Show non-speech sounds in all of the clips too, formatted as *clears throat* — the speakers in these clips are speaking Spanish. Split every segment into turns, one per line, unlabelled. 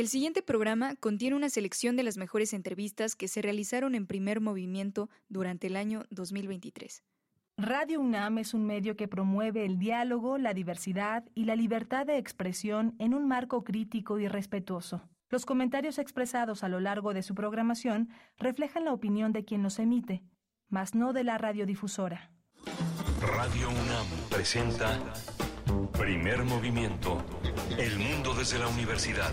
El siguiente programa contiene una selección de las mejores entrevistas que se realizaron en primer movimiento durante el año 2023.
Radio UNAM es un medio que promueve el diálogo, la diversidad y la libertad de expresión en un marco crítico y respetuoso. Los comentarios expresados a lo largo de su programación reflejan la opinión de quien los emite, mas no de la radiodifusora.
Radio UNAM presenta Primer Movimiento. El mundo desde la universidad.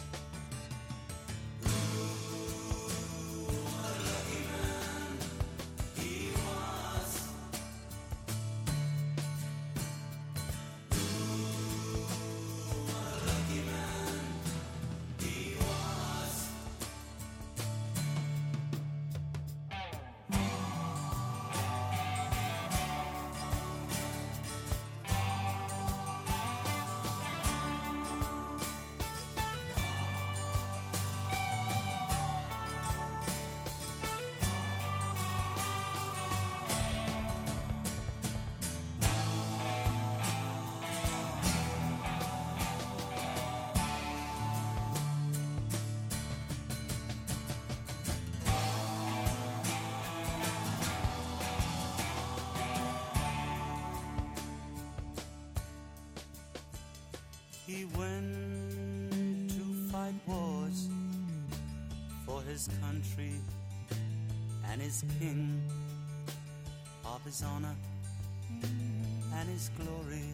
His country and his king, of his honor and his glory.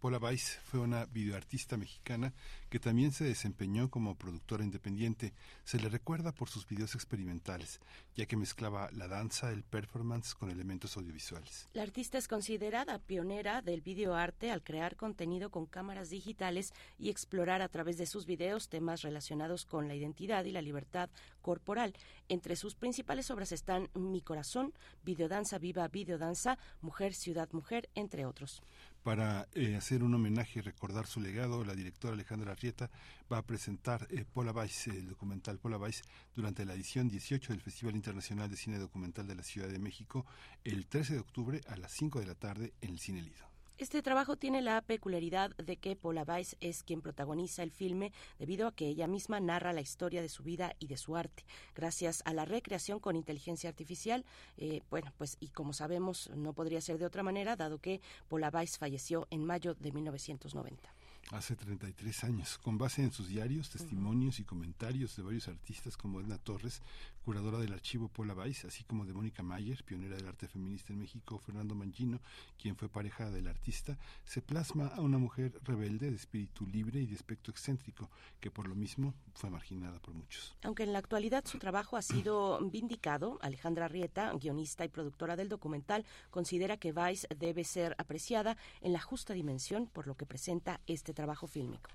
Paula Weiss fue una videoartista mexicana que también se desempeñó como productora independiente. Se le recuerda por sus videos experimentales, ya que mezclaba la danza, el performance con elementos audiovisuales.
La artista es considerada pionera del videoarte al crear contenido con cámaras digitales y explorar a través de sus videos temas relacionados con la identidad y la libertad corporal. Entre sus principales obras están Mi Corazón, Videodanza Viva Videodanza, Mujer, Ciudad, Mujer, entre otros.
Para eh, hacer un homenaje y recordar su legado, la directora Alejandra Arrieta va a presentar eh, Pola el documental Pola Weiss, durante la edición 18 del Festival Internacional de Cine Documental de la Ciudad de México, el 13 de octubre a las 5 de la tarde en el Cine Lido.
Este trabajo tiene la peculiaridad de que Paula Weiss es quien protagoniza el filme debido a que ella misma narra la historia de su vida y de su arte. Gracias a la recreación con inteligencia artificial, eh, bueno, pues y como sabemos no podría ser de otra manera dado que Paula Weiss falleció en mayo de 1990
hace 33 años, con base en sus diarios, testimonios y comentarios de varios artistas como Edna Torres, curadora del archivo Paula Weiss, así como de Mónica Mayer, pionera del arte feminista en México, Fernando Mangino, quien fue pareja del artista, se plasma a una mujer rebelde, de espíritu libre y de aspecto excéntrico, que por lo mismo fue marginada por muchos.
Aunque en la actualidad su trabajo ha sido vindicado, Alejandra Rieta, guionista y productora del documental, considera que Weiss debe ser apreciada en la justa dimensión por lo que presenta este trabajo fílmico.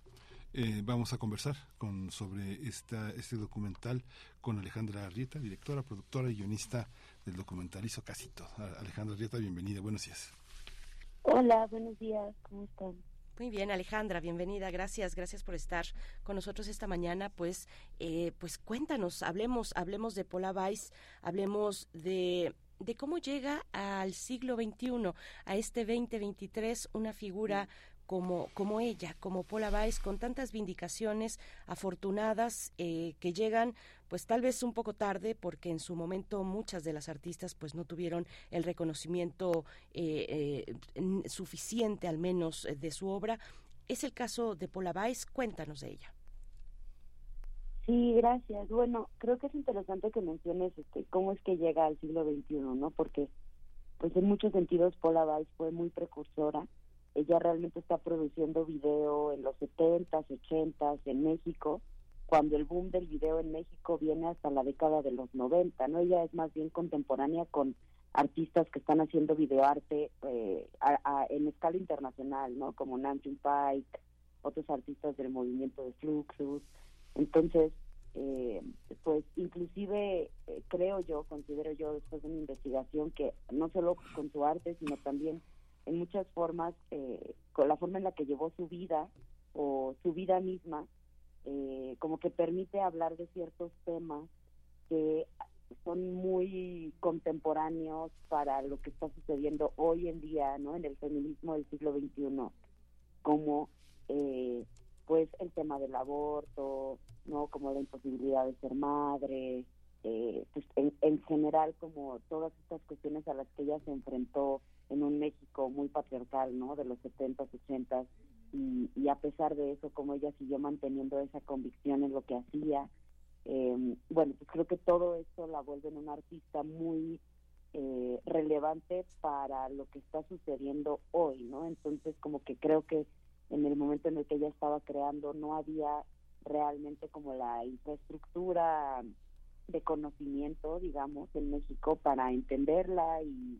Eh, vamos a conversar con, sobre esta, este documental con Alejandra Arrieta, directora, productora y guionista del documental Hizo Casi Todo. Alejandra Arrieta, bienvenida, buenos días.
Hola, buenos días, ¿cómo están?
Muy bien, Alejandra, bienvenida. Gracias, gracias por estar con nosotros esta mañana. Pues, eh, pues cuéntanos, hablemos, hablemos de Weiss, hablemos de de cómo llega al siglo XXI, a este 2023, una figura como, como ella, como Paula Weiss, con tantas vindicaciones afortunadas eh, que llegan pues tal vez un poco tarde porque en su momento muchas de las artistas pues no tuvieron el reconocimiento eh, eh, suficiente al menos de su obra. Es el caso de Paula Weiss, cuéntanos de ella.
Sí, gracias. Bueno, creo que es interesante que menciones este, cómo es que llega al siglo XXI, ¿no? Porque pues en muchos sentidos Paula Weiss fue muy precursora ella realmente está produciendo video en los 70s, 80s en México, cuando el boom del video en México viene hasta la década de los 90, ¿no? Ella es más bien contemporánea con artistas que están haciendo videoarte eh, en escala internacional, ¿no? Como Nancy Pike, otros artistas del movimiento de Fluxus. Entonces, eh, pues inclusive eh, creo yo, considero yo después de una investigación que no solo con su arte, sino también en muchas formas, eh, con la forma en la que llevó su vida o su vida misma, eh, como que permite hablar de ciertos temas que son muy contemporáneos para lo que está sucediendo hoy en día, ¿no? En el feminismo del siglo XXI, como eh, pues el tema del aborto, ¿no? Como la imposibilidad de ser madre, pues en, en general como todas estas cuestiones a las que ella se enfrentó en un México muy patriarcal, ¿no? De los 70, 80 y, y a pesar de eso, como ella siguió manteniendo esa convicción en lo que hacía, eh, bueno, pues creo que todo esto la vuelve en una artista muy eh, relevante para lo que está sucediendo hoy, ¿no? Entonces, como que creo que en el momento en el que ella estaba creando no había realmente como la infraestructura de conocimiento, digamos, en México para entenderla y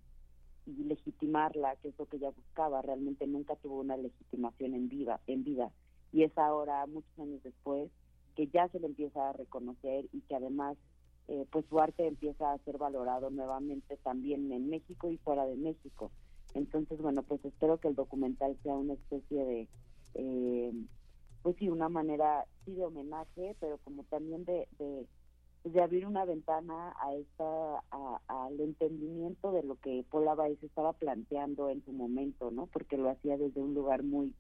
y legitimarla, que es lo que ella buscaba, realmente nunca tuvo una legitimación en vida, en vida. Y es ahora, muchos años después, que ya se le empieza a reconocer y que además eh, pues su arte empieza a ser valorado nuevamente también en México y fuera de México. Entonces, bueno, pues espero que el documental sea una especie de, eh, pues sí, una manera, sí, de homenaje, pero como también de, de de abrir una ventana a esta al entendimiento de lo que Paula Baez estaba planteando en su momento, ¿no? Porque lo hacía desde un lugar muy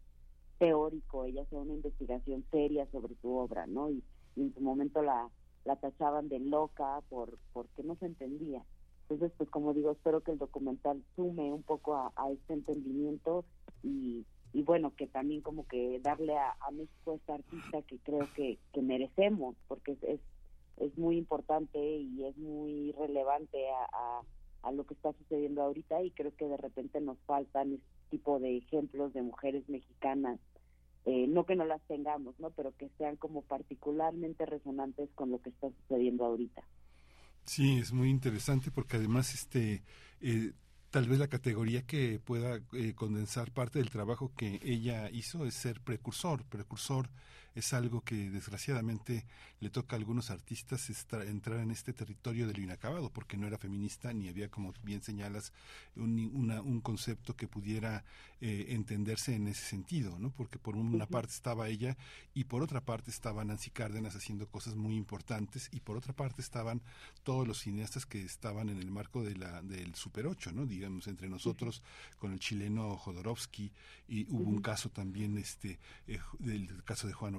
teórico, ella hacía una investigación seria sobre su obra, ¿no? Y, en su momento la la tachaban de loca por porque no se entendía. Entonces, pues como digo, espero que el documental sume un poco a, este entendimiento y, bueno, que también como que darle a, a México esta artista que creo que, que merecemos, porque es, es, muy importante y es muy relevante a, a, lo que está sucediendo ahorita y creo que de repente nos faltan este tipo de ejemplos de mujeres mexicanas eh, no que no las tengamos, ¿no? Pero que sean como particularmente resonantes con lo que está sucediendo ahorita.
Sí, es muy interesante porque además este eh, tal vez la categoría que pueda eh, condensar parte del trabajo que ella hizo es ser precursor, precursor es algo que desgraciadamente le toca a algunos artistas entrar en este territorio de lo inacabado, porque no era feminista ni había, como bien señalas, un, un concepto que pudiera eh, entenderse en ese sentido, ¿no? Porque por una parte estaba ella y por otra parte estaba Nancy Cárdenas haciendo cosas muy importantes y por otra parte estaban todos los cineastas que estaban en el marco de la del Super 8, ¿no? Digamos, entre nosotros con el chileno Jodorowsky y hubo un caso también este eh, del caso de Juan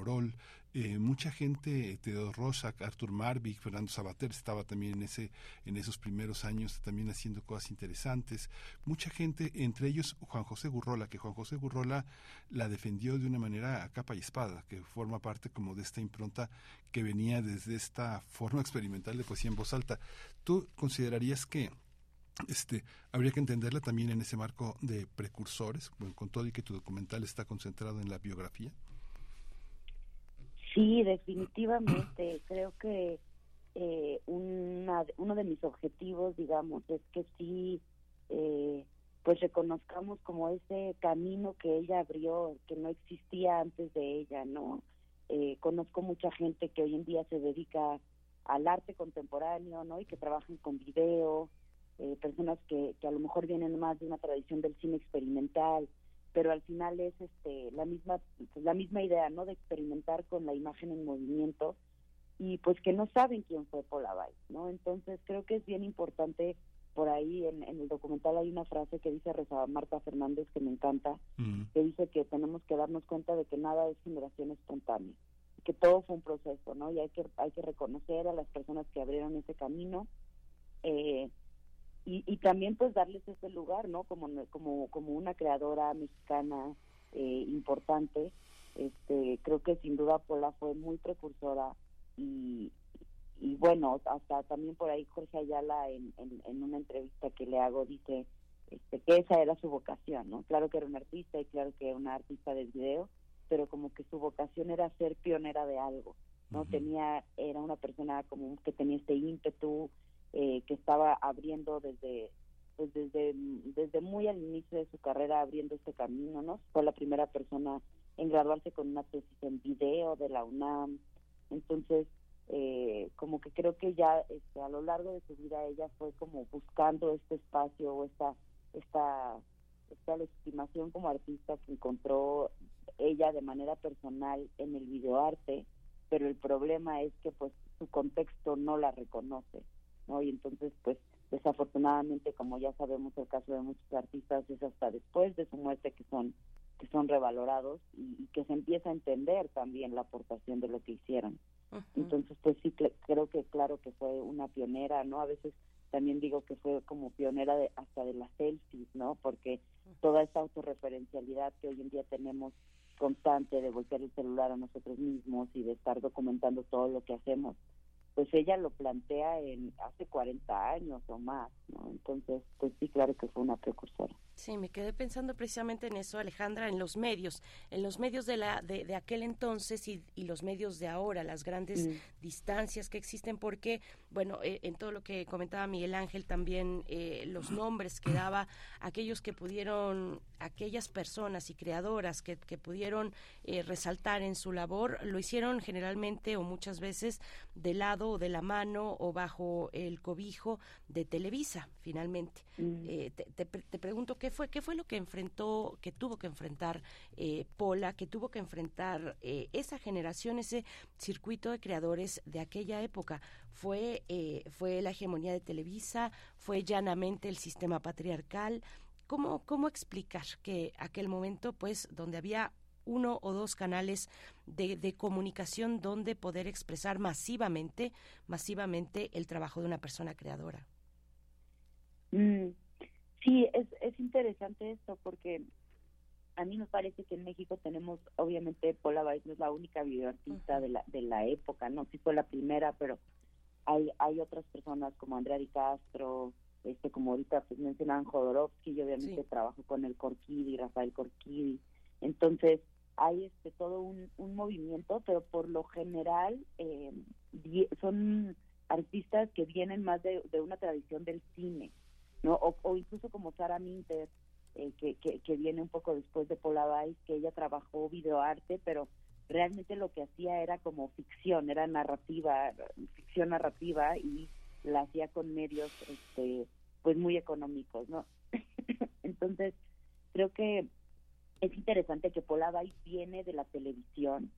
eh, mucha gente, Teodoro Rosa, Artur Marvik, Fernando Sabater estaba también en ese, en esos primeros años también haciendo cosas interesantes. Mucha gente, entre ellos Juan José Gurrola, que Juan José Gurrola la defendió de una manera a capa y espada, que forma parte como de esta impronta que venía desde esta forma experimental de poesía en voz alta. ¿Tú considerarías que este, habría que entenderla también en ese marco de precursores, con todo y que tu documental está concentrado en la biografía?
Sí, definitivamente. Creo que eh, una, uno de mis objetivos, digamos, es que sí, eh, pues reconozcamos como ese camino que ella abrió, que no existía antes de ella, ¿no? Eh, conozco mucha gente que hoy en día se dedica al arte contemporáneo, ¿no? Y que trabajan con video, eh, personas que, que a lo mejor vienen más de una tradición del cine experimental, pero al final es este la misma pues, la misma idea no de experimentar con la imagen en movimiento y pues que no saben quién fue Weiss, no entonces creo que es bien importante por ahí en, el documental hay una frase que dice Rosa Marta Fernández que me encanta que dice que tenemos que darnos cuenta de que nada es generación espontánea que todo fue un proceso no y hay que hay que reconocer a las personas que abrieron ese camino eh, y, y también pues darles ese lugar, ¿no? Como, como, como una creadora mexicana eh, importante. Este, creo que sin duda Pola fue muy precursora y, y bueno, hasta también por ahí Jorge Ayala en, en, una entrevista que le hago dice este, que esa era su vocación, ¿no? Claro que era un artista y claro que era una artista del video, pero como que su vocación era ser pionera de algo, ¿no? Tenía, era una persona como que tenía este ímpetu, eh, que estaba abriendo desde pues desde desde muy al inicio de su carrera abriendo este camino no fue la primera persona en graduarse con una tesis en video de la UNAM. Entonces eh, como que creo que ya este, a lo largo de su vida ella fue como buscando este espacio o esta esta esta legitimación como artista que encontró ella de manera personal en el videoarte pero el problema es que pues su contexto no la reconoce ¿no? Y entonces, pues, desafortunadamente, como ya sabemos el caso de muchos artistas, es hasta después de su muerte que son que son revalorados y, que se empieza a entender también la aportación de lo que hicieron. Entonces, pues sí, creo que claro que fue una pionera, ¿no? A veces también digo que fue como pionera de, hasta de las selfies, ¿no? Porque toda esta autorreferencialidad que hoy en día tenemos constante de voltear el celular a nosotros mismos y de estar documentando todo lo que hacemos, pues ella lo plantea en hace 40 años o más, ¿no? Entonces, pues sí, claro que fue una precursora.
Sí, me quedé pensando precisamente en eso, Alejandra, en los medios, en los medios de la de, de aquel entonces y, y, los medios de ahora, las grandes mm. distancias que existen, porque, bueno, eh, en todo lo que comentaba Miguel Ángel también, eh, los nombres que daba aquellos que pudieron, aquellas personas y creadoras que, que pudieron eh, resaltar en su labor, lo hicieron generalmente o muchas veces de lado o de la mano o bajo el cobijo de Televisa, finalmente. Mm. te, te, te pregunto, ¿Qué fue, qué fue lo que enfrentó, que tuvo que enfrentar eh, Pola, que tuvo que enfrentar eh, esa generación, ese circuito de creadores de aquella época? ¿Fue, eh, fue la hegemonía de Televisa? ¿Fue llanamente el sistema patriarcal? ¿Cómo, ¿Cómo explicar que aquel momento, pues, donde había uno o dos canales de, de comunicación donde poder expresar masivamente, masivamente el trabajo de una persona creadora.
Mm, sí, es, es interesante esto porque a mí me parece que en México tenemos, obviamente, Paula Weiss no es la única videoartista de la de la época, no sí fue la primera, pero hay hay otras personas como Andrea Di Castro, este como ahorita pues mencionaban Jodorowsky, y obviamente
Sí.
trabajo con el Corquidi, Rafael Corquidi. Entonces, hay este todo un, un movimiento, pero por lo general eh, die- son artistas que vienen más de, de una tradición del cine, ¿no? O, incluso como Sara Minter, eh, que, que, viene un poco después de Weiss, que ella trabajó videoarte, pero realmente lo que hacía era como ficción, era narrativa, ficción narrativa y la hacía con medios este pues muy económicos, ¿no? *laughs* Entonces, creo que es interesante que Weiss viene de la televisión,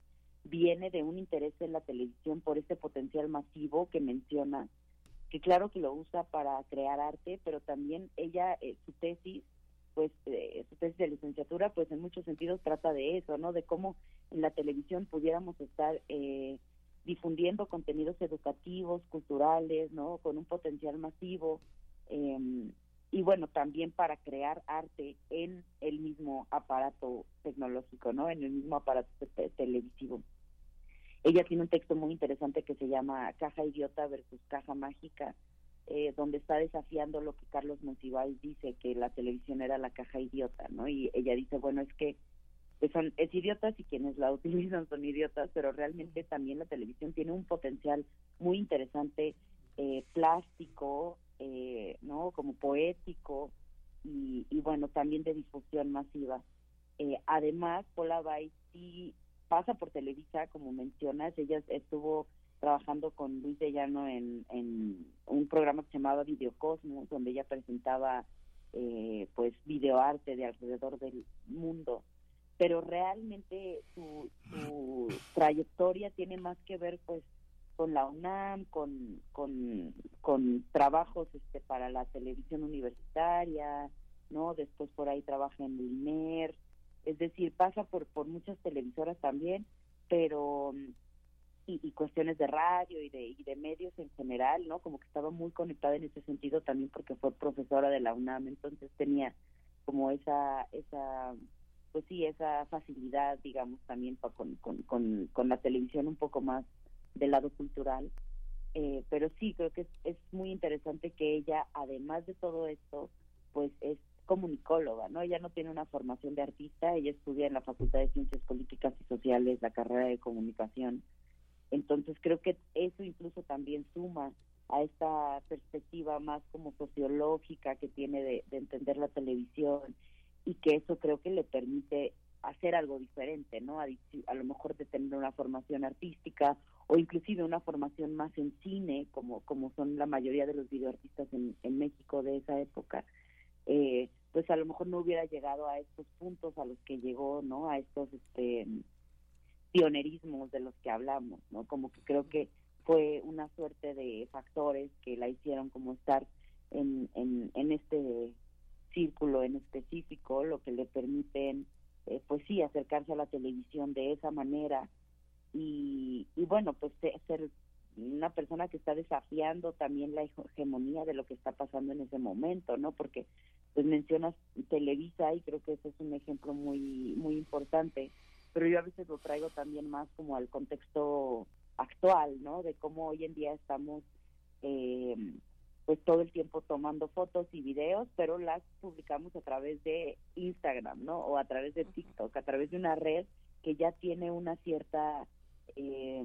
viene de un interés en la televisión por ese potencial masivo que menciona, que claro que lo usa para crear arte, pero también ella, eh, su tesis, pues eh, su tesis de licenciatura, pues en muchos sentidos trata de eso, ¿no? De cómo en la televisión pudiéramos estar eh, difundiendo contenidos educativos, culturales, ¿no? Con un potencial masivo. eh, y bueno, también para crear arte en el mismo aparato tecnológico, ¿no? En el mismo aparato te- televisivo. Ella tiene un texto muy interesante que se llama Caja Idiota versus Caja Mágica, eh, donde está desafiando lo que Carlos Monsiváis dice, que la televisión era la caja idiota, ¿no? Y ella dice, bueno, es que son, es idiotas y quienes la *laughs* utilizan son idiotas, pero realmente también la televisión tiene un potencial muy interesante, eh, plástico, eh, ¿no? Como poético y, bueno, también de difusión masiva. Eh, además, Paula Weiss sí pasa por Televisa, como mencionas, ella estuvo trabajando con Luis de Llano en, en un programa que se llamaba Videocosmos, donde ella presentaba eh, pues videoarte de alrededor del mundo. Pero realmente su, su trayectoria tiene más que ver pues con la UNAM, con, con, con trabajos este, para la televisión universitaria, ¿no? Después por ahí trabaja en el INER, es decir, pasa por, por muchas televisoras también, pero y, y cuestiones de radio y de, y de medios en general, ¿no? Como que estaba muy conectada en ese sentido también porque fue profesora de la UNAM, entonces tenía como esa, esa pues sí, esa facilidad, digamos, también con, con, con, con la televisión un poco más del lado cultural. Eh, pero sí, creo que es, es muy interesante que ella, además de todo esto, pues es comunicóloga, ¿no? Ella no tiene una formación de artista, ella estudia en la Facultad de Ciencias Políticas y Sociales, la carrera de comunicación. Entonces creo que eso incluso también suma a esta perspectiva más como sociológica que tiene de, de entender la televisión y que eso creo que le permite hacer algo diferente, ¿no? A, lo mejor de tener una formación artística o inclusive una formación más en cine, como, como son la mayoría de los videoartistas en, en México de esa época, eh, pues a lo mejor no hubiera llegado a estos puntos a los que llegó, ¿no? A estos este pionerismos de los que hablamos, ¿no? Como que creo que fue una suerte de factores que la hicieron como estar en, en, este círculo en específico, lo que le permiten, eh, pues sí, acercarse a la televisión de esa manera y, y bueno, pues se- ser una persona que está desafiando también la hegemonía de lo que está pasando en ese momento, ¿no? Porque pues mencionas Televisa y creo que ese es un ejemplo muy muy importante, pero yo a veces lo traigo también más como al contexto actual, ¿no? De cómo hoy en día estamos eh, pues todo el tiempo tomando fotos y videos, pero las publicamos a través de Instagram, ¿no? O a través de TikTok, a través de una red que ya tiene una cierta eh,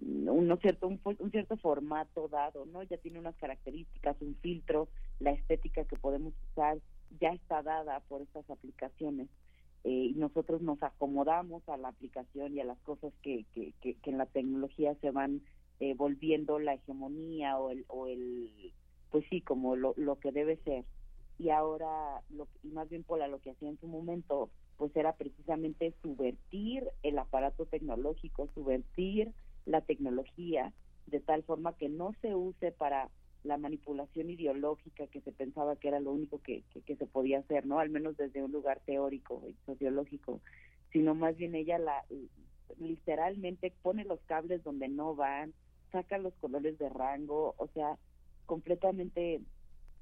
uno cierto un, un cierto formato dado, ¿no? Ya tiene unas características, un filtro, la estética que podemos usar ya está dada por estas aplicaciones eh, y nosotros nos acomodamos a la aplicación y a las cosas que, que, que, que en la tecnología se van eh, volviendo la hegemonía o el, o el pues sí, como lo, lo que debe ser. Y ahora, lo, y más bien Pola, lo que hacía en su momento, pues era precisamente subvertir el aparato tecnológico, subvertir la tecnología de tal forma que no se use para la manipulación ideológica que se pensaba que era lo único que, se podía hacer, ¿no? Al menos desde un lugar teórico y sociológico, sino más bien ella la literalmente pone los cables donde no van, saca los colores de rango, o sea, completamente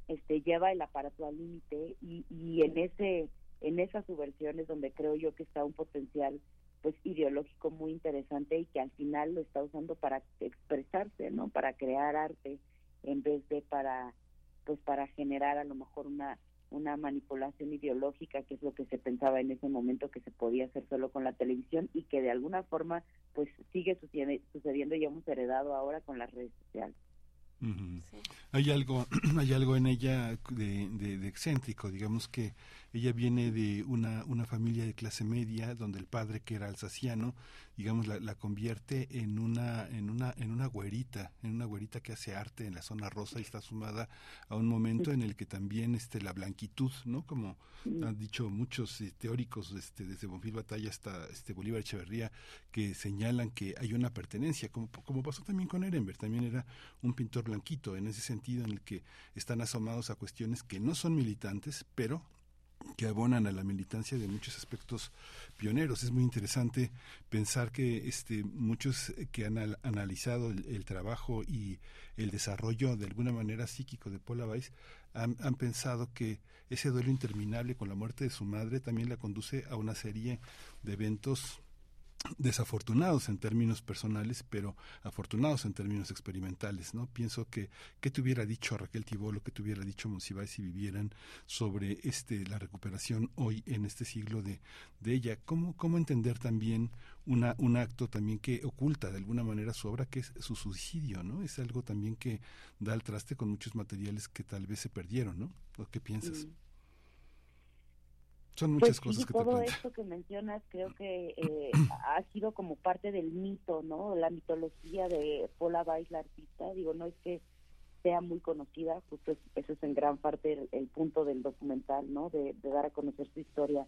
este lleva el aparato al límite y, y en ese en esas subversiones donde creo yo que está un potencial pues ideológico muy interesante y que al final lo está usando para expresarse, ¿no? Para crear arte en vez de para pues para generar a lo mejor una una manipulación ideológica que es lo que se pensaba en ese momento que se podía hacer solo con la televisión y que de alguna forma pues sigue sucediendo y hemos heredado ahora con las redes sociales.
Hay algo, *clears throat* hay algo en ella de, de, excéntrico, digamos que ella viene de una, una familia de clase media donde el padre que era alsaciano digamos, la, la, convierte en una, en una, en una güerita, en una güerita que hace arte en la zona rosa y está sumada a un momento en el que también este, la blanquitud, ¿no? Como han dicho muchos eh, teóricos, este, desde Bonfil Batalla hasta este Bolívar Echeverría, que señalan que hay una pertenencia, como, como pasó también con Ehrenberg, también era un pintor blanquito, en ese sentido en el que están asomados a cuestiones que no son militantes, pero que abonan a la militancia de muchos aspectos pioneros. Es muy interesante pensar que este, muchos que han analizado el, trabajo y el desarrollo de alguna manera psíquico de Paula Weiss han, han, pensado que ese duelo interminable con la muerte de su madre también la conduce a una serie de eventos desafortunados en términos personales, pero afortunados en términos experimentales, ¿no? Pienso que qué te hubiera dicho Raquel Tibolo, qué te hubiera dicho Monsiváis si vivieran sobre este la recuperación hoy en este siglo de, de ella, cómo cómo entender también una un acto también que oculta de alguna manera su obra que es su suicidio, ¿no? Es algo también que da al traste con muchos materiales que tal vez se perdieron, ¿no? ¿Qué piensas? Son muchas
pues
cosas que
todo esto que mencionas creo que eh, *clears throat* ha sido como parte del mito, ¿no? La mitología de Paula Weiss, la artista. Digo, no es que sea muy conocida, justo eso es en gran parte el, punto del documental, ¿no? De, dar a conocer su historia.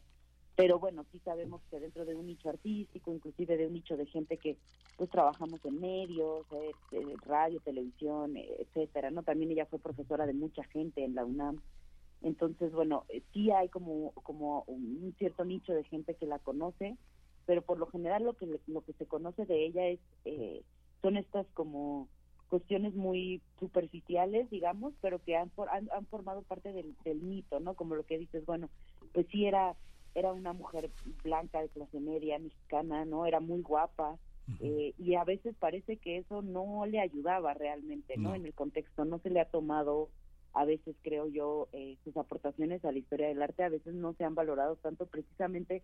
Pero bueno, sí sabemos que dentro de un nicho artístico, inclusive de un nicho de gente que pues trabajamos en medios, eh, radio, televisión, etcétera, ¿no? También ella fue profesora de mucha gente en la UNAM. Entonces, bueno, eh, sí hay como, como un cierto nicho de gente que la conoce, pero por lo general lo que, lo que se conoce de ella es eh, son estas como cuestiones muy superficiales, digamos, pero que han, han, formado parte del, mito, ¿no? Como lo que dices, bueno, pues sí era era una mujer blanca de clase media, mexicana, ¿no? Era muy guapa, eh, y a veces parece que eso no le ayudaba realmente, ¿no? En el contexto, no se le ha tomado a veces creo yo eh, sus aportaciones a la historia del arte a veces no se han valorado tanto precisamente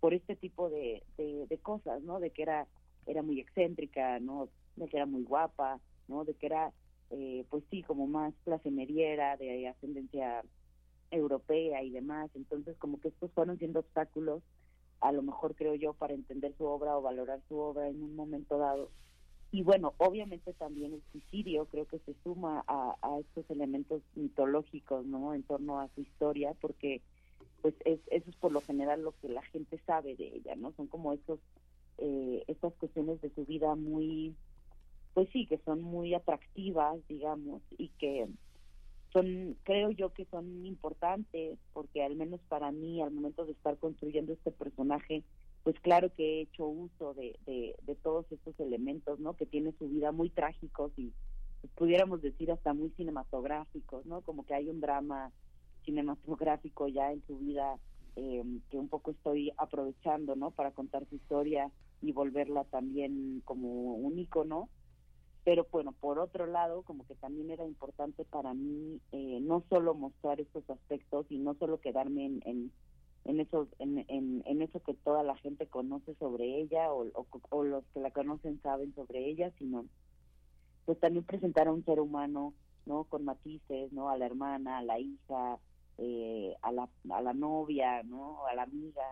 por este tipo de, de, cosas, ¿no? De que era era muy excéntrica, ¿no? De que era muy guapa, ¿no? De que era, eh, pues sí, como más clase mediera, de ascendencia europea y demás. Entonces, como que estos fueron siendo obstáculos, a lo mejor creo yo, para entender su obra o valorar su obra en un momento dado. Y bueno, obviamente también el suicidio creo que se suma a, estos elementos mitológicos, ¿no? En torno a su historia, porque pues es, eso es por lo general lo que la gente sabe de ella, ¿no? Son como estos, eh, estas cuestiones de su vida muy, pues sí, que son muy atractivas, digamos, y que son, creo yo que son importantes, porque al menos para mí, al momento de estar construyendo este personaje, pues claro que he hecho uso de, de, todos estos elementos, ¿no? Que tiene su vida muy trágicos y pudiéramos decir hasta muy cinematográficos, ¿no? Como que hay un drama cinematográfico ya en su vida eh, que un poco estoy aprovechando, ¿no? Para contar su historia y volverla también como un icono. Pero bueno, por otro lado, como que también era importante para mí eh, no solo mostrar estos aspectos y no solo quedarme en en eso en, en, eso que toda la gente conoce sobre ella o, o, los que la conocen saben sobre ella sino pues también presentar a un ser humano no con matices no a la hermana a la hija eh, a la a la novia no a la amiga.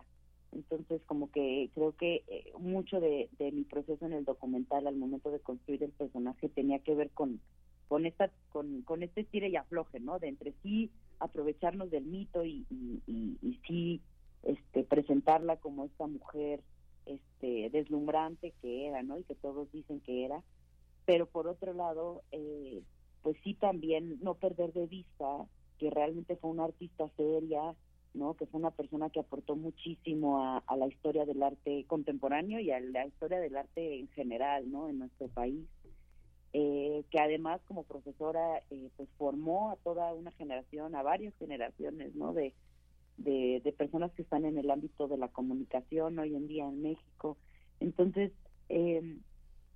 Entonces como que creo que eh, mucho de, de mi proceso en el documental al momento de construir el personaje tenía que ver con con esta con, con este estire y afloje no de entre sí aprovecharnos del mito y, sí este presentarla como esta mujer este deslumbrante que era no y que todos dicen que era pero por otro lado eh, pues sí también no perder de vista que realmente fue una artista seria ¿no? Que fue una persona que aportó muchísimo a la historia del arte contemporáneo y a la historia del arte en general, ¿no? En nuestro país. Eh, que además como profesora eh, pues formó a toda una generación, a varias generaciones, ¿no? De, de, de personas que están en el ámbito de la comunicación hoy en día en México. Entonces, eh,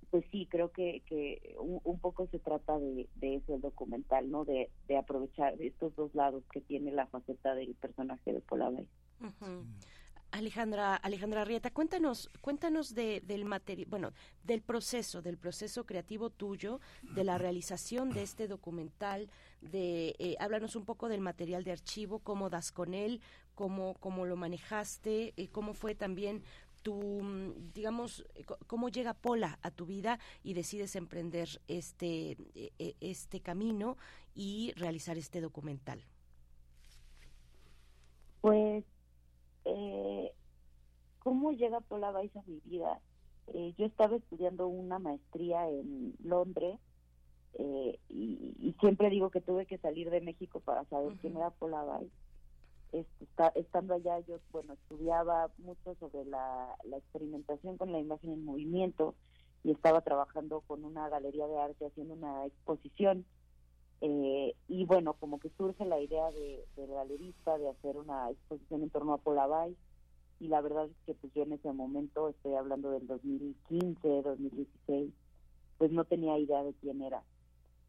pues sí, creo que, que un, un poco se trata de, de eso el documental, ¿no? De, de aprovechar estos dos lados que tiene la faceta del personaje de Paula Bay.
Ujú. Alejandra, Alejandra Rieta, cuéntanos, cuéntanos de, del material, bueno, del proceso, del proceso creativo tuyo, de la realización de este documental, de, eh, háblanos un poco del material de archivo, cómo das con él, cómo, cómo lo manejaste, eh, cómo fue también tu, mm, digamos, eh, cómo llega Pola a tu vida y decides emprender este, este camino y realizar este documental.
Pues, ¿cómo llega Paula Weiss a mi vida? Eh, yo estaba estudiando una maestría en Londres eh, y, y siempre digo que tuve que salir de México para saber quién era Paula Weiss. Este, está- estando allá yo, bueno, estudiaba mucho sobre la, la experimentación con la imagen en movimiento y estaba trabajando con una galería de arte haciendo una exposición eh, y bueno, como que surge la idea de, del galerista de hacer una exposición en torno a Paula Weiss y la verdad es que pues yo en ese momento, estoy hablando del 2015, 2016, pues no tenía idea de quién era.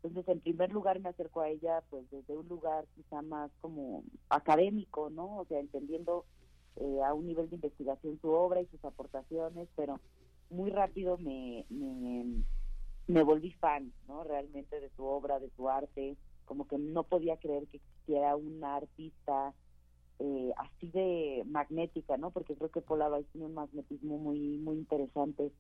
Entonces, en primer lugar me acerco a ella pues desde un lugar quizá más como académico, ¿no? O sea, entendiendo eh, a un nivel de investigación su obra y sus aportaciones, pero muy rápido me, me, me volví fan, ¿no? Realmente de su obra, de su arte, como que no podía creer que existiera una artista eh, así de magnética, ¿no? Porque creo que Weiss tiene un magnetismo muy muy interesante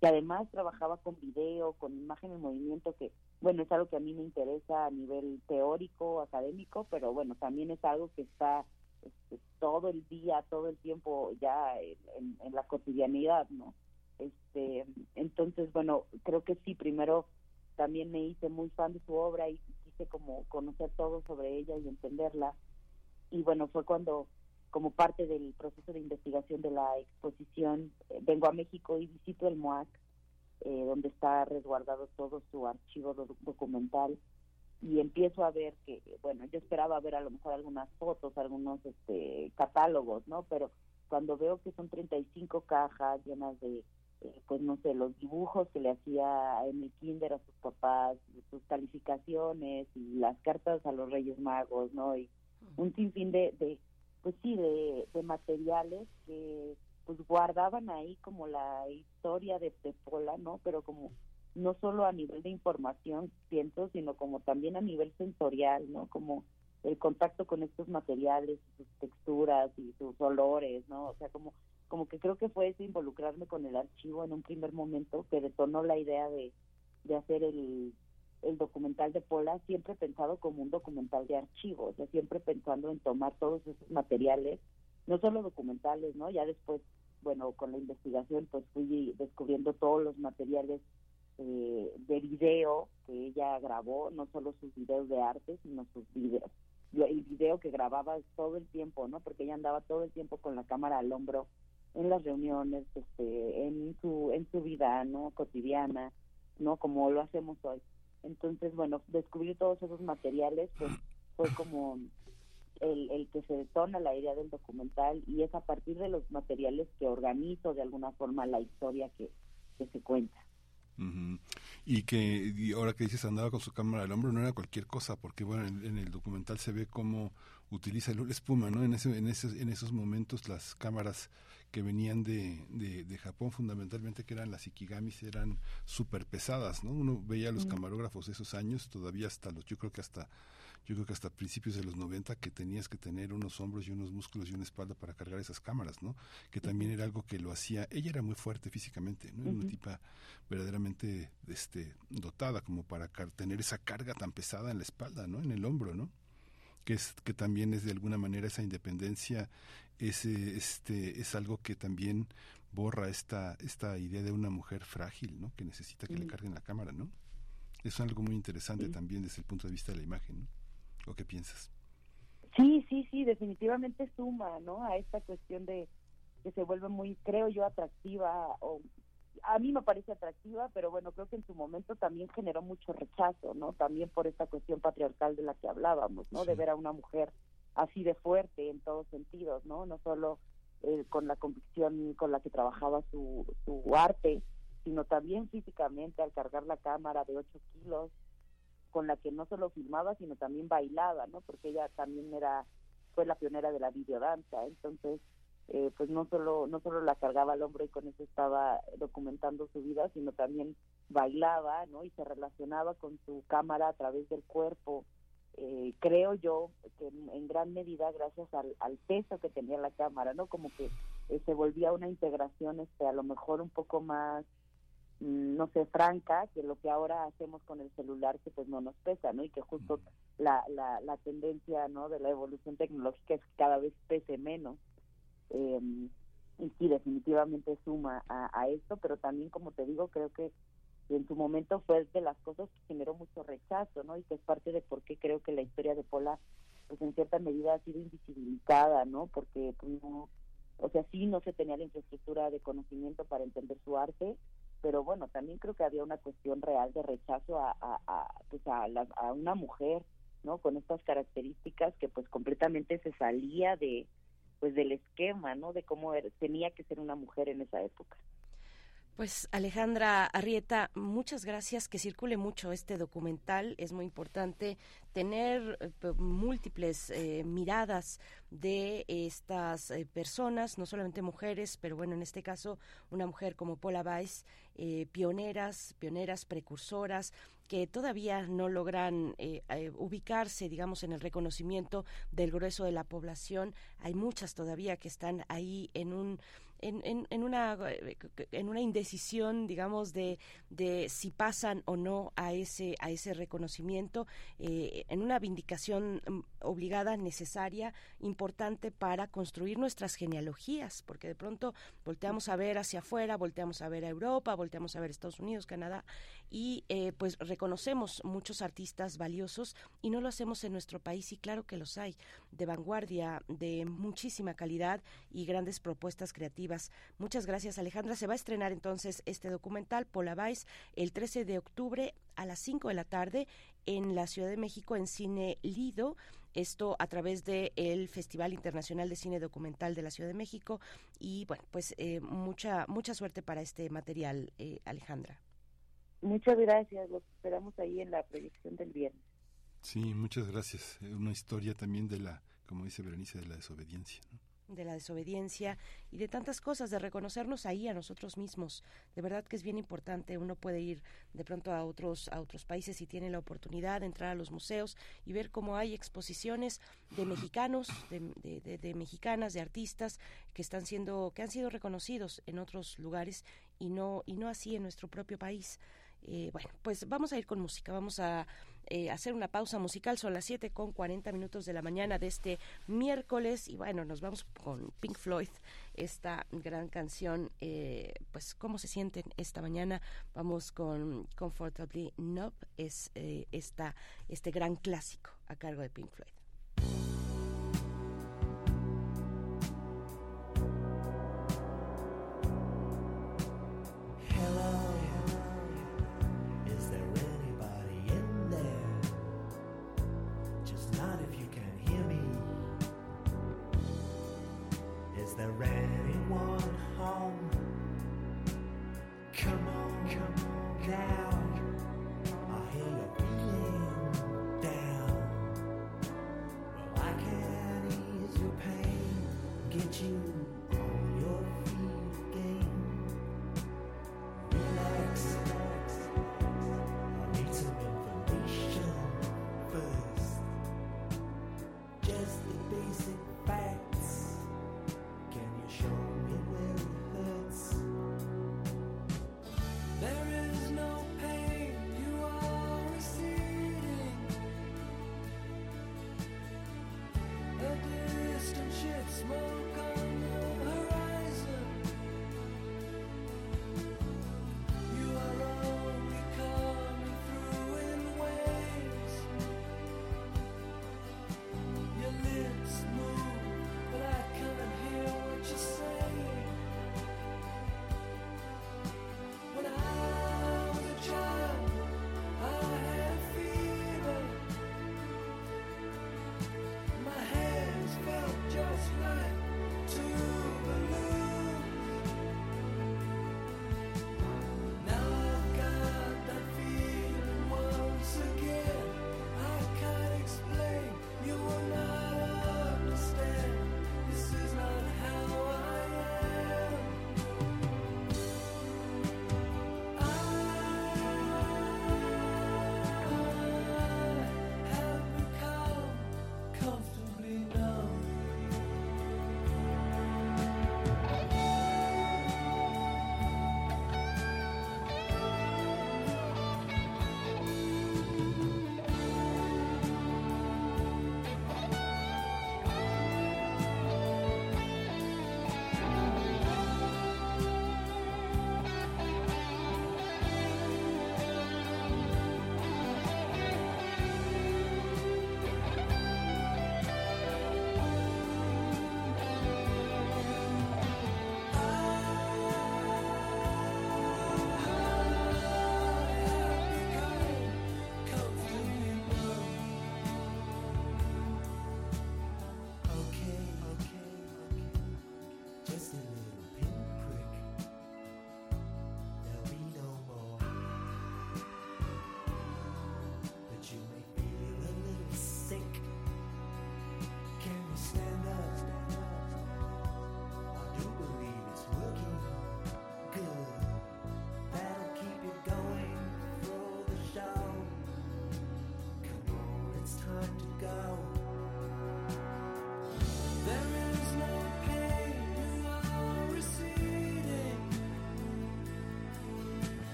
que además trabajaba con video, con imagen en movimiento, que bueno, es algo que a mí me interesa a nivel teórico, académico, pero bueno, también es algo que está este, todo el día, todo el tiempo ya en- en la cotidianidad, ¿no? Este, entonces, bueno, creo que sí, primero también me hice muy fan de su obra y quise como conocer todo sobre ella y entenderla. Y bueno, fue cuando, como parte del proceso de investigación de la exposición, eh, vengo a México y visito el MOAC, eh, donde está resguardado todo su archivo do- documental y empiezo a ver que, bueno, yo esperaba ver a lo mejor algunas fotos, algunos este, catálogos, ¿no? Pero cuando veo que son 35 cajas llenas de, eh, pues no sé, los dibujos que le hacía en el kinder a sus papás, sus calificaciones y las cartas a los Reyes Magos, ¿no? Y un sinfín de, de pues sí, de, materiales que pues guardaban ahí como la historia de, de Pola, ¿no? Pero como no solo a nivel de información, siento, sino como también a nivel sensorial, ¿no? Como el contacto con estos materiales, sus texturas y sus olores, ¿no? O sea, como como que creo que fue ese involucrarme con el archivo en un primer momento que detonó la idea de, de hacer el, el documental de Pola, siempre pensado como un documental de archivo, o sea, siempre pensando en tomar todos esos materiales, no solo documentales, ¿no? Ya después, bueno, con la investigación, pues fui descubriendo todos los materiales eh, de video que ella grabó, no solo sus videos de arte, sino sus videos. El video que grababa todo el tiempo, ¿no? Porque ella andaba todo el tiempo con la cámara al hombro en las reuniones, este, en su en su vida, ¿no? Cotidiana, ¿no? Como lo hacemos hoy. Entonces, bueno, descubrir todos esos materiales, pues fue como el, el que se detona la idea del documental y es a partir de los materiales que organizo de alguna forma la historia que, que se cuenta.
Ujú. Y que ahora que dices andaba con su cámara al hombro no era cualquier cosa, porque bueno, en, en el documental se ve cómo utiliza la espuma, ¿no? En, ese, en, esos, en esos momentos las cámaras que venían de, de, de Japón fundamentalmente, que eran las ikigamis, eran súper pesadas, ¿no? Uno veía a los camarógrafos de esos años, todavía hasta los, yo creo que hasta yo creo que hasta principios de los 90 que tenías que tener unos hombros y unos músculos y una espalda para cargar esas cámaras, ¿no? Que también era algo que lo hacía, ella era muy fuerte físicamente, ¿no? Era Una tipa verdaderamente este dotada como para tener esa carga tan pesada en la espalda, ¿no? En el hombro, ¿no? Que es que también es de alguna manera esa independencia ese este es algo que también borra esta esta idea de una mujer frágil, ¿no? Que necesita que le carguen la cámara, ¿no? Es algo muy interesante también desde el punto de vista de la imagen, ¿no? ¿O qué piensas?
Sí, sí, sí, definitivamente suma, ¿no? A esta cuestión de que se vuelve muy, creo yo, atractiva o a mí me parece atractiva, pero bueno, creo que en su momento también generó mucho rechazo, ¿no? También por esta cuestión patriarcal de la que hablábamos, ¿no? De ver a una mujer así de fuerte en todos sentidos, ¿no? No solo eh, con la convicción con la que trabajaba su, su arte, sino también físicamente al cargar la cámara de 8 kilos, con la que no solo filmaba, sino también bailaba, ¿no? Porque ella también era fue la pionera de la videodanza, entonces eh, pues no solo no solo la cargaba al hombro y con eso estaba documentando su vida, sino también bailaba, ¿no? Y se relacionaba con su cámara a través del cuerpo. Eh, creo yo que en, gran medida gracias al, peso que tenía la cámara, ¿no? Como que eh, se volvía una integración, este, a lo mejor un poco más mm, no sé, franca, que lo que ahora hacemos con el celular que pues no nos pesa, ¿no? Y que justo la, la, la tendencia, ¿no? De la evolución tecnológica es que cada vez pese menos. Eh, y sí, definitivamente suma a, esto, pero también, como te digo, creo que en su momento fue de las cosas que generó mucho rechazo, ¿no? Y que es parte de por qué creo que la historia de Pola, pues en cierta medida ha sido invisibilizada, ¿no? Porque, pues, no, o sea, sí no se tenía la infraestructura de conocimiento para entender su arte, pero bueno, también creo que había una cuestión real de rechazo a, a, pues a, a una mujer, ¿no? Con estas características que pues completamente se salía de, pues del esquema, ¿no? De cómo tenía que ser una mujer en esa época.
Pues Alejandra Arrieta, muchas gracias. Que circule mucho este documental. Es muy importante tener eh, múltiples eh, miradas de estas eh, personas, no solamente mujeres, pero bueno, en este caso una mujer como Paula Weiss, pioneras, pioneras, precursoras, que todavía no logran ubicarse, digamos, en el reconocimiento del grueso de la población. Hay muchas todavía que están ahí en un en, en, una, en una indecisión, digamos, de, de si pasan o no a ese, a ese reconocimiento, eh, en una vindicación mm, obligada, necesaria, importante para construir nuestras genealogías, porque de pronto volteamos a ver hacia afuera, volteamos a ver a Europa, volteamos a ver Estados Unidos, Canadá, y eh, pues reconocemos muchos artistas valiosos y no lo hacemos en nuestro país, y claro que los hay, de vanguardia, de muchísima calidad y grandes propuestas creativas Muchas gracias, Alejandra. Se va a estrenar entonces este documental, Vice, el 13 de octubre a las 5 de la tarde en la Ciudad de México en Cine Lido. Esto a través del el Festival Internacional de Cine Documental de la Ciudad de México. Y bueno, pues eh, mucha, mucha suerte para este material, eh, Alejandra.
Muchas gracias. Los esperamos ahí en la proyección del viernes.
Sí, muchas gracias. Una historia también de la, como dice Berenice, de la desobediencia. ¿no?
de la desobediencia y de tantas cosas, de reconocernos ahí a nosotros mismos. De verdad que es bien importante. Uno puede ir de pronto a otros, a otros países y tiene la oportunidad de entrar a los museos y ver cómo hay exposiciones de mexicanos, de, de, mexicanas, de artistas que están siendo, que han sido reconocidos en otros lugares y no, y no así en nuestro propio país. Eh, bueno, pues vamos a ir con música, vamos a eh, hacer una pausa musical, son las 7 con 40 minutos de la mañana de este miércoles y bueno, nos vamos con Pink Floyd, esta gran canción, eh, pues cómo se sienten esta mañana, vamos con Comfortably Numb, es esta, este gran clásico a cargo de Pink Floyd.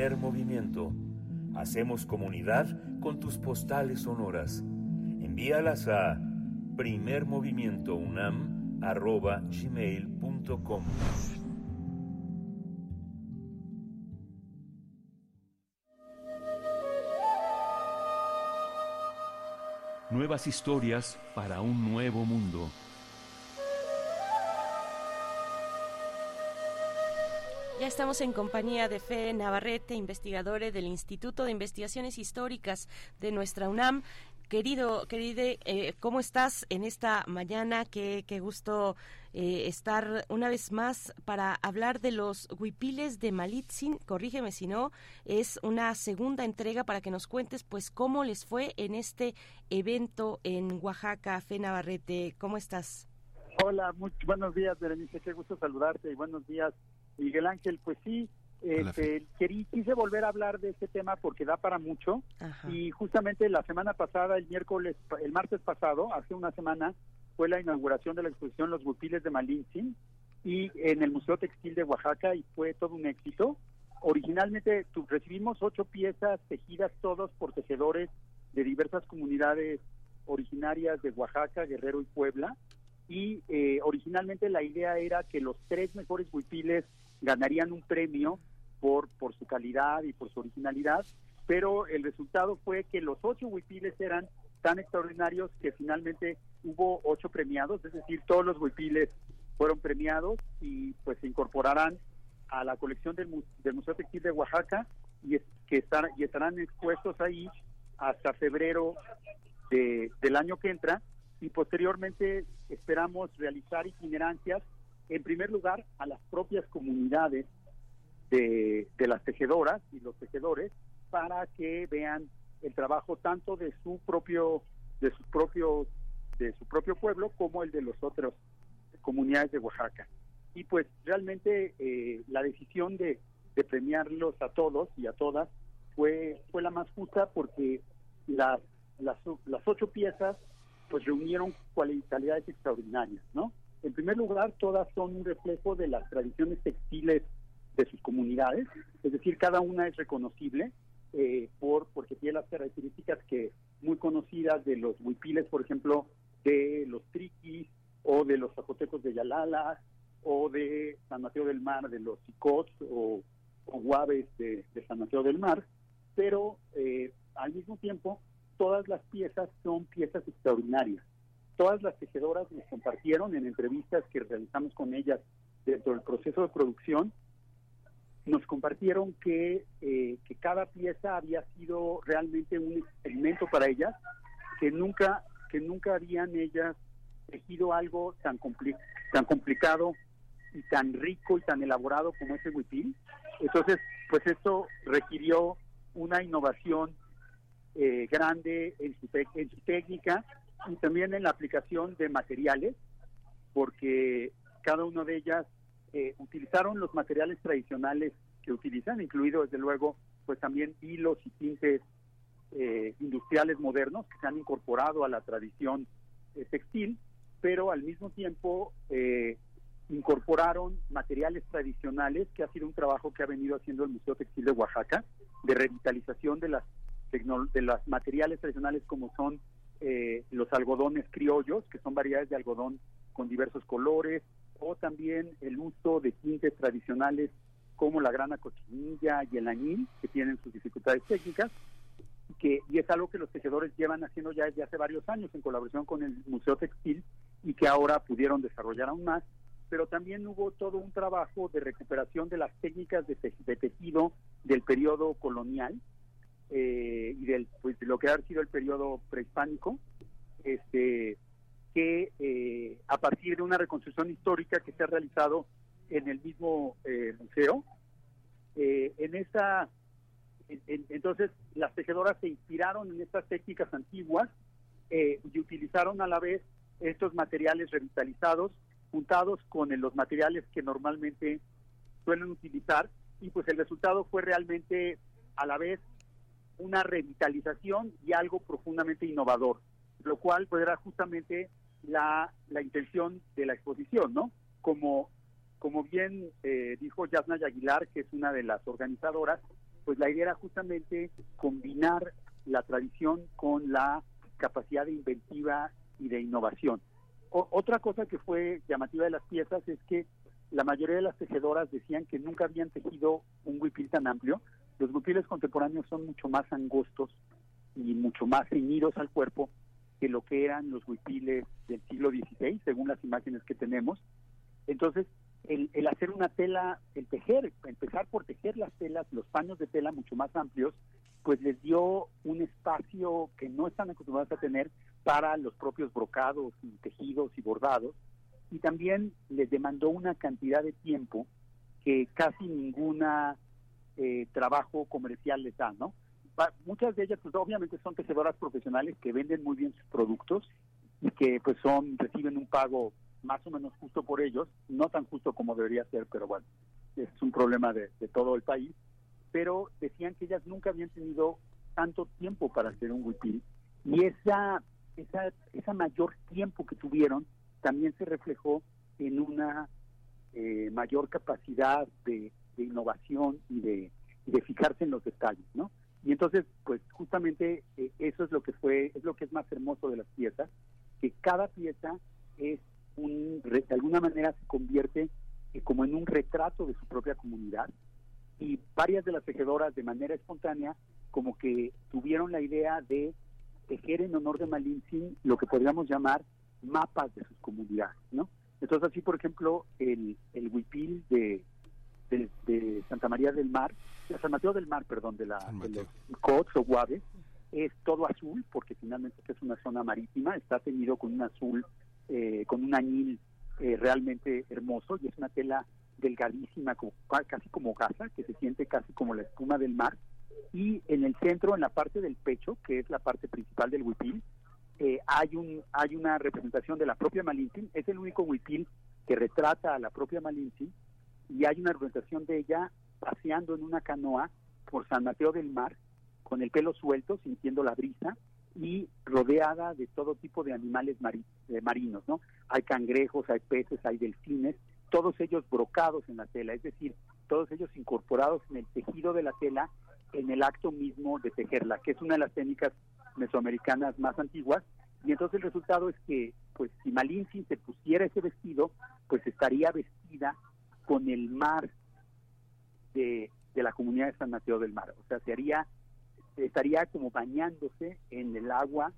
Primer movimiento. Hacemos comunidad con tus postales sonoras. Envíalas a primermovimientounam.gmail.com
Nuevas historias para un nuevo mundo.
Ya estamos en compañía de Fe Navarrete, investigadora del Instituto de Investigaciones Históricas de nuestra UNAM. Querido, queride, eh, ¿cómo estás en esta mañana? Qué, qué gusto eh, estar una vez más para hablar de los huipiles de Malitzin. Corrígeme si no, es una segunda entrega para que nos cuentes pues cómo les fue en este evento en Oaxaca. Fe Navarrete, ¿cómo estás?
Hola, muy buenos días, Berenice, qué gusto saludarte y buenos días, Miguel Ángel. Pues sí, este, querí, quise volver a hablar de este tema porque da para mucho y justamente la semana pasada, el miércoles, el martes pasado, hace una semana, fue la inauguración de la exposición Los Bupiles de Malintzin y en el Museo Textil de Oaxaca y fue todo un éxito. Originalmente tu, recibimos ocho piezas tejidas todos por tejedores de diversas comunidades originarias de Oaxaca, Guerrero y Puebla y eh, originalmente la idea era que los tres mejores huipiles ganarían un premio por, por su calidad y por su originalidad, pero el resultado fue que los ocho huipiles eran tan extraordinarios que finalmente hubo ocho premiados, es decir, todos los huipiles fueron premiados y pues se incorporarán a la colección del, Museo Textil de Oaxaca y, que estarán expuestos ahí hasta febrero de, del año que entra y posteriormente esperamos realizar itinerancias, en primer lugar, a las propias comunidades de, las tejedoras y los tejedores para que vean el trabajo tanto de su propio de sus propios de su propio pueblo como el de los otros comunidades de Oaxaca. Y pues realmente eh, la decisión de, de, premiarlos a todos y a todas fue fue la más justa porque las las, las ocho piezas pues reunieron cualidades extraordinarias no en primer lugar todas son un reflejo de las tradiciones textiles de sus comunidades, es decir, cada una es reconocible eh, por porque tiene las características que muy conocidas de los huipiles, por ejemplo, de los triquis o de los zapotecos de Yalala o de San Mateo del Mar, de los sicots o, guaves de, San Mateo del Mar, pero eh, al mismo tiempo todas las piezas son piezas extraordinarias. Todas las tejedoras nos compartieron en entrevistas que realizamos con ellas dentro del proceso de producción nos compartieron que, eh, que cada pieza había sido realmente un experimento para ellas, que nunca, que nunca habían ellas tejido algo tan, tan complicado y tan rico y tan elaborado como ese huipil. Entonces, pues esto requirió una innovación eh, grande en su, en su técnica y también en la aplicación de materiales, porque cada una de ellas eh, utilizaron los materiales tradicionales que utilizan, incluido desde luego pues también hilos y tintes eh, industriales modernos que se han incorporado a la tradición eh, textil, pero al mismo tiempo incorporaron materiales tradicionales, que ha sido un trabajo que ha venido haciendo el Museo Textil de Oaxaca, de revitalización de las de los materiales tradicionales como son los algodones criollos, que son variedades de algodón con diversos colores, o también el uso de tintes tradicionales como la grana cochinilla y el añil, que tienen sus dificultades técnicas, que, y es algo que los tejedores llevan haciendo ya desde hace varios años en colaboración con el Museo Textil y que ahora pudieron desarrollar aún más, pero también hubo todo un trabajo de recuperación de las técnicas de, tejido del periodo colonial eh, y del pues, de lo que ha sido el periodo prehispánico, este que eh, a partir de una reconstrucción histórica que se ha realizado en el mismo eh, museo, eh, en esa, entonces las tejedoras se inspiraron en estas técnicas antiguas y utilizaron a la vez estos materiales revitalizados juntados con los materiales que normalmente suelen utilizar y pues el resultado fue realmente a la vez una revitalización y algo profundamente innovador, lo cual pues era justamente la, la intención de la exposición, ¿no? Como, como bien eh, dijo Yasna Aguilar, que es una de las organizadoras, pues la idea era justamente combinar la tradición con la capacidad inventiva y de innovación. otra cosa que fue llamativa de las piezas es que la mayoría de las tejedoras decían que nunca habían tejido un huipil tan amplio. Los huipiles contemporáneos son mucho más angostos y mucho más ceñidos al cuerpo que lo que eran los huipiles del siglo XVI, según las imágenes que tenemos. Entonces, el, el, hacer una tela, el tejer, empezar por tejer las telas, los paños de tela mucho más amplios, pues les dio un espacio que no están acostumbrados a tener para los propios brocados y tejidos y bordados, y también les demandó una cantidad de tiempo que casi ninguna eh, trabajo comercial les da, ¿no? muchas de ellas, pues obviamente son tejedoras profesionales que venden muy bien sus productos y que pues son reciben un pago más o menos justo por ellos, no tan justo como debería ser, pero bueno, es un problema de, todo el país. Pero decían que ellas nunca habían tenido tanto tiempo para hacer un huipil y esa, esa, esa mayor tiempo que tuvieron también se reflejó en una eh, mayor capacidad de, innovación y de, de, fijarse en los detalles, ¿no? Y entonces, pues justamente eh, eso es lo que fue, es lo que es más hermoso de las piezas, que cada pieza es un, de alguna manera se convierte eh, como en un retrato de su propia comunidad y varias de las tejedoras de manera espontánea como que tuvieron la idea de tejer en honor de Malintzin lo que podríamos llamar mapas de sus comunidades, ¿no? Entonces así, por ejemplo, el, el huipil de, de, Santa María del Mar, de San Mateo del Mar, perdón, de, la, de los Cots o Guaves, es todo azul, porque finalmente es una zona marítima, está teñido con un azul, eh, con un añil eh, realmente hermoso, y es una tela delgadísima, como, casi como gasa, que se siente casi como la espuma del mar, y en el centro, en la parte del pecho, que es la parte principal del huipil, eh, hay un hay una representación de la propia Malintzin, es el único huipil que retrata a la propia Malintzin y hay una representación de ella paseando en una canoa por San Mateo del Mar con el pelo suelto, sintiendo la brisa y rodeada de todo tipo de animales eh, marinos, ¿no? Hay cangrejos, hay peces, hay delfines, todos ellos brocados en la tela, es decir, todos ellos incorporados en el tejido de la tela en el acto mismo de tejerla, que es una de las técnicas mesoamericanas más antiguas. Y entonces el resultado es que, pues, si Malintzin se pusiera ese vestido, pues estaría vestida con el mar de, la comunidad de San Mateo del Mar. O sea, se haría, estaría como bañándose en el agua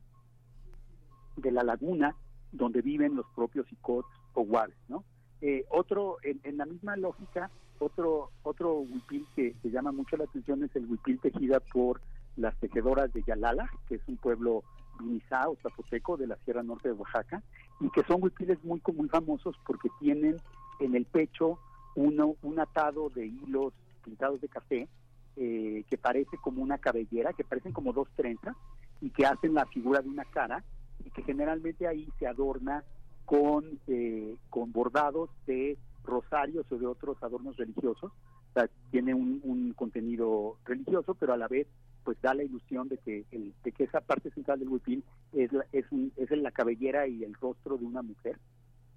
de la laguna donde viven los propios icots o guares, ¿no? Eh, otro, en, la misma lógica, otro otro huipil que, se llama mucho la atención es el huipil tejida por las tejedoras de Yalala, que es un pueblo vinizá o zapoteco de la Sierra Norte de Oaxaca, y que son huipiles muy, muy famosos porque tienen en el pecho uno, un atado de hilos pintados de café eh, que parece como una cabellera, que parecen como dos trenzas y que hacen la figura de una cara y que generalmente ahí se adorna con, eh, con bordados de rosarios o de otros adornos religiosos. O sea, tiene un, contenido religioso, pero a la vez pues da la ilusión de que que esa parte central del huipil es la, es, un, es la cabellera y el rostro de una mujer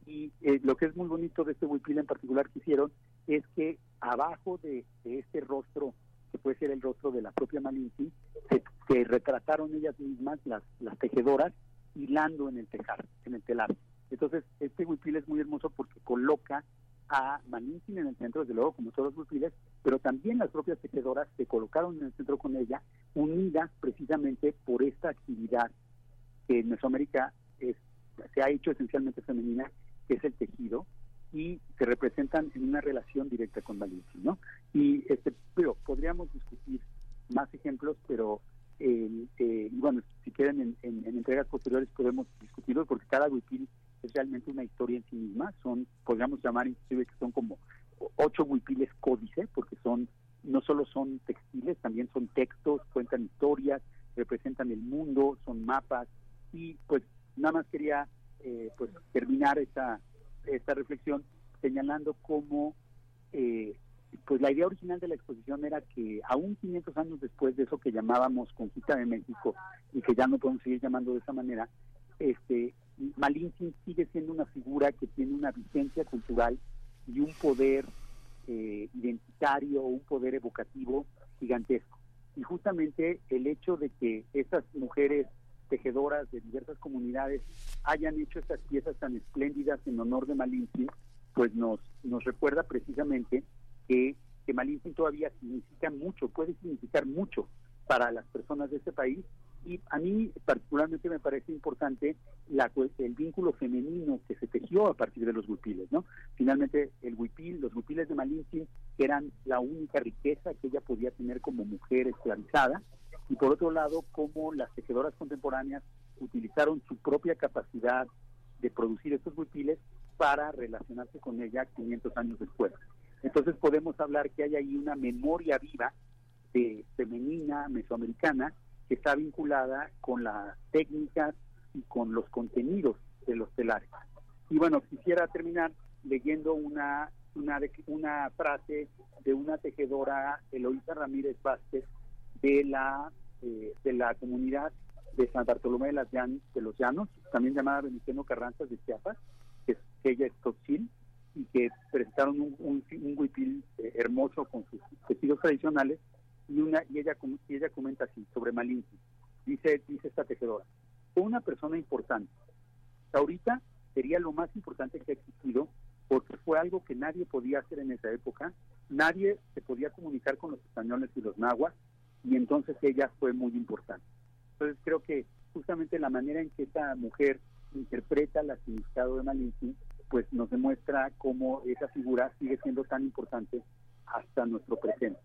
y eh, lo que es muy bonito de este huipil en particular que hicieron es que abajo de, este rostro que puede ser el rostro de la propia Malinci se, retrataron ellas mismas las, las tejedoras hilando en el tejar en el telar. Entonces este huipil es muy hermoso porque coloca a Malintzin en el centro, desde luego, como todos los huipiles, pero también las propias tejedoras se colocaron en el centro con ella, unidas precisamente por esta actividad que en Mesoamérica es, se ha hecho esencialmente femenina, que es el tejido, y se representan en una relación directa con Malintzin, ¿no? Y este, pero podríamos discutir más ejemplos, pero eh, bueno, si quieren en, en, entregas posteriores podemos discutirlo porque cada huipil es realmente una historia en sí misma. Son, podríamos llamar inclusive que son como ocho huipiles códice, porque son no solo son textiles, también son textos, cuentan historias, representan el mundo, son mapas y pues nada más quería eh, pues terminar esta esta reflexión señalando cómo eh, pues la idea original de la exposición era que aún 500 años después de eso que llamábamos Conquista de México y que ya no podemos seguir llamando de esa manera, este Malintzin sigue siendo una figura que tiene una vigencia cultural y un poder eh, identitario, un poder evocativo gigantesco. Y justamente el hecho de que estas mujeres tejedoras de diversas comunidades hayan hecho estas piezas tan espléndidas en honor de Malinche, pues nos, nos recuerda precisamente que, que Malinche todavía significa mucho, puede significar mucho para las personas de este país y a mí particularmente me parece importante la, el vínculo femenino que se tejió a partir de los huipiles, ¿no? Finalmente el huipil, los huipiles de Malinche eran la única riqueza que ella podía tener como mujer esclavizada y por otro lado cómo las tejedoras contemporáneas utilizaron su propia capacidad de producir estos huipiles para relacionarse con ella 500 años después. Entonces podemos hablar que hay ahí una memoria viva de femenina mesoamericana que está vinculada con las técnicas y con los contenidos de los telares. Y bueno, quisiera terminar leyendo una, una, una frase de una tejedora, Eloísa Ramírez Vázquez, de la, eh, de la comunidad de San Bartolomé de, las de los Llanos, también llamada Beniciano Carranzas de Chiapas, que, ella es toxil, y que presentaron un, un, huipil eh, hermoso con sus vestidos tradicionales y una y ella y ella comenta así sobre Malinche. Dice dice esta tejedora fue una persona importante. Ahorita sería lo más importante que ha existido porque fue algo que nadie podía hacer en esa época. Nadie se podía comunicar con los españoles y los nahuas y entonces ella fue muy importante. Entonces creo que justamente la manera en que esta mujer interpreta el significado de Malinche pues nos demuestra cómo esa figura sigue siendo tan importante hasta nuestro presente.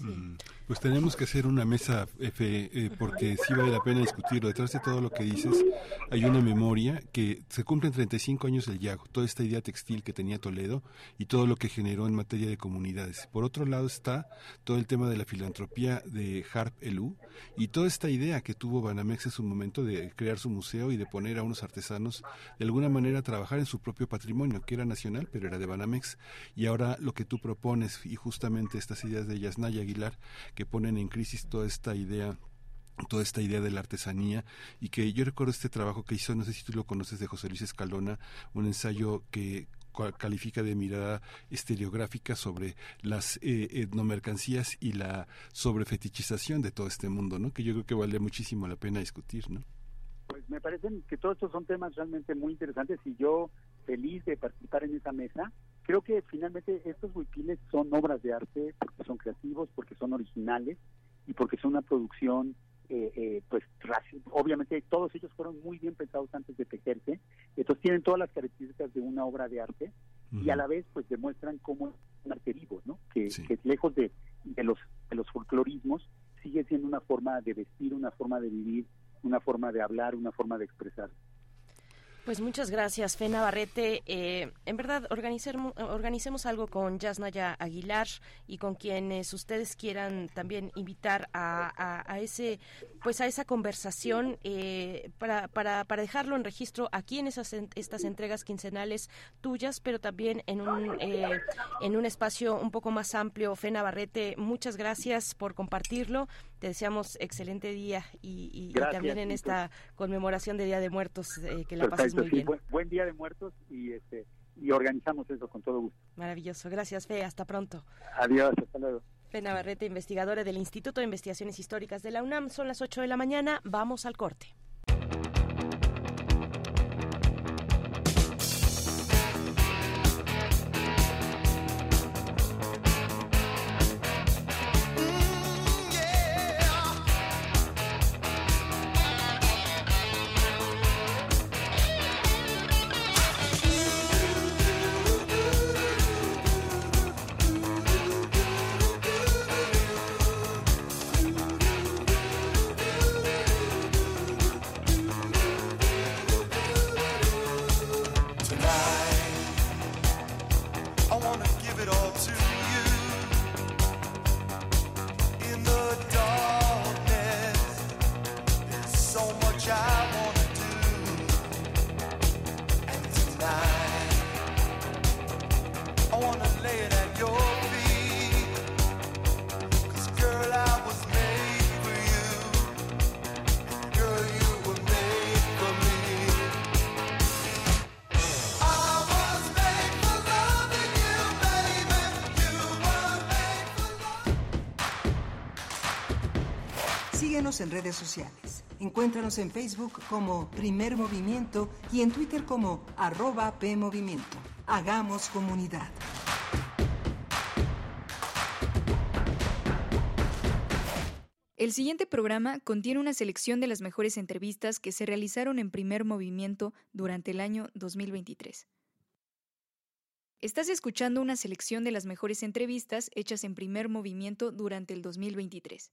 Mm, pues tenemos que hacer una mesa, F, eh, porque sí vale la pena discutirlo. Detrás de todo lo que dices hay una memoria que se cumplen 35 años del Yago, toda esta idea textil que tenía Toledo y todo lo que generó en materia de comunidades. Por otro lado está todo el tema de la filantropía de Harp Elú y toda esta idea que tuvo Banamex en su momento de crear su museo y de poner a unos artesanos de alguna manera a trabajar en su propio patrimonio, que era nacional, pero era de Banamex. Y ahora lo que tú propones y justamente estas ideas de Yasnaya Aguilar que ponen en crisis toda esta idea toda esta idea de la artesanía y que yo recuerdo este trabajo que hizo, no sé si tú lo conoces, de José Luis Escalona, un ensayo que califica de mirada estereográfica sobre las eh, etnomercancías y la sobrefetichización de todo este mundo, ¿no? Que yo creo que vale muchísimo la pena discutir, ¿no?
Pues me parecen que todos estos son temas realmente muy interesantes y yo feliz de participar en esa mesa creo que finalmente estos huipiles son obras de arte porque son creativos, porque son originales y porque son una producción, eh, eh, pues obviamente todos ellos fueron muy bien pensados antes de tejerse, entonces tienen todas las características de una obra de arte y a la vez pues demuestran cómo es un arte vivo, ¿no? Que, que lejos de, de, los, de los folclorismos sigue siendo una forma de vestir, una forma de vivir, una forma de hablar, una forma de expresar.
Pues muchas gracias, Fena Barrete. Eh, en verdad, organicemos algo con Yasnaya Aguilar y con quienes ustedes quieran también invitar a, ese, pues a esa conversación eh, para, para, para, dejarlo en registro aquí en esas estas entregas quincenales tuyas, pero también en un eh, en un espacio un poco más amplio. Fena Barrete, muchas gracias por compartirlo. Te deseamos excelente día y, también en esta conmemoración de Día de Muertos que la pases muy bien.
Buen, Día de Muertos y este y organizamos eso con todo gusto.
Maravilloso. Gracias, Fe. Hasta pronto.
Adiós. Hasta luego.
Fe Navarrete, investigadora del Instituto de Investigaciones Históricas de la UNAM. Son las 8 de la mañana. Vamos al corte.
En redes sociales. Encuéntranos en Facebook como Primer Movimiento y en Twitter como arroba PMovimiento. Hagamos comunidad.
El siguiente programa contiene una selección de las mejores entrevistas que se realizaron en primer movimiento durante el año 2023. Estás escuchando una selección de las mejores entrevistas hechas en primer movimiento durante el 2023.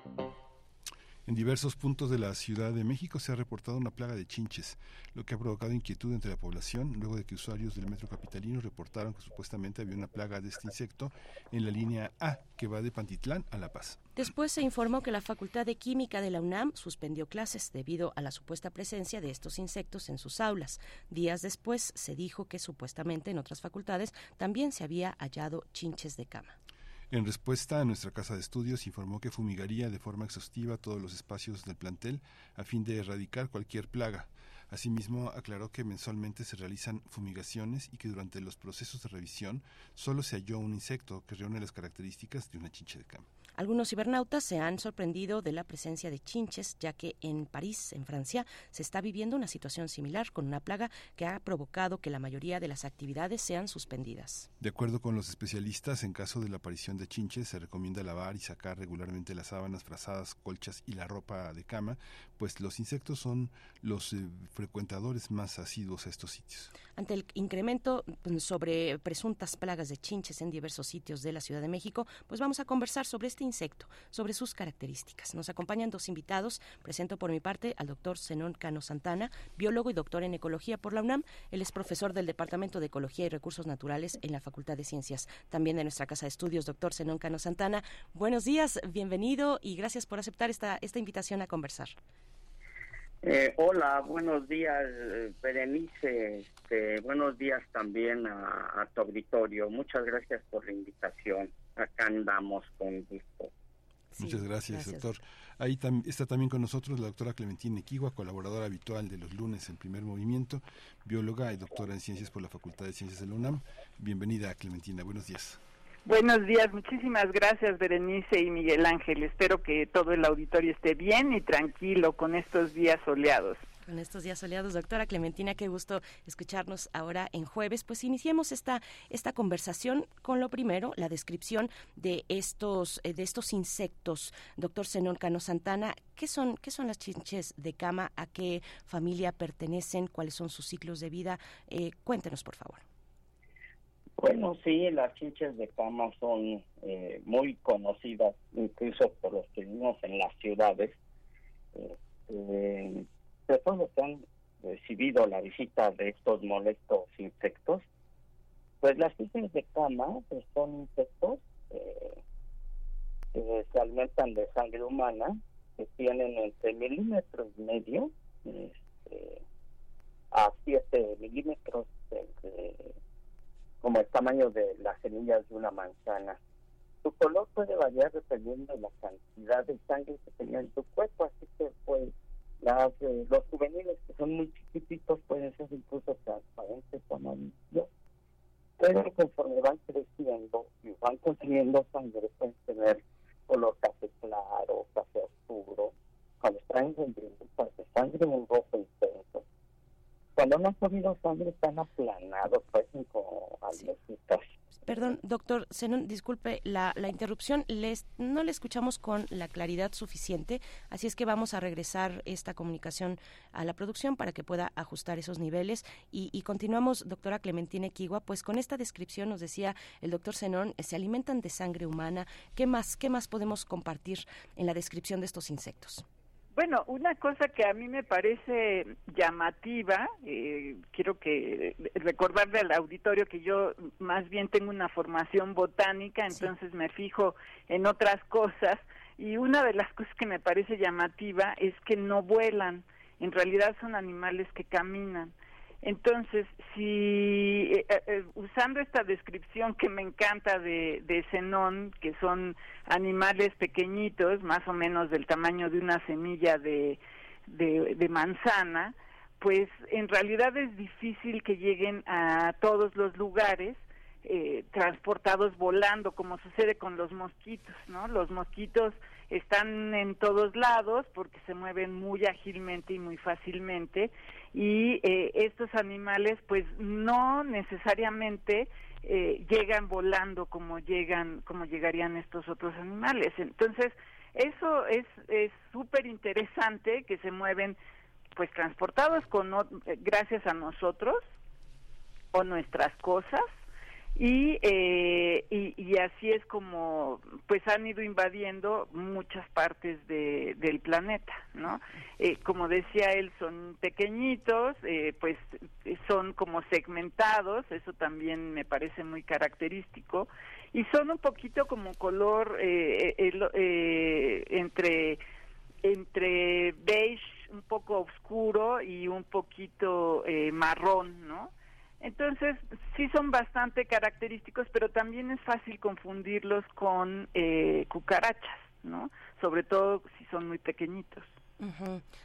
En diversos puntos de la Ciudad de México se ha reportado una plaga de chinches, lo que ha provocado inquietud entre la población, luego de que usuarios del metro capitalino reportaron que supuestamente había una plaga de este insecto en la línea A, que va de Pantitlán a La Paz.
Después se informó que la Facultad de Química de la UNAM suspendió clases debido a la supuesta presencia de estos insectos en sus aulas. Días después se dijo que supuestamente en otras facultades también se había hallado chinches de cama.
En respuesta a nuestra casa de estudios informó que fumigaría de forma exhaustiva todos los espacios del plantel a fin de erradicar cualquier plaga. Asimismo, aclaró que mensualmente se realizan fumigaciones y que durante los procesos de revisión solo se halló un insecto que reúne las características de una chinche de cama.
Algunos cibernautas se han sorprendido de la presencia de chinches, ya que en París, en Francia, se está viviendo una situación similar con una plaga que ha provocado que la mayoría de las actividades sean suspendidas.
De acuerdo con los especialistas, en caso de la aparición de chinches, se recomienda lavar y sacar regularmente las sábanas, frazadas, colchas y la ropa de cama, pues los insectos son los eh, frecuentadores más asiduos a estos sitios.
Ante el incremento mm, sobre presuntas plagas de chinches en diversos sitios de la Ciudad de México, pues vamos a conversar sobre este insecto, sobre sus características. Nos acompañan dos invitados. Presento por mi parte al doctor Zenón Cano Santana, biólogo y doctor en ecología por la UNAM. Él es profesor del Departamento de Ecología y Recursos Naturales en la Facultad de Ciencias, también de nuestra casa de estudios, doctor Zenón Cano Santana. Buenos días, bienvenido y gracias por aceptar esta, esta invitación a conversar.
Eh, hola, buenos días, Berenice. Este, buenos días también a, a, tu auditorio. Muchas gracias por la invitación. Acá andamos con gusto.
Sí, Muchas gracias, gracias, doctor. Ahí tam está también con nosotros la doctora Clementina Equigua, colaboradora habitual de los lunes en Primer Movimiento, bióloga y doctora en Ciencias por la Facultad de Ciencias de la UNAM. Bienvenida, Clementina. Buenos días.
Buenos días, muchísimas gracias Berenice y Miguel Ángel. Espero que todo el auditorio esté bien y tranquilo con estos días soleados.
Con estos días soleados, doctora Clementina, qué gusto escucharnos ahora en jueves. Pues iniciemos esta, esta conversación con lo primero, la descripción de estos, eh, de estos insectos. Doctor Zenón Cano Santana, ¿qué son, ¿qué son las chinches de cama? ¿A qué familia pertenecen? ¿Cuáles son sus ciclos de vida? Eh, cuéntenos, por favor.
Bueno, sí, las chinches de cama son eh, muy conocidas, incluso por los que vivimos en las ciudades. Eh, de todos los que han recibido la visita de estos molestos insectos, pues las chinches de cama pues, son insectos eh, que se alimentan de sangre humana, que tienen entre milímetros y medio este, a 7 milímetros de como el tamaño de las semillas de una manzana. Su color puede variar dependiendo de la cantidad de sangre que tenga en tu cuerpo, así que pues las, eh, los juveniles que son muy chiquititos pueden ser incluso transparentes o amarillos, pero conforme van creciendo y van consumiendo sangre pueden tener color café claro, café oscuro, cuando están en de sangre un rojo intenso cuando no han comido sangre están aplanados, parecen como almecitas.
Perdón, doctor Zenón, disculpe la, la interrupción. Les, no le escuchamos con la claridad suficiente, así es que vamos a regresar esta comunicación a la producción para que pueda ajustar esos niveles. Y, y continuamos, doctora Clementina Equigua, pues con esta descripción nos decía el doctor Zenón, se alimentan de sangre humana. ¿Qué más, ¿Qué más podemos compartir en la descripción de estos insectos?
Bueno, una cosa que a mí me parece llamativa, eh, quiero que recordarle al auditorio que yo más bien tengo una formación botánica, entonces sí. me fijo en otras cosas y una de las cosas que me parece llamativa es que no vuelan, en realidad son animales que caminan. Entonces, si eh, eh, usando esta descripción que me encanta de, de Zenón, que son animales pequeñitos, más o menos del tamaño de una semilla de, de, manzana, pues en realidad es difícil que lleguen a todos los lugares eh, transportados volando, como sucede con los mosquitos, ¿no? Los mosquitos están en todos lados porque se mueven muy ágilmente y muy fácilmente. Y eh, estos animales pues no necesariamente eh, llegan volando como llegan como llegarían estos otros animales. Entonces eso es es súper interesante que se mueven pues transportados con gracias a nosotros o nuestras cosas eh, y, y, así es como pues han ido invadiendo muchas partes de, del planeta no eh, como decía él son pequeñitos eh, pues son como segmentados eso también me parece muy característico y son un poquito como color entre entre beige un poco oscuro y un poquito marrón no entonces, sí son bastante característicos, pero también es fácil confundirlos con eh, cucarachas, ¿no? Sobre todo si son muy pequeñitos.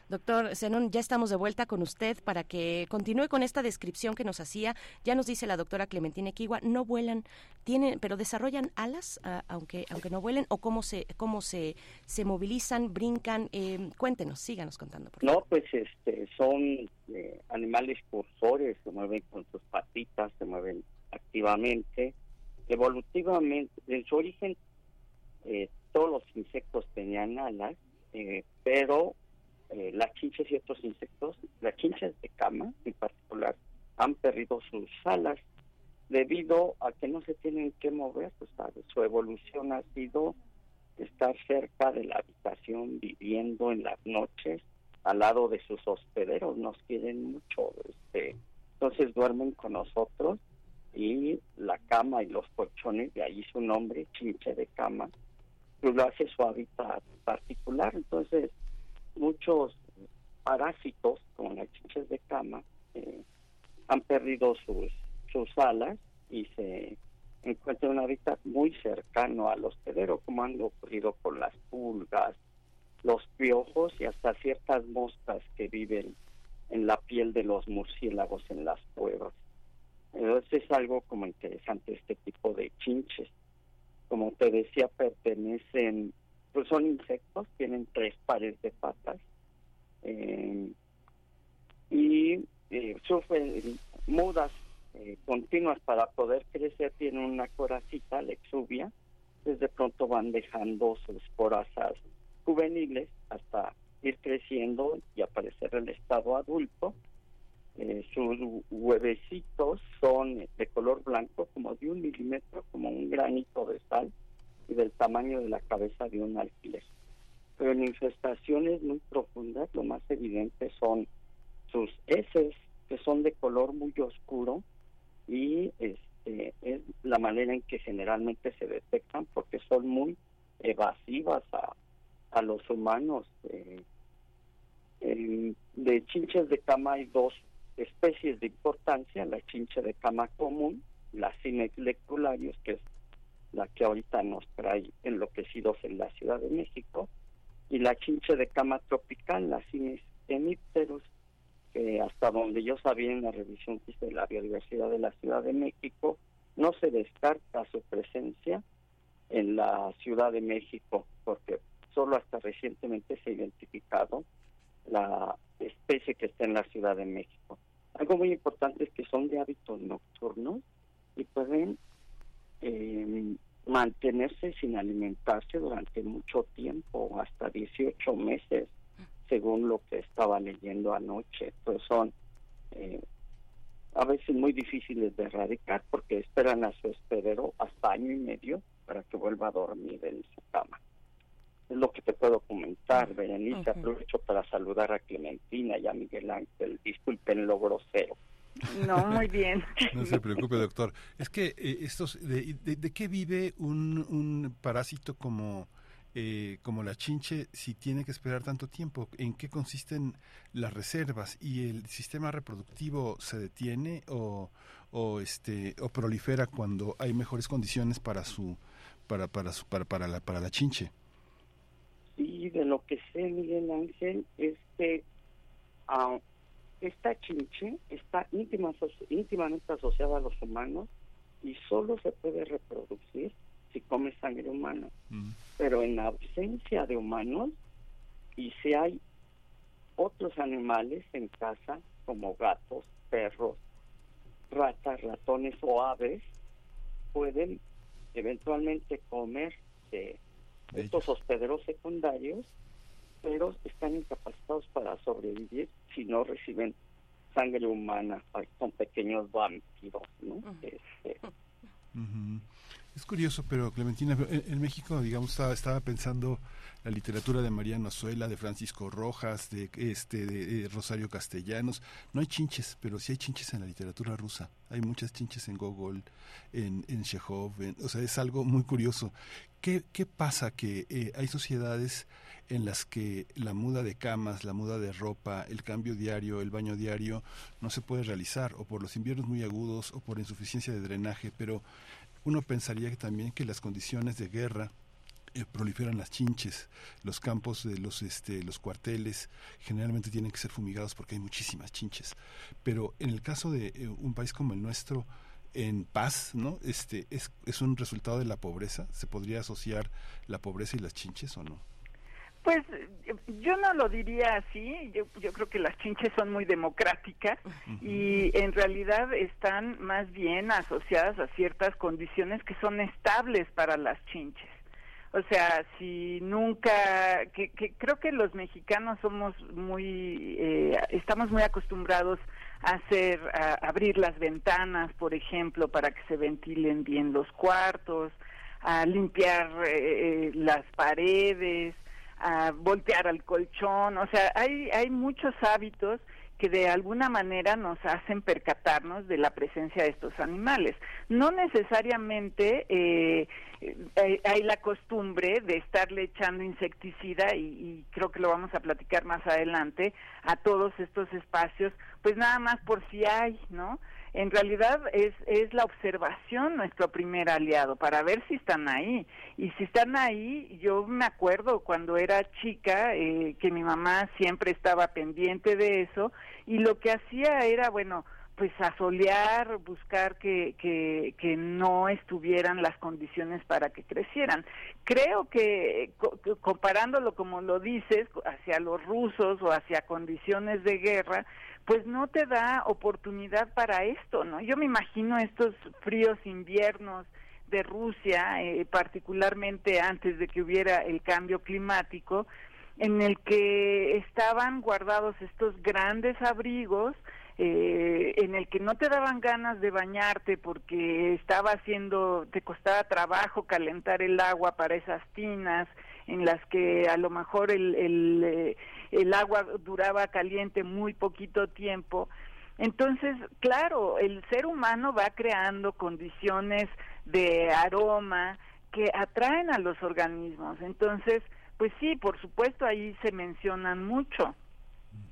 Doctor Zenón, ya estamos de vuelta con usted para que continúe con esta descripción que nos hacía. Ya nos dice la doctora Clementina Kiwa, no vuelan, tienen, pero desarrollan alas, aunque aunque no vuelen, o cómo se cómo se se movilizan, brincan. Eh, cuéntenos, síganos contando.
no, pues este son eh, animales cursores, se mueven con sus patitas, se mueven activamente, evolutivamente. En su origen, eh, todos los insectos tenían alas, eh, pero eh, las chinches y otros insectos, las chinches de cama en particular, han perdido sus alas debido a que no se tienen que mover, pues, su evolución ha sido estar cerca de la habitación, viviendo en las noches al lado de sus hospederos, nos quieren mucho, este, entonces duermen con nosotros y la cama y los colchones, de ahí su nombre, chinche de cama, pues lo hace su hábitat particular, entonces muchos parásitos, como las chinches de cama, eh, han perdido sus, sus alas y se encuentran un hábitat muy cercano al hospedero, como han ocurrido con las pulgas, los piojos y hasta ciertas moscas que viven en la piel de los murciélagos en las cuevas. Entonces es algo como interesante este tipo de chinches. Como te decía, pertenecen pues son insectos, tienen tres pares de patas eh, y eh, sufren mudas eh, continuas para poder crecer, tienen una coracita, la exuvia, pues de pronto van dejando sus corazas juveniles hasta ir creciendo y aparecer el estado adulto. sus huevecitos son de color blanco, como de un milímetro, como un granito de sal y del tamaño de la cabeza de un alfiler. Pero en infestaciones muy profundas, lo más evidente son sus heces, que son de color muy oscuro y este, es la manera en que generalmente se detectan porque son muy evasivas a, a los humanos. Eh, de chinches de cama hay dos especies de importancia, la chinche de cama común, la Cinex lectularius, que es la que ahorita nos trae enloquecidos en la Ciudad de México, y la chinche de cama tropical, la Cinis hemipterus, que hasta donde yo sabía en la revisión que hice de la biodiversidad de la Ciudad de México, no se descarta su presencia en la Ciudad de México, porque solo hasta recientemente se ha identificado la especie que está en la Ciudad de México. Algo muy importante es que son de hábitos nocturnos y pueden eh, mantenerse sin alimentarse durante mucho tiempo, hasta 18 meses, según lo que estaba leyendo anoche. Pues son eh, a veces muy difíciles de erradicar porque esperan a su hospedero hasta año y medio para que vuelva a dormir en su cama. Es lo que te puedo comentar, Berenice. Aprovecho para saludar a Clementina y a Miguel Ángel. Disculpen lo grosero.
No, muy bien. *laughs*
No se preocupe, doctor. Es que eh, estos, de, de, qué vive un, un parásito como eh, como la chinche si tiene que esperar tanto tiempo? ¿En qué consisten las reservas? ¿Y el sistema reproductivo se detiene o, o, este, o prolifera cuando hay mejores condiciones para su para para su, para, para la para la chinche?
Y de lo que sé, Miguel Ángel, es que ah, esta chinche está íntima, íntimamente asociada a los humanos y solo se puede reproducir si come sangre humana.
Mm.
Pero en ausencia de humanos y si hay otros animales en casa como gatos, perros, ratas, ratones o aves, pueden eventualmente comer de estos hospederos secundarios, pero están incapacitados para sobrevivir si no reciben sangre humana, son pequeños vampiros, ¿no? Este.
Es curioso, pero Clementina, en, en México, digamos, estaba, estaba pensando la literatura de Mariano Azuela, de Francisco Rojas, de este, de, Rosario Castellanos. No hay chinches, pero sí hay chinches en la literatura rusa. Hay muchas chinches en Gogol, en, en Chekhov, en- o sea, es algo muy curioso. ¿Qué, qué pasa? Que eh, hay sociedades en las que la muda de camas, la muda de ropa, el cambio diario, el baño diario, no se puede realizar, o por los inviernos muy agudos, o por insuficiencia de drenaje, pero uno pensaría que también que las condiciones de guerra eh, proliferan las chinches, los campos de los este los cuarteles generalmente tienen que ser fumigados porque hay muchísimas chinches. Pero en el caso de eh, un país como el nuestro en paz, ¿no? Este es es un resultado de la pobreza, se podría asociar la pobreza y las chinches o no?
Pues eh, yo no lo diría así, yo, yo creo que las chinches son muy democráticas y en realidad están más bien asociadas a ciertas condiciones que son estables para las chinches. O sea, si nunca, que, que creo que los mexicanos somos muy, eh, estamos muy acostumbrados a hacer, a abrir las ventanas, por ejemplo, para que se ventilen bien los cuartos, a limpiar eh, eh, las paredes, a voltear al colchón, o sea, hay, hay muchos hábitos que de alguna manera nos hacen percatarnos de la presencia de estos animales. No necesariamente eh, hay, la costumbre de estarle echando insecticida y, y creo que lo vamos a platicar más adelante a todos estos espacios, pues nada más por si hay, ¿no? En realidad es, es la observación nuestro primer aliado para ver si están ahí. Y si están ahí, yo me acuerdo cuando era chica eh, que mi mamá siempre estaba pendiente de eso y lo que hacía era, bueno, pues asolear, buscar que, que, que no estuvieran las condiciones para que crecieran. Creo que co- co- comparándolo como lo dices, hacia los rusos o hacia condiciones de guerra, pues no te da oportunidad para esto, ¿no? Yo me imagino estos fríos inviernos de Rusia, eh, particularmente antes de que hubiera el cambio climático, en el que estaban guardados estos grandes abrigos, eh, en el que no te daban ganas de bañarte porque estaba haciendo, te costaba trabajo calentar el agua para esas tinas, en las que a lo mejor el, el, eh, el agua duraba caliente muy poquito tiempo. Entonces, claro, el ser humano va creando condiciones de aroma que atraen a los organismos. Entonces, pues sí, por supuesto, ahí se mencionan mucho.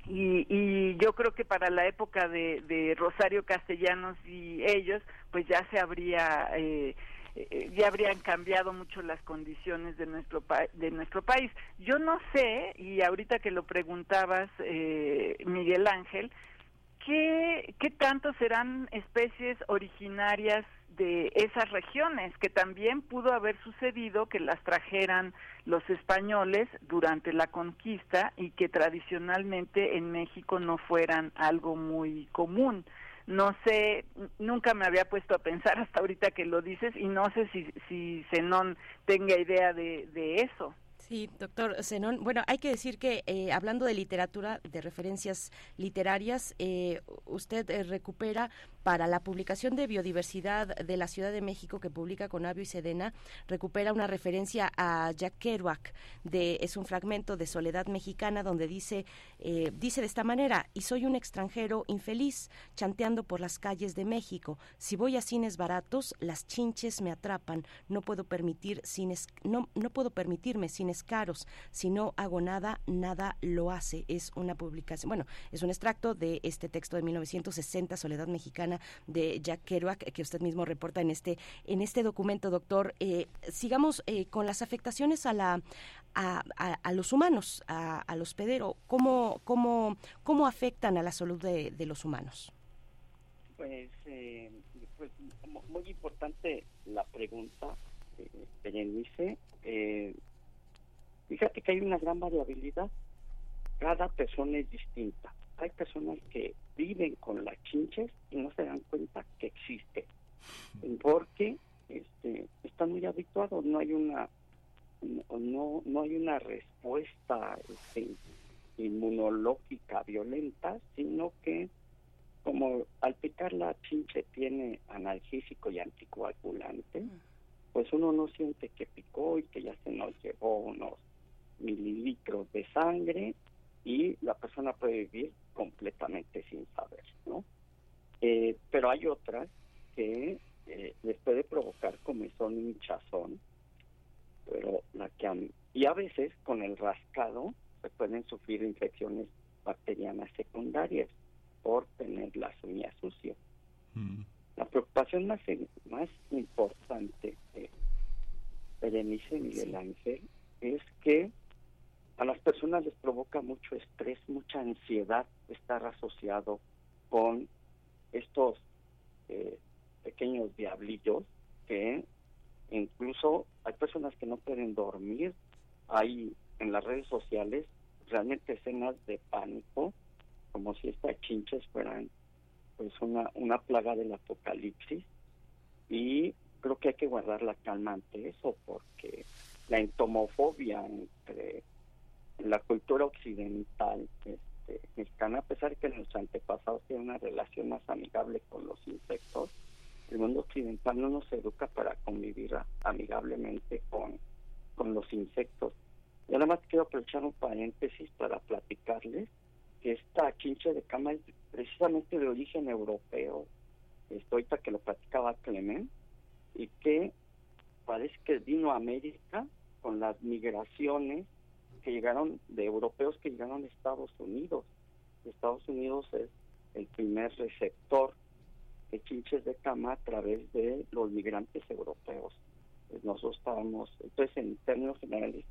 Y, y yo creo que para la época de, de Rosario Castellanos y ellos, pues ya se habría, eh, eh, ya habrían cambiado mucho las condiciones de nuestro pa- de nuestro país. Yo no sé, y ahorita que lo preguntabas, eh, Miguel Ángel, ¿qué, ¿qué tanto serán especies originarias de esas regiones? Que también pudo haber sucedido que las trajeran los españoles durante la conquista y que tradicionalmente en México no fueran algo muy común. No sé, nunca me había puesto a pensar hasta ahorita que lo dices y no sé si, si Zenón tenga idea de, de eso.
Sí, doctor Zenón. Bueno, hay que decir que eh, hablando de literatura, de referencias literarias, eh, usted eh, recupera para la publicación de biodiversidad de la Ciudad de México que publica con Avio y Sedena, recupera una referencia a Jack Kerouac, de, es un fragmento de Soledad Mexicana donde dice, eh, dice de esta manera, y soy un extranjero infeliz, chanteando por las calles de México. Si voy a cines baratos, las chinches me atrapan, no puedo permitir cines, no, no puedo permitirme cines caros, si no hago nada, nada lo hace. Es una publicación, bueno, es un extracto de este texto de 1960, Soledad Mexicana, de Jack Kerouac, que usted mismo reporta en este, en este documento, doctor. Eh, sigamos eh, con las afectaciones a la a, a, los humanos, a, al hospedero, ¿cómo, cómo, cómo afectan a la salud de, los humanos?
Pues, eh, pues muy importante la pregunta, Berenice. Fíjate que hay una gran variabilidad. Cada persona es distinta. Hay personas que viven con las chinches y no se dan cuenta que existe, porque este, están muy habituados. No hay una no no hay una respuesta este, inmunológica violenta, sino que como al picar la chinche tiene analgésico y anticoagulante, pues uno no siente que picó y que ya se nos llevó unos mililitros de sangre y la persona puede vivir completamente sin saber, ¿no? Eh, pero hay otras que eh, les puede provocar comezón y hinchazón, pero la que y a veces con el rascado se pueden sufrir infecciones bacterianas secundarias por tener las uñas sucias. La preocupación más, más importante de Berenice Miguel Ángel es que a las personas les provoca mucho estrés, mucha ansiedad estar asociado con estos eh, pequeños diablillos que incluso hay personas que no pueden dormir, hay en las redes sociales realmente escenas de pánico, como si estas chinches fueran pues una, una plaga del apocalipsis. Y creo que hay que guardar la calma ante eso porque la entomofobia entre la cultura occidental este, mexicana, a pesar de que nuestros antepasados tienen una relación más amigable con los insectos, el mundo occidental no nos educa para convivir amigablemente con, con los insectos. Y además quiero aprovechar un paréntesis para platicarles que esta chinche de cama es precisamente de origen europeo, esto ahorita que lo platicaba Clement, y que parece que vino a América con las migraciones que llegaron de europeos que llegaron a Estados Unidos. Estados Unidos es el primer receptor de chinches de cama a través de los migrantes europeos. Pues nosotros estábamos, entonces en términos generales,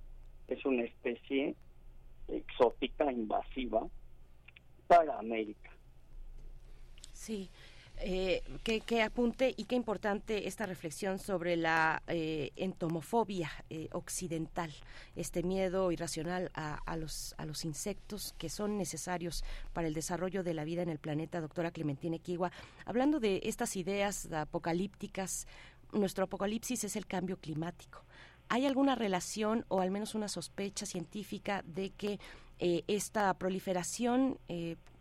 es una especie exótica, invasiva para América.
Sí. Eh, que, apunte y qué importante esta reflexión sobre la eh, entomofobia eh, occidental, este miedo irracional a, los, a los insectos que son necesarios para el desarrollo de la vida en el planeta, doctora Clementina Kiwa. Hablando de estas ideas apocalípticas, nuestro apocalipsis es el cambio climático. ¿Hay alguna relación o al menos una sospecha científica de que esta proliferación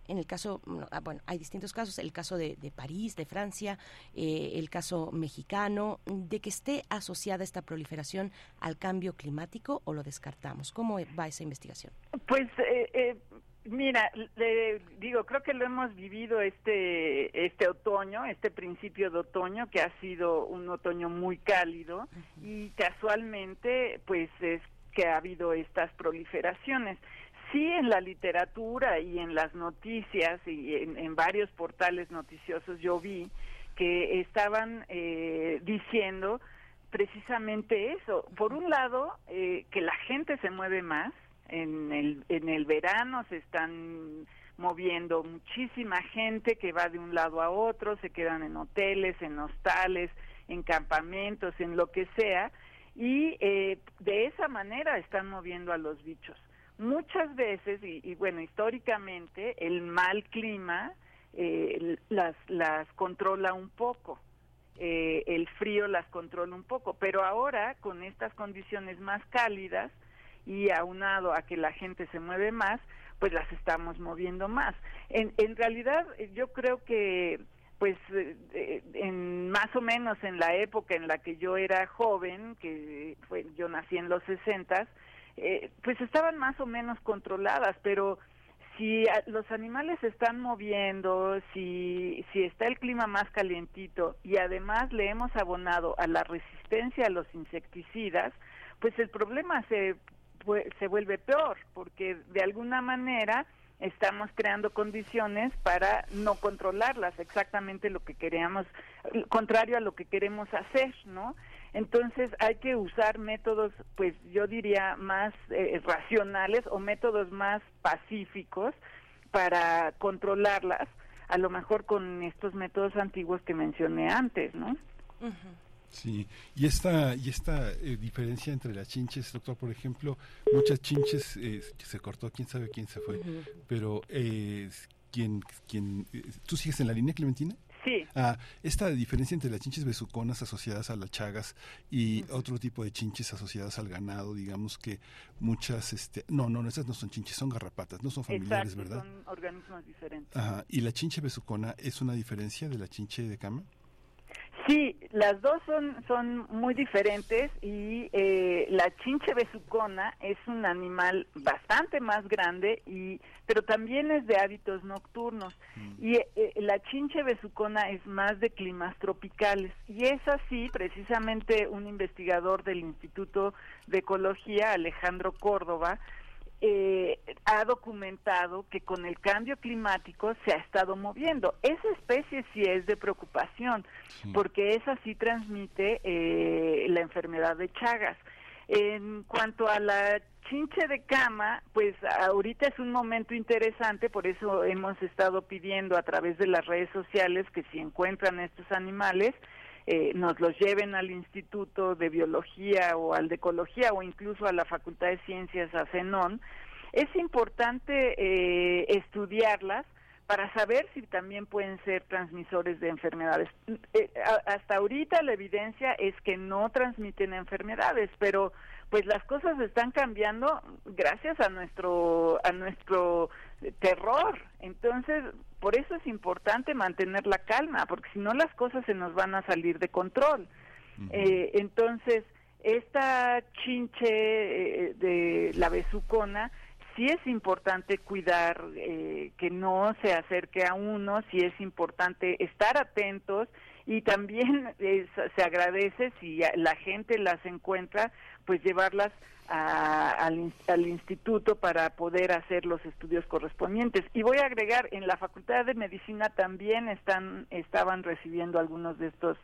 en el caso, ah, bueno, hay distintos casos, el caso de, París, de Francia, eh, el caso mexicano, de que esté asociada esta proliferación al cambio climático o lo descartamos. ¿Cómo va esa investigación?
Pues eh, eh, Mira, le digo, creo que lo hemos vivido este este otoño, este principio de otoño que ha sido un otoño muy cálido y casualmente pues es que ha habido estas proliferaciones sí en la literatura y en las noticias y en, varios portales noticiosos yo vi que estaban eh, diciendo precisamente eso. Por un lado, eh, que la gente se mueve más. En el, en el verano se están moviendo muchísima gente que va de un lado a otro, se quedan en hoteles, en hostales, en campamentos, en lo que sea, y eh, de esa manera están moviendo a los bichos muchas veces, y, bueno, históricamente, el mal clima eh, las, las controla un poco. Eh, el frío las controla un poco, pero ahora con estas condiciones más cálidas y aunado a que la gente se mueve más, pues las estamos moviendo más. En, en realidad yo creo que pues eh, en más o menos en la época en la que yo era joven, que fue yo nací en los sesentas, eh, pues estaban más o menos controladas, pero si los animales se están moviendo, si, si está el clima más calientito y además le hemos abonado a la resistencia a los insecticidas, pues el problema se, se vuelve peor, porque de alguna manera estamos creando condiciones para no controlarlas, exactamente lo que queríamos, contrario a lo que queremos hacer, ¿no? Entonces hay que usar métodos, pues yo diría, más eh, racionales o métodos más pacíficos para controlarlas, a lo mejor con estos métodos antiguos que mencioné antes, ¿no?
Sí, y esta, y esta eh, diferencia entre las chinches, doctor, por ejemplo, muchas chinches eh, se cortó, quién sabe quién se fue, pero eh, ¿quién, quién, ¿tú sigues en la línea, Clementina?
Sí.
Ah, esta diferencia entre las chinches besuconas asociadas a las chagas y otro tipo de chinches asociadas al ganado, digamos que muchas, este, no, no, esas no son chinches, son garrapatas, no son familiares, ¿verdad?
Son organismos diferentes.
Ajá. ¿Y la chinche besucona es una diferencia de la chinche de cama?
Sí, las dos son, son muy diferentes y eh, la chinche besucona es un animal bastante más grande, y pero también es de hábitos nocturnos. Mm. Y eh, la chinche besucona es más de climas tropicales. Y es así, precisamente un investigador del Instituto de Ecología, Alejandro Córdoba, eh, ha documentado que con el cambio climático se ha estado moviendo. Esa especie sí es de preocupación, porque esa sí transmite eh, la enfermedad de Chagas. En cuanto a la chinche de cama, pues ahorita es un momento interesante, por eso hemos estado pidiendo a través de las redes sociales que si encuentran estos animales, eh, nos los lleven al Instituto de Biología o al de Ecología o incluso a la Facultad de Ciencias, a CENON, es importante eh, estudiarlas para saber si también pueden ser transmisores de enfermedades. Eh, hasta ahorita la evidencia es que no transmiten enfermedades, pero pues las cosas están cambiando gracias a nuestro a nuestro terror. Entonces, por eso es importante mantener la calma, porque si no las cosas se nos van a salir de control. eh, entonces, esta chinche eh, de la besucona sí es importante cuidar eh, que no se acerque a uno, sí es importante estar atentos y también *laughs* se agradece si la gente las encuentra, pues llevarlas al, al, instituto para poder hacer los estudios correspondientes. Y voy a agregar, en la Facultad de Medicina también están estaban recibiendo algunos de estos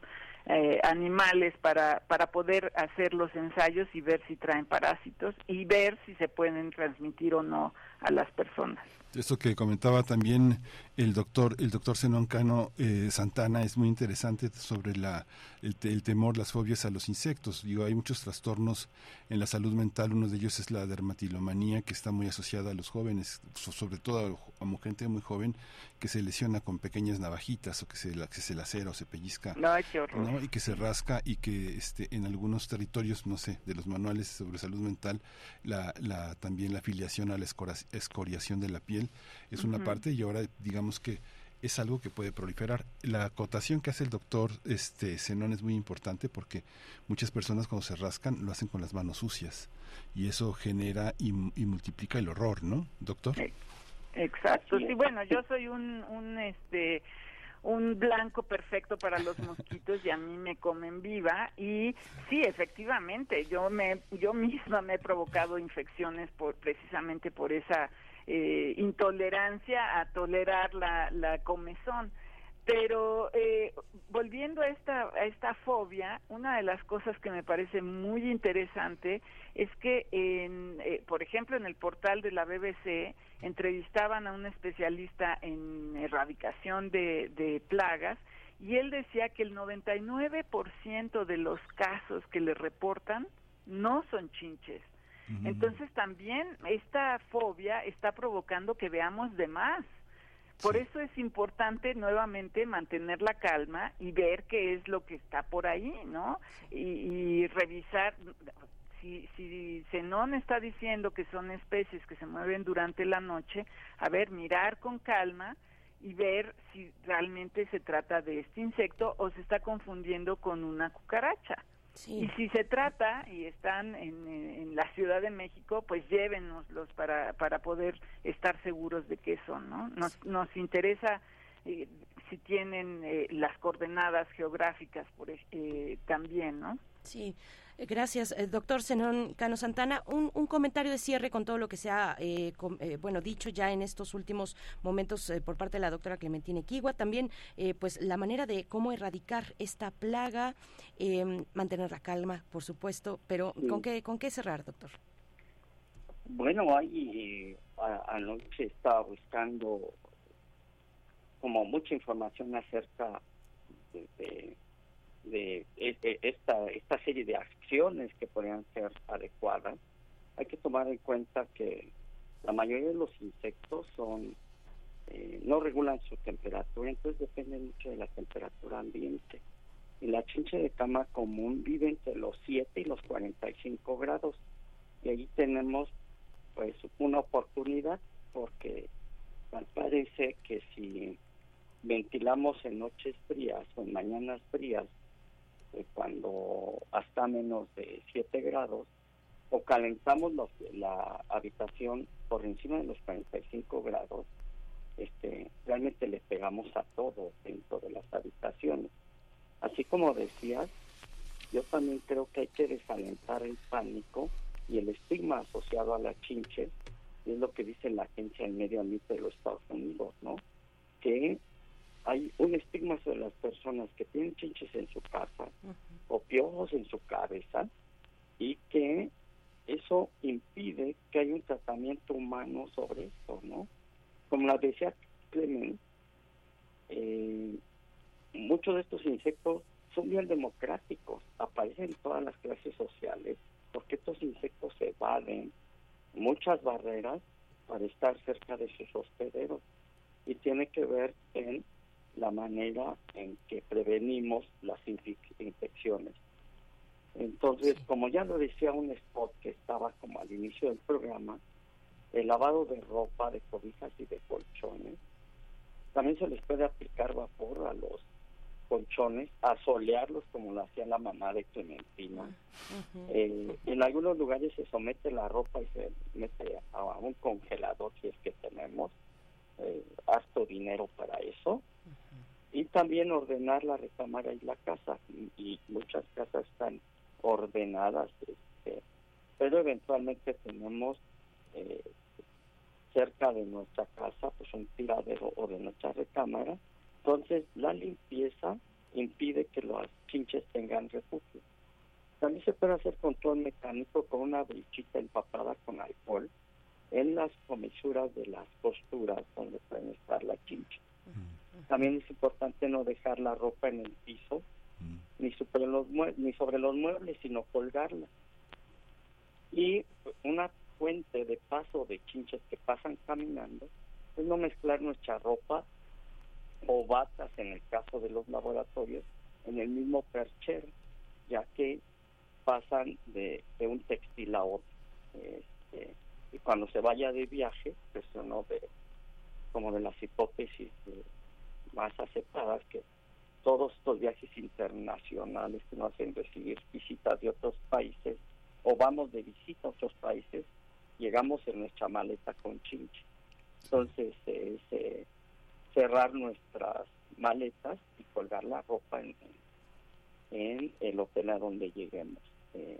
eh, animales para, para poder hacer los ensayos y ver si traen parásitos y ver si se pueden transmitir o no a las personas.
Esto que comentaba también el doctor el doctor Zenón Cano eh, Santana es muy interesante sobre la el, temor las fobias a los insectos. Digo hay muchos trastornos en la salud mental. Uno de ellos es la dermatilomanía que está muy asociada a los jóvenes sobre todo a, gente muy joven que se lesiona con pequeñas navajitas o que se que se lacera o se pellizca y que se rasca y que este en algunos territorios no sé de los manuales sobre salud mental la, la también la afiliación a la escoriación de la piel es una parte y ahora digamos que es algo que puede proliferar. La acotación que hace el doctor este Zenón es muy importante porque muchas personas cuando se rascan lo hacen con las manos sucias y eso genera y, multiplica el horror, ¿no, doctor?
Exacto. Sí, bueno, yo soy un, un este un blanco perfecto para los mosquitos y a mí me comen viva y sí efectivamente yo me yo misma me he provocado infecciones por precisamente por esa eh, intolerancia a tolerar la, la comezón. Pero eh, volviendo a esta, a esta fobia, una de las cosas que me parece muy interesante es que, en, eh, por ejemplo, en el portal de la BBC entrevistaban a un especialista en erradicación de, de plagas y él decía que el 99% de los casos que le reportan no son chinches, entonces también esta fobia está provocando que veamos de más. Por eso es importante nuevamente mantener la calma y ver qué es lo que está por ahí, ¿no? Y, revisar, si, si Zenón está diciendo que son especies que se mueven durante la noche, a ver, mirar con calma y ver si realmente se trata de este insecto o se está confundiendo con una cucaracha. Y si se trata y están en, en, la Ciudad de México, pues llévenoslos para, para poder estar seguros de qué son, ¿no? Nos, nos interesa eh, si tienen eh, las coordenadas geográficas por, eh, también, ¿no?
Sí. Gracias, doctor Zenón Cano Santana. Un, un, comentario de cierre con todo lo que se ha eh, eh, bueno, dicho ya en estos últimos momentos eh, por parte de la doctora Clementina Equigua. También, pues, la manera de cómo erradicar esta plaga, mantener la calma, por supuesto, pero ¿con, qué, ¿con qué cerrar, doctor?
Bueno, ahí anoche estaba buscando como mucha información acerca de de, esta, esta serie de acciones que podrían ser adecuadas, hay que tomar en cuenta que la mayoría de los insectos son eh, no regulan su temperatura, entonces depende mucho de la temperatura ambiente. Y la chinche de cama común vive entre los 7 y los 45 grados. Y ahí tenemos pues una oportunidad porque parece que si ventilamos en noches frías o en mañanas frías eh, cuando hasta menos de 7 grados o calentamos la habitación por encima de los 45 grados, este, realmente le pegamos a todo dentro de las habitaciones. Así como decías, yo también creo que hay que desalentar el pánico y el estigma asociado a la chinche, es lo que dice la Agencia del Medio Ambiente de los Estados Unidos, ¿no? Que hay un estigma sobre las personas que tienen chinches en su casa o piojos en su cabeza y que eso impide que haya un tratamiento humano sobre esto, ¿no? Como la decía Clement, eh, muchos de estos insectos son bien democráticos, aparecen en todas las clases sociales, porque estos insectos evaden muchas barreras para estar cerca de sus hospederos y tiene que ver en la manera en que prevenimos las infecciones. Entonces, como ya lo decía un spot que estaba como al inicio del programa, el lavado de ropa, de cobijas y de colchones, también se les puede aplicar vapor a los colchones, a solearlos como lo hacía la mamá de Clementina. Eh, en algunos lugares se somete la ropa y se mete a un congelador si es que tenemos eh, harto dinero para eso y también ordenar la recámara y la casa y, muchas casas están ordenadas este, pero eventualmente tenemos eh, cerca de nuestra casa pues un tiradero o de nuestra recámara. Entonces la limpieza impide que los chinches tengan refugio. También se puede hacer control mecánico con una brichita empapada con alcohol en las comisuras de las costuras donde pueden estar la chinche también es importante no dejar la ropa en el piso, ni, sobre los ni sobre los muebles, sino colgarla. Y una fuente de paso de chinches que pasan caminando es no mezclar nuestra ropa o batas, en el caso de los laboratorios, en el mismo perchero, ya que pasan de, un textil a otro. Este, y cuando se vaya de viaje, pues uno de, como de las hipótesis de, más aceptadas que todos estos viajes internacionales que nos hacen recibir visitas de otros países o vamos de visita a otros países, llegamos en nuestra maleta con chinche. Entonces es eh, cerrar nuestras maletas y colgar la ropa en, el hotel a donde lleguemos. Eh,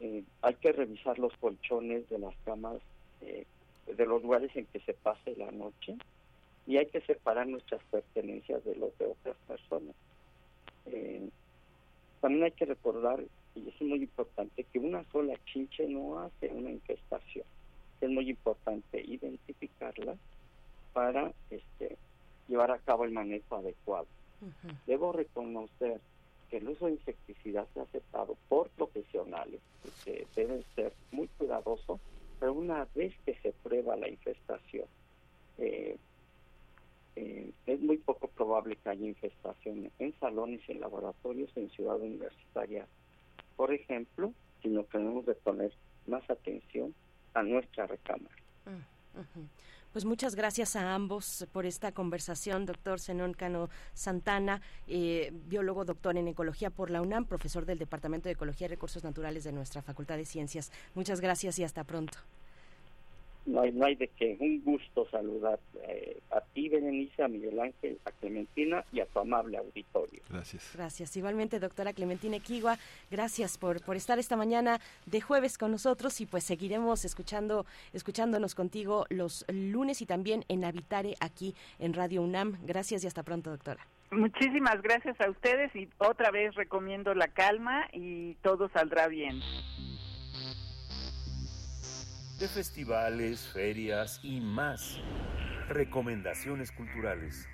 eh, hay que revisar los colchones de las camas de los lugares en que se pase la noche y hay que separar nuestras pertenencias de los de otras personas. Eh, también hay que recordar, y es muy importante, que una sola chinche no hace una infestación. Es muy importante identificarla para este, llevar a cabo el manejo adecuado. Debo reconocer que el uso de insecticidas ha aceptado por profesionales, que deben ser muy cuidadosos, pero una vez que se prueba la infestación, eh, eh, es muy poco probable que haya infestación en salones y en laboratorios en ciudad universitaria, por ejemplo, sino que debemos de poner más atención a nuestra recámara.
Mm, Pues muchas gracias a ambos por esta conversación, doctor Zenón Cano Santana, eh, biólogo doctor en ecología por la UNAM, profesor del Departamento de Ecología y Recursos Naturales de nuestra Facultad de Ciencias. Muchas gracias y hasta pronto.
No hay, no hay de qué. Un gusto saludar eh, a ti, Berenice, a Miguel Ángel, a Clementina y a tu amable auditorio.
Gracias.
Gracias. Igualmente, doctora Clementina Equigua, gracias por, por estar esta mañana de jueves con nosotros y pues seguiremos escuchando, escuchándonos contigo los lunes y también en Habitare aquí en Radio UNAM. Gracias y hasta pronto, doctora.
Muchísimas gracias a ustedes y otra vez recomiendo la calma y todo saldrá bien
de festivales, ferias y más. Recomendaciones culturales.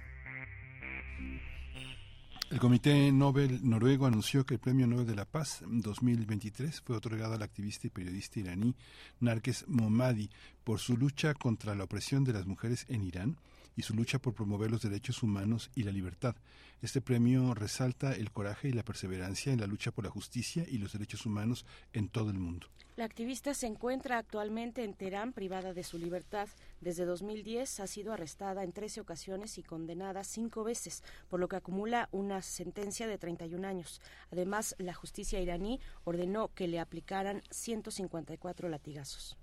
El Comité Nobel noruego anunció que el Premio Nobel de la Paz 2023 fue otorgado al activista y periodista iraní Narges Mohammadi por su lucha contra la opresión de las mujeres en Irán y su lucha por promover los derechos humanos y la libertad. Este premio resalta el coraje y la perseverancia en la lucha por la justicia y los derechos humanos en todo el mundo.
La activista se encuentra actualmente en Teherán privada de su libertad. Desde 2010 ha sido arrestada en 13 ocasiones y condenada cinco veces, por lo que acumula una sentencia de 31 años. Además, la justicia iraní ordenó que le aplicaran 154 latigazos.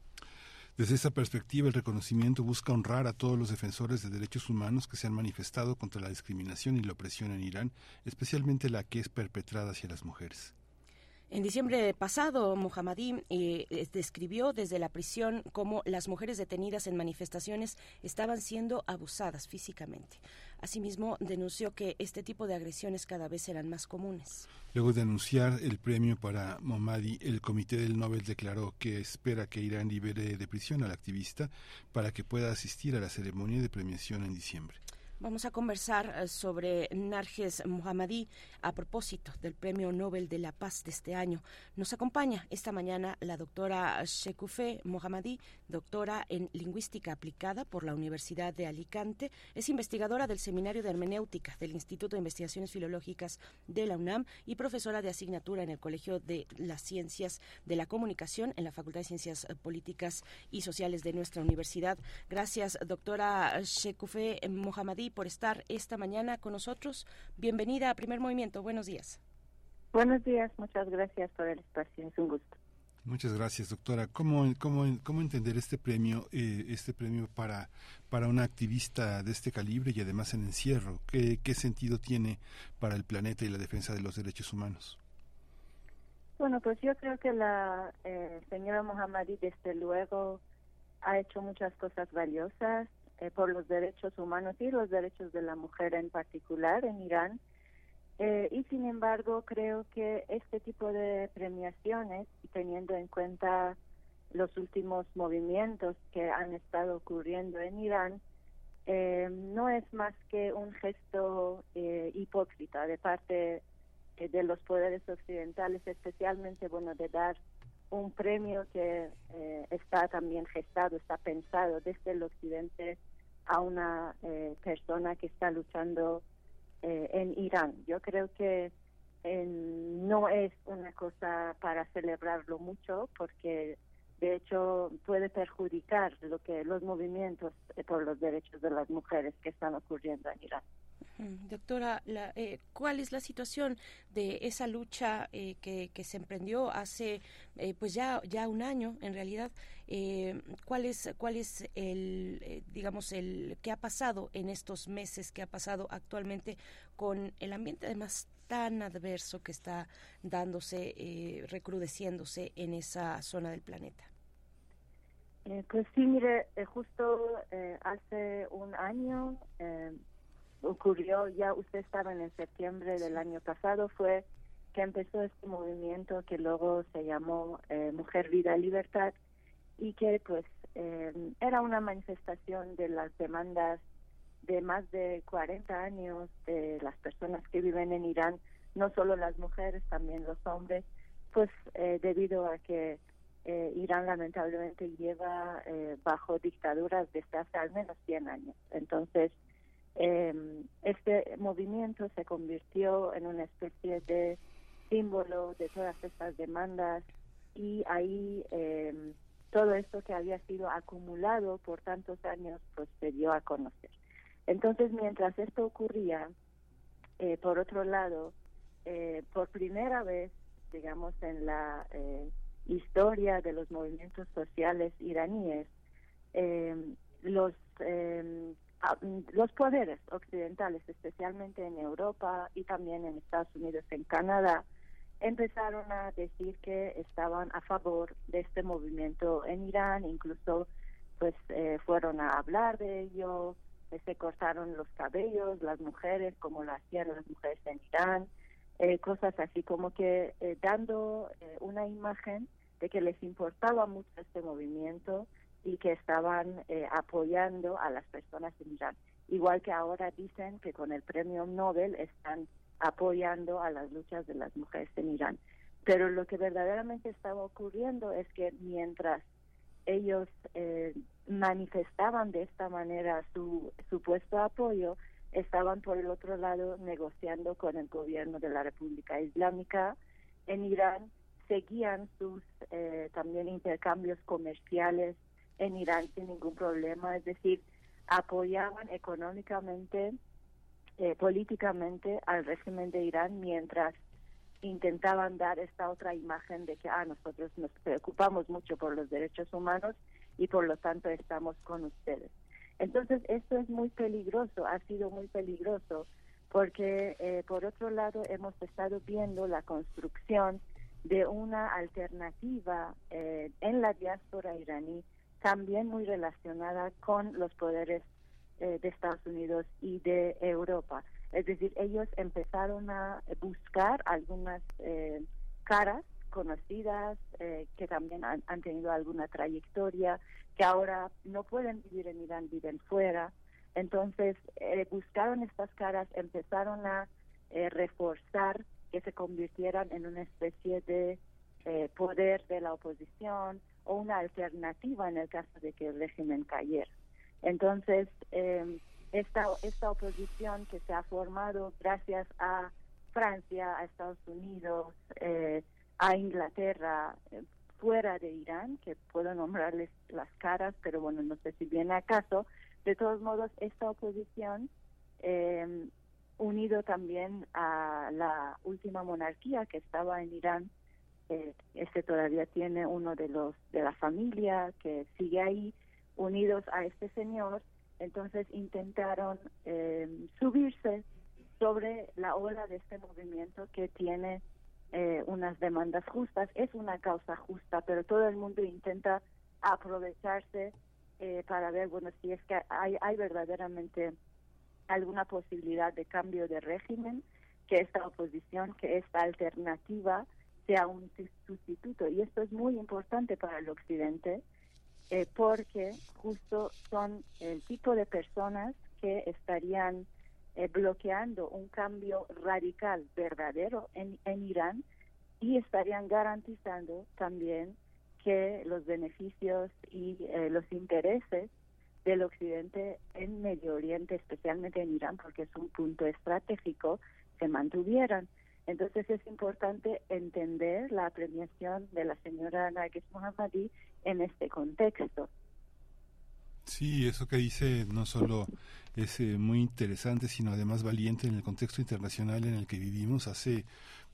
Desde esa perspectiva, el reconocimiento busca honrar a todos los defensores de derechos humanos que se han manifestado contra la discriminación y la opresión en Irán, especialmente la que es perpetrada hacia las mujeres.
En diciembre pasado, Mohammadi eh, describió desde la prisión cómo las mujeres detenidas en manifestaciones estaban siendo abusadas físicamente. Asimismo, denunció que este tipo de agresiones cada vez eran más comunes.
Luego de anunciar el premio para Mohammadi, el Comité del Nobel declaró que espera que Irán libere de prisión al activista para que pueda asistir a la ceremonia de premiación en diciembre.
Vamos a conversar eh, sobre Narges Mohammadi a propósito del Premio Nobel de la Paz de este año. Nos acompaña esta mañana la doctora Shekufe Mohammadi, doctora en Lingüística Aplicada por la Universidad de Alicante. Es investigadora del Seminario de Hermenéutica del Instituto de Investigaciones Filológicas de la UNAM y profesora de asignatura en el Colegio de las Ciencias de la Comunicación en la Facultad de Ciencias Políticas y Sociales de nuestra universidad. Gracias, doctora Shekufe Mohammadi por estar esta mañana con nosotros. Bienvenida a Primer Movimiento. Buenos días.
Buenos días, muchas gracias por el espacio, es un gusto.
Muchas gracias, doctora. ¿Cómo, cómo, cómo entender este premio, eh, este premio para, para una activista de este calibre y además en encierro? ¿Qué, ¿Qué sentido tiene para el planeta y la defensa de los derechos humanos?
Bueno, pues yo creo que la eh, señora Mohammadi, desde luego, ha hecho muchas cosas valiosas eh, por los derechos humanos y los derechos de la mujer en particular en Irán. Eh, y sin embargo, creo que este tipo de premiaciones, teniendo en cuenta los últimos movimientos que han estado ocurriendo en Irán, eh, no es más que un gesto hipócrita de parte de los poderes occidentales, especialmente, bueno, de dar un premio que está también gestado, está pensado desde el occidente a una eh, persona que está luchando eh, en Irán. Yo creo que eh, no es una cosa para celebrarlo mucho porque de hecho puede perjudicar lo que los movimientos por los derechos de las mujeres que están ocurriendo en Irán.
Doctora, eh, ¿cuál es la situación de esa lucha eh, que, se emprendió hace eh, pues ya, ya un año en realidad? ¿Cuál es, cuál es el, digamos, el qué ha pasado en estos meses, qué ha pasado actualmente con el ambiente además tan adverso que está dándose, recrudeciéndose en esa zona del planeta?
Pues sí, mire, justo hace un año ocurrió, ya usted estaba en el septiembre del año pasado, fue que empezó este movimiento que luego se llamó eh, Mujer, Vida, Libertad y que pues eh, era una manifestación de las demandas de más de 40 años de las personas que viven en Irán, no solo las mujeres, también los hombres, pues eh, debido a que Irán lamentablemente lleva bajo dictaduras desde hace al menos 100 años. Entonces, eh, este movimiento se convirtió en una especie de símbolo de todas estas demandas y ahí eh, todo esto que había sido acumulado por tantos años pues se dio a conocer. Entonces, mientras esto ocurría, eh, por otro lado, eh, por primera vez, digamos, en la eh, historia de los movimientos sociales iraníes, los los poderes occidentales, especialmente en Europa y también en Estados Unidos, en Canadá, empezaron a decir que estaban a favor de este movimiento en Irán, incluso pues eh, fueron a hablar de ello, eh, se cortaron los cabellos, las mujeres, como lo hacían las mujeres en Irán, eh, cosas así como que dando una imagen de que les importaba mucho este movimiento y que estaban apoyando a las personas en Irán. Igual que ahora dicen que con el premio Nobel están apoyando a las luchas de las mujeres en Irán. Pero lo que verdaderamente estaba ocurriendo es que mientras ellos eh, manifestaban de esta manera su supuesto apoyo, estaban por el otro lado negociando con el gobierno de la República Islámica en Irán, seguían sus eh, también intercambios comerciales en Irán sin ningún problema, es decir, apoyaban económicamente eh, políticamente al régimen de Irán mientras intentaban dar esta otra imagen de que ah, nosotros nos preocupamos mucho por los derechos humanos y por lo tanto estamos con ustedes. Entonces, esto es muy peligroso, ha sido muy peligroso, porque eh, por otro lado hemos estado viendo la construcción de una alternativa eh, en la diáspora iraní, también muy relacionada con los poderes eh, de Estados Unidos y de Europa. Es decir, ellos empezaron a buscar algunas eh, caras conocidas eh, que también han, tenido alguna trayectoria, que ahora no pueden vivir en Irán, viven fuera. Entonces, buscaron estas caras, empezaron a reforzar que se convirtieran en una especie de poder de la oposición o una alternativa en el caso de que el régimen cayera. Entonces, eh, esta, esta oposición que se ha formado gracias a Francia, a Estados Unidos, eh, a Inglaterra, eh, fuera de Irán, que puedo nombrarles las caras, pero bueno, no sé si viene acaso. De todos modos, esta oposición, eh, unido también a la última monarquía que estaba en Irán, eh, este todavía tiene uno de los de la familia que sigue ahí, unidos a este señor, entonces intentaron eh, subirse sobre la ola de este movimiento que tiene eh, unas demandas justas. Es una causa justa, pero todo el mundo intenta aprovecharse eh, para ver, bueno, si es que hay, hay verdaderamente alguna posibilidad de cambio de régimen, que esta oposición, que esta alternativa sea un sustituto. Y esto es muy importante para el Occidente, eh, porque justo son el tipo de personas que estarían eh, bloqueando un cambio radical verdadero en, en Irán y estarían garantizando también que los beneficios y eh, los intereses del occidente en Medio Oriente, especialmente en Irán, porque es un punto estratégico, se mantuvieran. Entonces es importante entender la premiación de la señora Narges Mohammadi en este contexto.
Sí, eso que dice no solo es eh, muy interesante, sino además valiente en el contexto internacional en el que vivimos. Hace,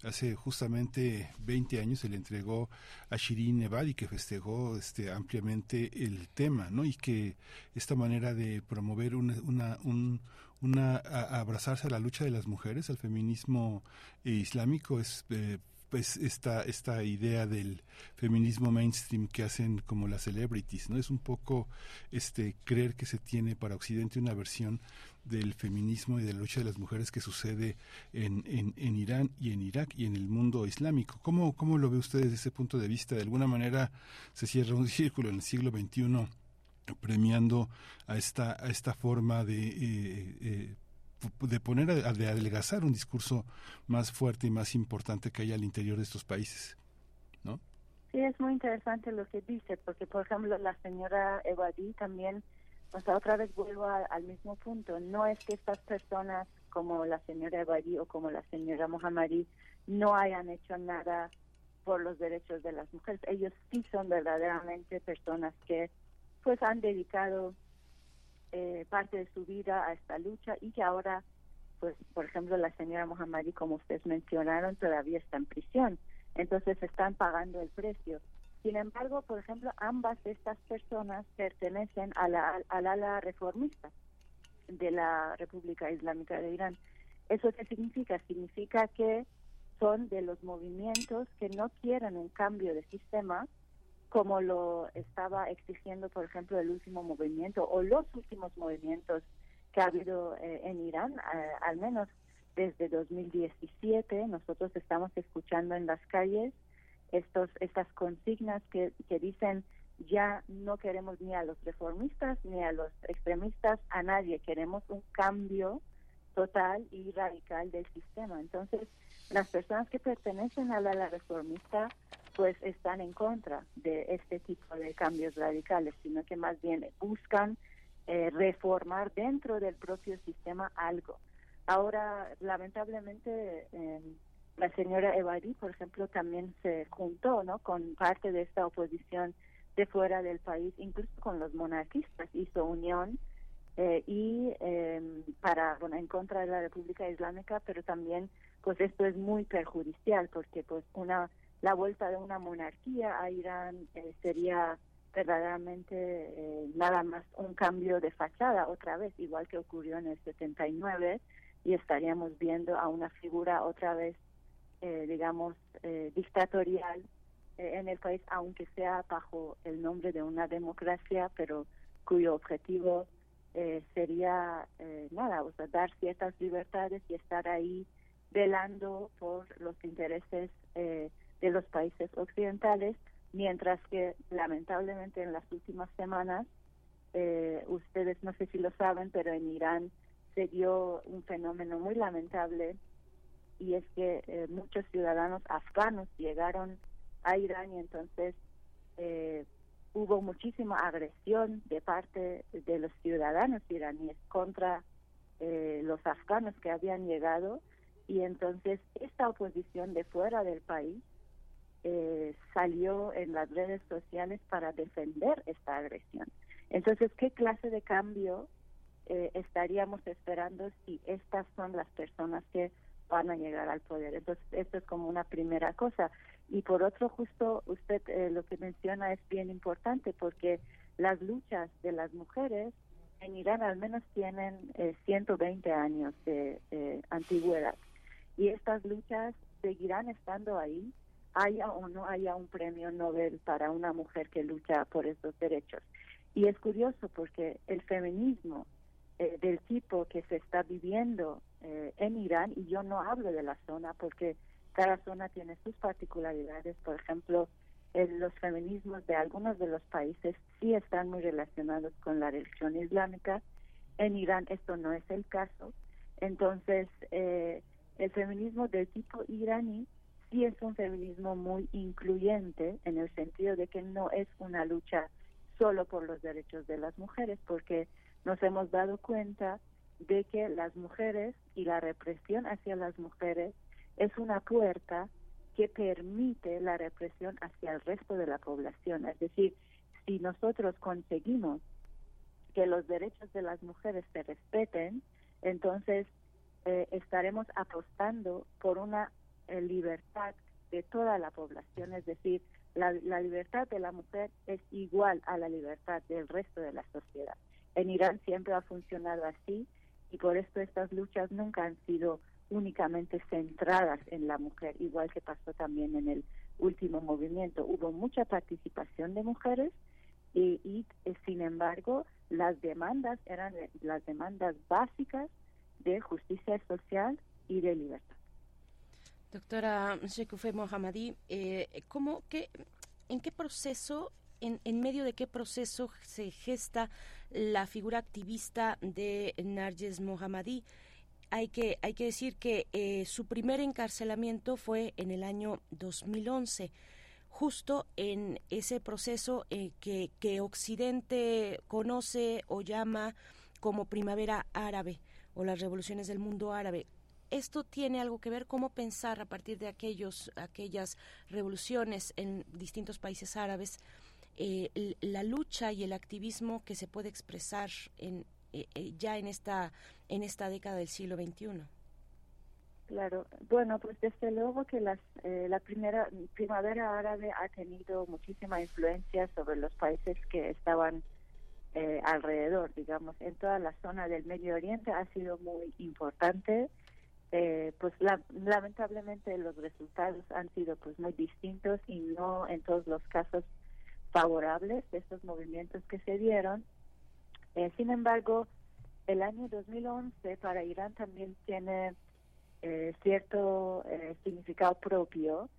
hace justamente 20 años se le entregó a Shirin Ebadi, que festejó este, ampliamente el tema, ¿no? Y que esta manera de promover una, una, un, una abrazarse a la lucha de las mujeres, al feminismo eh, islámico, es eh, pues esta esta idea del feminismo mainstream que hacen como las celebrities no es un poco este creer que se tiene para occidente una versión del feminismo y de la lucha de las mujeres que sucede en, en, Irán y en Irak y en el mundo islámico. ¿Cómo, ¿Cómo lo ve usted desde ese punto de vista? De alguna manera se cierra un *laughs* círculo en el siglo XXI premiando a esta, a esta forma de, eh, eh, de poner, a, de adelgazar un discurso más fuerte y más importante que hay al interior de estos países, ¿no?
Sí, es muy interesante lo que dice, porque por ejemplo la señora Evadi también, o sea, otra vez vuelvo al mismo punto, no es que estas personas como la señora Evadi o como la señora Mohammadi no hayan hecho nada por los derechos de las mujeres. Ellos sí son verdaderamente personas que pues han dedicado eh, parte de su vida a esta lucha y que ahora, pues por ejemplo la señora Mohammadi, como ustedes mencionaron, todavía está en prisión. Entonces están pagando el precio. Sin embargo, por ejemplo, ambas de estas personas pertenecen a la, al ala reformista de la República Islámica de Irán. ¿Eso qué significa? Significa que son de los movimientos que no quieren un cambio de sistema como lo estaba exigiendo, por ejemplo, el último movimiento o los últimos movimientos que ha habido eh, en Irán, al menos desde 2017. Nosotros estamos escuchando en las calles estos estas consignas que, que dicen ya no queremos ni a los reformistas ni a los extremistas, a nadie, queremos un cambio total y radical del sistema. Entonces, las personas que pertenecen a la, reformista pues están en contra de este tipo de cambios radicales, sino que más bien buscan eh, reformar dentro del propio sistema algo. Ahora, lamentablemente, eh, la señora Evadi, por ejemplo, también se juntó ¿no? con parte de esta oposición de fuera del país, incluso con los monarquistas, hizo unión eh, y em, para en contra de la República Islámica pero también pues esto es muy perjudicial porque pues una la vuelta de una monarquía a Irán eh, sería verdaderamente eh, nada más un cambio de fachada otra vez igual que ocurrió en el 79 y estaríamos viendo a una figura otra vez digamos dictatorial en el país aunque sea bajo el nombre de una democracia pero cuyo objetivo eh, sería eh, nada, o sea, dar ciertas libertades y estar ahí velando por los intereses eh, de los países occidentales, mientras que lamentablemente en las últimas semanas, ustedes no sé si lo saben, pero en Irán se dio un fenómeno muy lamentable y es que muchos ciudadanos afganos llegaron a Irán y entonces eh, hubo muchísima agresión de parte de los ciudadanos iraníes contra eh, los afganos que habían llegado y entonces esta oposición de fuera del país eh, salió en las redes sociales para defender esta agresión. Entonces, ¿qué clase de cambio eh, estaríamos esperando si estas son las personas que van a llegar al poder? Entonces, esto es como una primera cosa. Y por otro, justo usted eh, lo que menciona es bien importante porque las luchas de las mujeres en Irán al menos tienen 120 eh, años de antigüedad. Y estas luchas seguirán estando ahí, haya o no haya un premio Nobel para una mujer que lucha por estos derechos. Y es curioso porque el feminismo eh, del tipo que se está viviendo en Irán, y yo no hablo de la zona porque cada zona tiene sus particularidades. Por ejemplo, los feminismos de algunos de los países sí están muy relacionados con la religión islámica. En Irán esto no es el caso. Entonces, eh, el feminismo del tipo iraní sí es un feminismo muy incluyente en el sentido de que no es una lucha solo por los derechos de las mujeres, porque nos hemos dado cuenta de que las mujeres y la represión hacia las mujeres es una puerta que permite la represión hacia el resto de la población. Es decir, si nosotros conseguimos que los derechos de las mujeres se respeten, entonces eh, estaremos apostando por una eh, libertad de toda la población, es decir, la, libertad de la mujer es igual a la libertad del resto de la sociedad. En Irán siempre ha funcionado así y por esto estas luchas nunca han sido únicamente centradas en la mujer, igual que pasó también en el último movimiento. Hubo mucha participación de mujeres y, eh, sin embargo las demandas eran las demandas básicas de justicia social y de libertad.
Doctora Shekufe Mohammadi, eh, ¿cómo, qué, ¿en qué proceso en, en, medio de qué proceso se gesta la figura activista de Narges Mohammadi hay que, hay que decir que eh, su primer encarcelamiento fue en el año 2011 justo en ese proceso eh, que, que Occidente conoce o llama como primavera árabe o las revoluciones del mundo árabe. Esto tiene algo que ver cómo pensar a partir de aquellos aquellas revoluciones en distintos países árabes eh, la lucha y el activismo que se puede expresar en, eh, eh, ya en esta en esta década del siglo XXI.
Claro, bueno, pues desde luego que las, la primera primavera árabe ha tenido muchísima influencia sobre los países que estaban alrededor, digamos, en toda la zona del Medio Oriente ha sido muy importante. Pues lamentablemente los resultados han sido pues muy distintos y no en todos los casos favorables de estos movimientos que se dieron. Eh, sin embargo, el año 2011 para Irán también tiene eh, cierto eh, significado propio,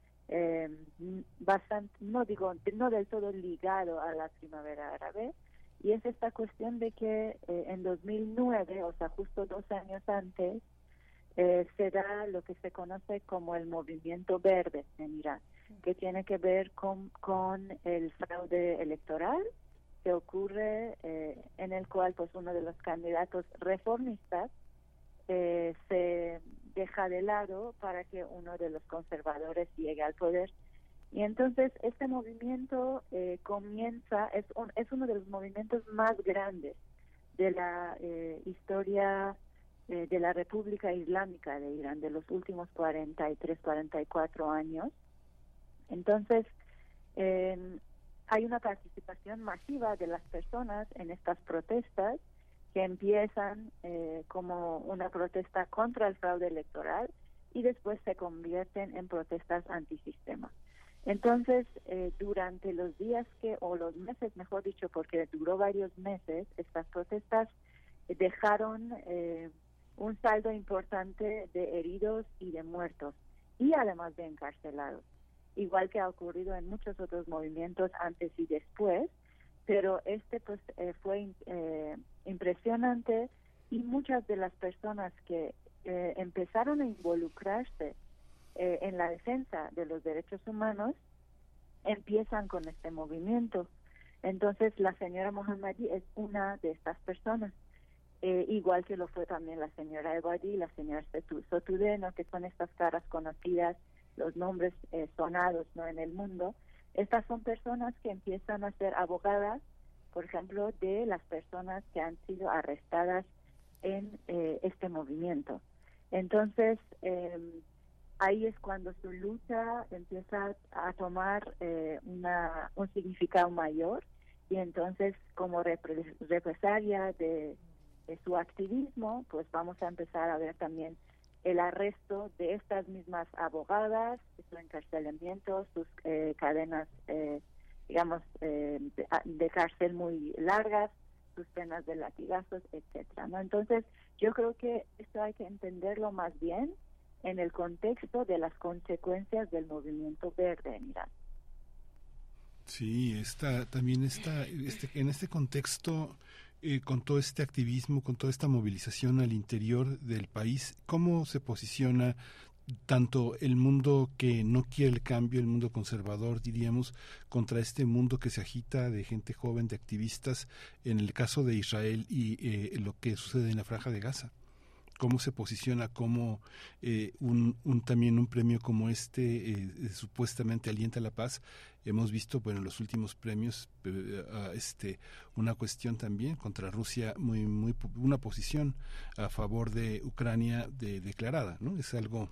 bastante, no digo, no del todo ligado a la primavera árabe, y es esta cuestión de que en 2009, o sea, justo dos años antes, se da lo que se conoce como el movimiento verde en Irán que tiene que ver con, con el fraude electoral que ocurre eh, en el cual pues uno de los candidatos reformistas eh, se deja de lado para que uno de los conservadores llegue al poder. Y entonces este movimiento eh, comienza es es uno de los movimientos más grandes de la historia de la República Islámica de Irán de los últimos 43 44 años entonces, eh, hay una participación masiva de las personas en estas protestas que empiezan eh, como una protesta contra el fraude electoral y después se convierten en protestas antisistema. Entonces, eh, durante los días que, o los meses, mejor dicho, porque duró varios meses, estas protestas dejaron eh, un saldo importante de heridos y de muertos y además de encarcelados igual que ha ocurrido en muchos otros movimientos antes y después, pero este pues eh, fue eh, impresionante y muchas de las personas que eh, empezaron a involucrarse en la defensa de los derechos humanos empiezan con este movimiento. Entonces la señora Mohammadi es una de estas personas. Igual que lo fue también la señora Ebadi, la señora Sotudeno, que son estas caras conocidas los nombres eh, sonados no en el mundo. Estas son personas que empiezan a ser abogadas por ejemplo de las personas que han sido arrestadas en eh, este movimiento. Entonces em, ahí es cuando su lucha empieza a tomar eh, una, un significado mayor y entonces como represalia de, su activismo, pues vamos a empezar a ver también el arresto de estas mismas abogadas, su encarcelamiento, sus eh, cadenas, eh, digamos, eh, ah, de, cárcel muy largas, sus penas de latigazos, etcétera. ¿no? Entonces, yo creo que esto hay que entenderlo más bien en el contexto de las consecuencias del movimiento verde en Irán.
Sí, también está, este, en este contexto eh, con todo este activismo, con toda esta movilización al interior del país, ¿cómo se posiciona tanto el mundo que no quiere el cambio, el mundo conservador, diríamos, contra este mundo que se agita de gente joven, de activistas, en el caso de Israel y eh, lo que sucede en la franja de Gaza? cómo se posiciona como eh, un, un, también un premio como este eh, eh, supuestamente alienta la paz hemos visto bueno en los últimos premios este una cuestión también contra Rusia muy muy una posición a favor de Ucrania de, declarada no es algo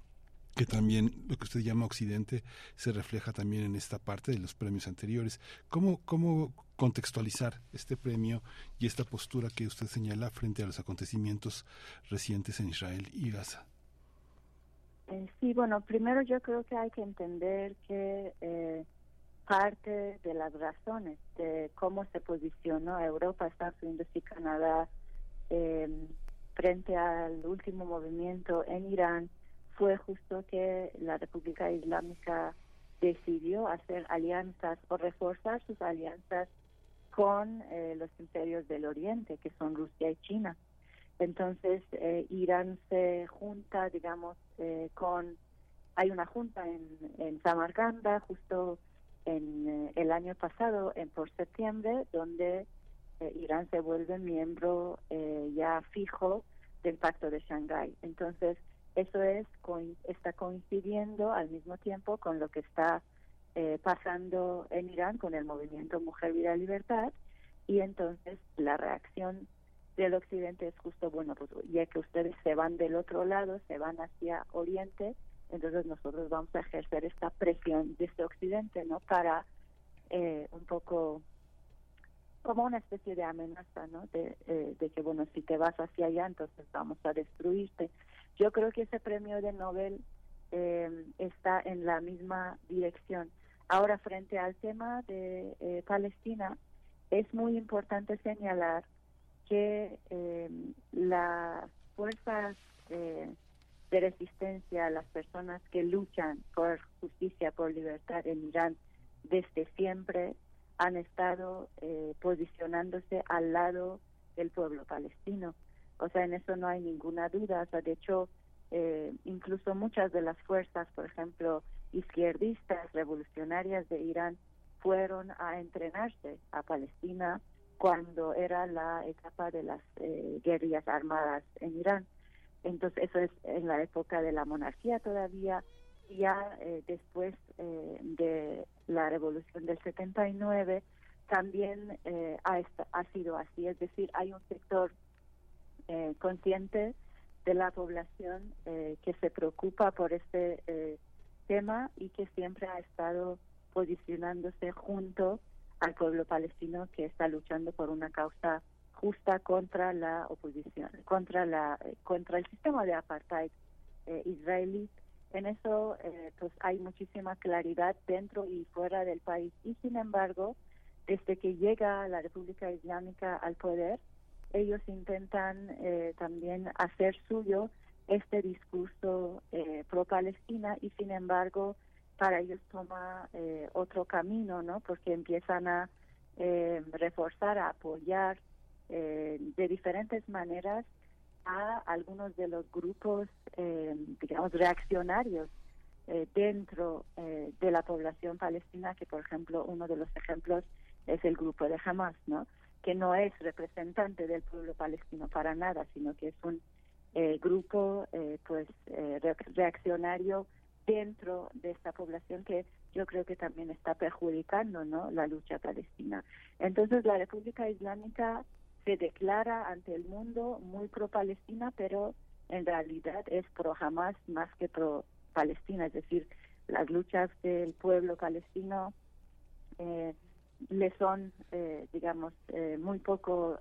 que también lo que usted llama Occidente se refleja también en esta parte de los premios anteriores. ¿Cómo, cómo contextualizar este premio y esta postura que usted señala frente a los acontecimientos recientes en Israel y Gaza?
Eh, sí, bueno, primero yo creo que hay que entender que eh, parte de las razones de cómo se posicionó Europa, Estados Unidos y Canadá eh, frente al último movimiento en Irán fue justo que la República Islámica decidió hacer alianzas o reforzar sus alianzas con eh, los imperios del Oriente, que son Rusia y China. Entonces, eh, Irán se junta, digamos, eh, con... Hay una junta en, en Samarcanda, justo en el año pasado, en por septiembre, donde Irán se vuelve miembro ya fijo del Pacto de Shanghái. Entonces, Eso es está coincidiendo al mismo tiempo con lo que está eh, pasando en Irán con el movimiento Mujer, Vida, Libertad y entonces la reacción del occidente es justo, bueno, pues ya que ustedes se van del otro lado, se van hacia oriente, entonces nosotros vamos a ejercer esta presión desde occidente, ¿no? Para eh, un poco como una especie de amenaza, ¿no? De, eh, de que, bueno, si te vas hacia allá, entonces vamos a destruirte. Yo creo que ese premio de Nobel eh, está en la misma dirección. Ahora, frente al tema de eh, Palestina, es muy importante señalar que eh, las fuerzas de resistencia, las personas que luchan por justicia, por libertad en Irán, desde siempre han estado eh, posicionándose al lado del pueblo palestino. O sea, en eso no hay ninguna duda. O sea, de hecho, eh, incluso muchas de las fuerzas, por ejemplo, izquierdistas, revolucionarias de Irán, fueron a entrenarse a Palestina cuando era la etapa de las eh, guerrillas armadas en Irán. Entonces, eso es en la época de la monarquía todavía. Ya eh, después eh, de la revolución del 79 también eh, ha, ha, sido así, es decir, hay un sector consciente de la población que se preocupa por este tema y que siempre ha estado posicionándose junto al pueblo palestino que está luchando por una causa justa contra la oposición, contra la contra el sistema de apartheid israelí. En eso eh, pues hay muchísima claridad dentro y fuera del país. Y sin embargo desde que llega la República Islámica al poder ellos intentan eh, también hacer suyo este discurso eh, pro Palestina y sin embargo para ellos toma otro camino no porque empiezan a reforzar a apoyar de diferentes maneras a algunos de los grupos, eh, digamos, reaccionarios eh, dentro eh, de la población palestina, que por ejemplo uno de los ejemplos es el grupo de Hamas, ¿no? que no es representante del pueblo palestino para nada, sino que es un grupo pues reaccionario dentro de esta población que yo creo que también está perjudicando ¿no? la lucha palestina. Entonces la República Islámica se declara ante el mundo muy pro-Palestina, pero en realidad es pro-Hamas más que pro-Palestina, es decir, las luchas del pueblo palestino eh, le son, eh, digamos, eh, muy poco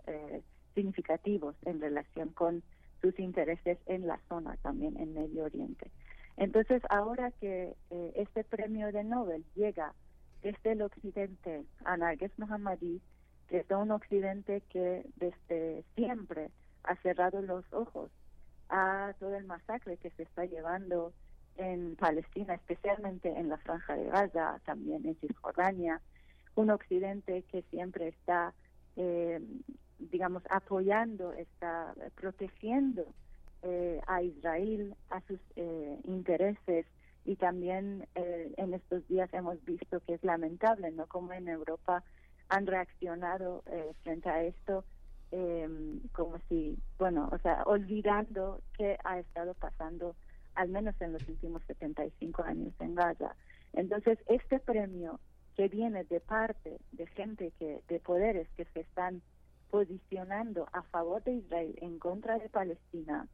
significativos en relación con sus intereses en la zona, también en Medio Oriente. Entonces, ahora que este premio de Nobel llega desde el occidente a Narges Mohammadi, desde un occidente que desde siempre ha cerrado los ojos a todo el masacre que se está llevando en Palestina, especialmente en la franja de Gaza, también en Cisjordania, un occidente que siempre está, eh, digamos, apoyando, está protegiendo eh, a Israel, a sus eh, intereses y también en estos días hemos visto que es lamentable, ¿no? Como en Europa han reaccionado eh, frente a esto eh, como si, bueno, o sea, olvidando qué ha estado pasando al menos en los últimos 75 años en Gaza. Entonces, este premio que viene de parte de gente que de poderes que se están posicionando a favor de Israel en contra de Palestina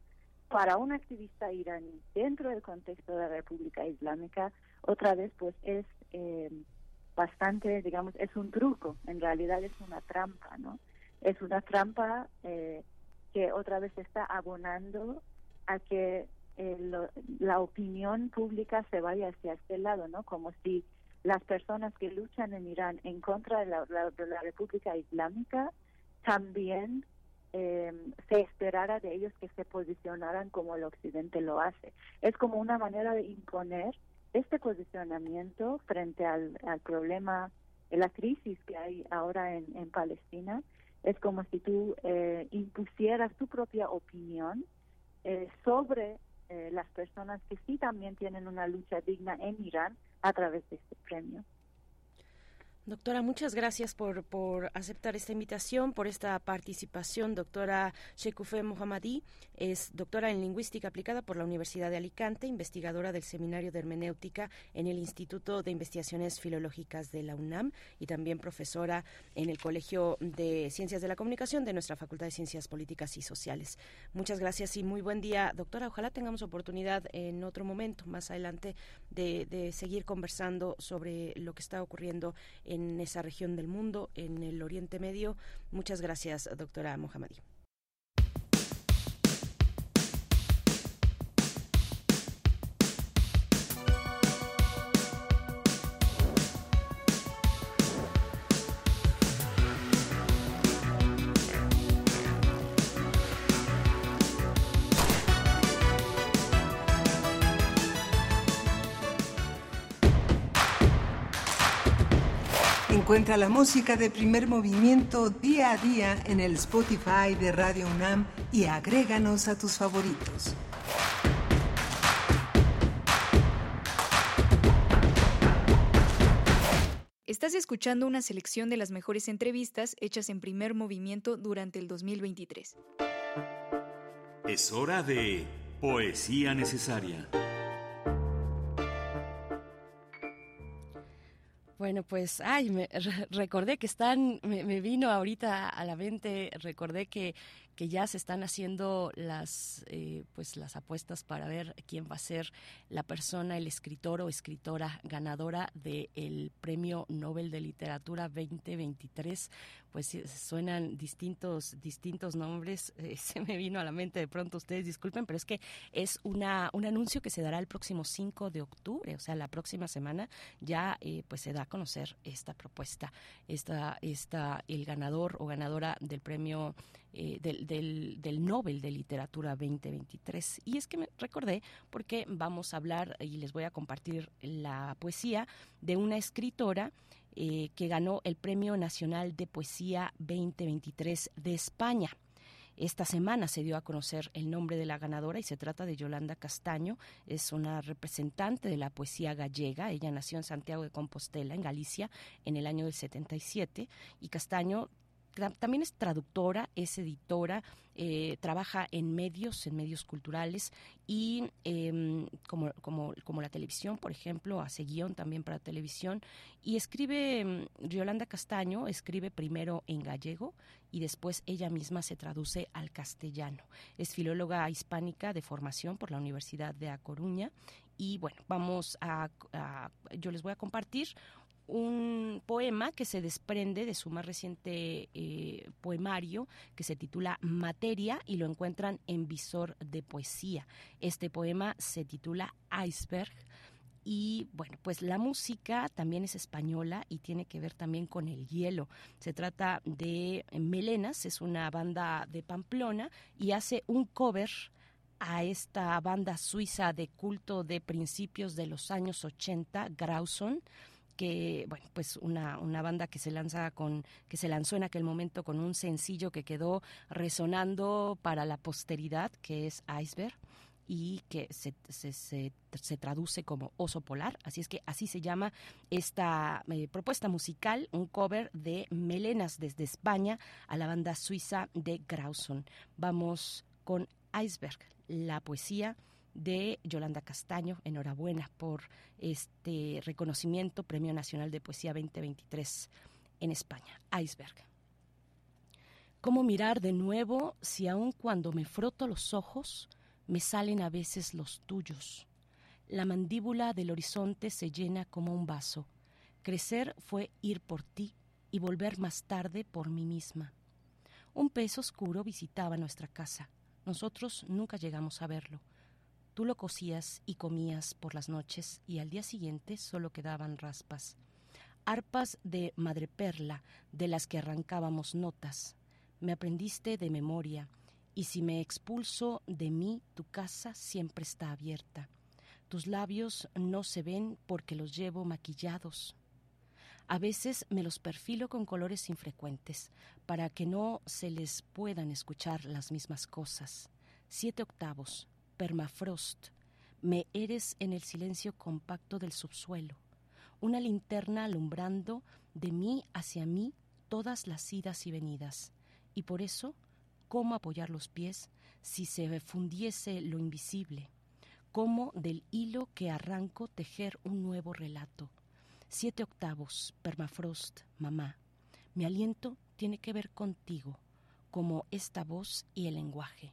para un activista iraní dentro del contexto de la República Islámica otra vez pues es eh, bastante, digamos, es un truco, en realidad es una trampa, ¿no? Es una trampa eh, que otra vez está abonando a que eh, la opinión pública se vaya hacia este lado, ¿no? Como si las personas que luchan en Irán en contra de la, de la República Islámica también eh, se esperara de ellos que se posicionaran como el Occidente lo hace. Es como una manera de imponer este posicionamiento frente al, al problema, la crisis que hay ahora en, en Palestina, es como si tú eh, impusieras tu propia opinión eh, sobre eh, las personas que sí también tienen una lucha digna en Irán a través de este premio.
Doctora, muchas gracias por, por aceptar esta invitación, por esta participación. Doctora Shekufe Mohammadi es doctora en lingüística aplicada por la Universidad de Alicante, investigadora del Seminario de Hermenéutica en el Instituto de Investigaciones Filológicas de la UNAM y también profesora en el Colegio de Ciencias de la Comunicación de nuestra Facultad de Ciencias Políticas y Sociales. Muchas gracias y muy buen día, doctora. Ojalá tengamos oportunidad en otro momento, más adelante, de, de seguir conversando sobre lo que está ocurriendo en en esa región del mundo, en el Oriente Medio. Muchas gracias, doctora Mohammadi.
Encuentra la música de primer movimiento día a día en el Spotify de Radio UNAM y agréganos a tus favoritos.
Estás escuchando una selección de las mejores entrevistas hechas en primer movimiento durante el 2023.
Es hora de Poesía Necesaria.
Bueno, pues, ay, me, *laughs* recordé que están, me, vino ahorita a la mente, recordé que, que ya se están haciendo las, eh, pues, las apuestas para ver quién va a ser la persona, el escritor o escritora ganadora del Premio Nobel de Literatura 2023 pues suenan distintos, distintos nombres. *laughs* Eh, se me vino a la mente de pronto, ustedes disculpen, pero es que es una, un anuncio que se dará el próximo 5 de octubre, o sea, la próxima semana ya eh, pues se da a conocer esta propuesta, esta, esta, el ganador o ganadora del premio eh, del, del, Nobel de Literatura 2023. Y es que me recordé porque vamos a hablar y les voy a compartir la poesía de una escritora eh, que ganó el Premio Nacional de Poesía 2023 de España. Esta semana se dio a conocer el nombre de la ganadora y se trata de Yolanda Castaño. Es una representante de la poesía gallega. Ella nació en Santiago de Compostela, en Galicia, en el año del 77. Y Castaño también es traductora, es editora, eh, trabaja en medios, en medios culturales y em, como, como, como, la televisión, por ejemplo, hace guion también para televisión y escribe, em, Yolanda Castaño escribe primero en gallego y después ella misma se traduce al castellano. Es filóloga hispánica de formación por la Universidad de A Coruña y bueno, vamos a, yo les voy a compartir un poema que se desprende de su más reciente eh, poemario que se titula Materia y lo encuentran en Visor de Poesía. Este poema se titula Iceberg. Y bueno, pues la música también es española y tiene que ver también con el hielo. Se trata de Melenas, es una banda de Pamplona y hace un cover a esta banda suiza de culto de principios de los años 80, Grauson que bueno pues una, una banda que se lanza con que se lanzó en aquel momento con un sencillo que quedó resonando para la posteridad que es Iceberg y que se, se, se, traduce como oso polar, así es que así se llama esta eh, propuesta musical, un cover de Melenas desde España a la banda suiza de Grauson. Vamos con Iceberg, la poesía de Yolanda Castaño. Enhorabuena por este reconocimiento, Premio Nacional de Poesía 2023 en España. Iceberg. ¿Cómo mirar de nuevo si aun cuando me froto los ojos me salen a veces los tuyos? La mandíbula del horizonte se llena como un vaso. Crecer fue ir por ti y volver más tarde por mí misma. Un pez oscuro visitaba nuestra casa. Nosotros nunca llegamos a verlo. Tú lo cosías y comías por las noches y al día siguiente solo quedaban raspas. Arpas de madreperla de las que arrancábamos notas. Me aprendiste de memoria y si me expulso de mí, tu casa siempre está abierta. Tus labios no se ven porque los llevo maquillados. A veces me los perfilo con colores infrecuentes para que no se les puedan escuchar las mismas cosas. Siete octavos, permafrost, me eres en el silencio compacto del subsuelo,
una linterna alumbrando de mí hacia mí todas las idas y venidas. Y por eso, ¿cómo apoyar los pies si se fundiese lo invisible? ¿Cómo del hilo que arranco tejer un nuevo relato? Siete octavos, permafrost, mamá. Mi aliento tiene que ver contigo, como esta voz y el lenguaje.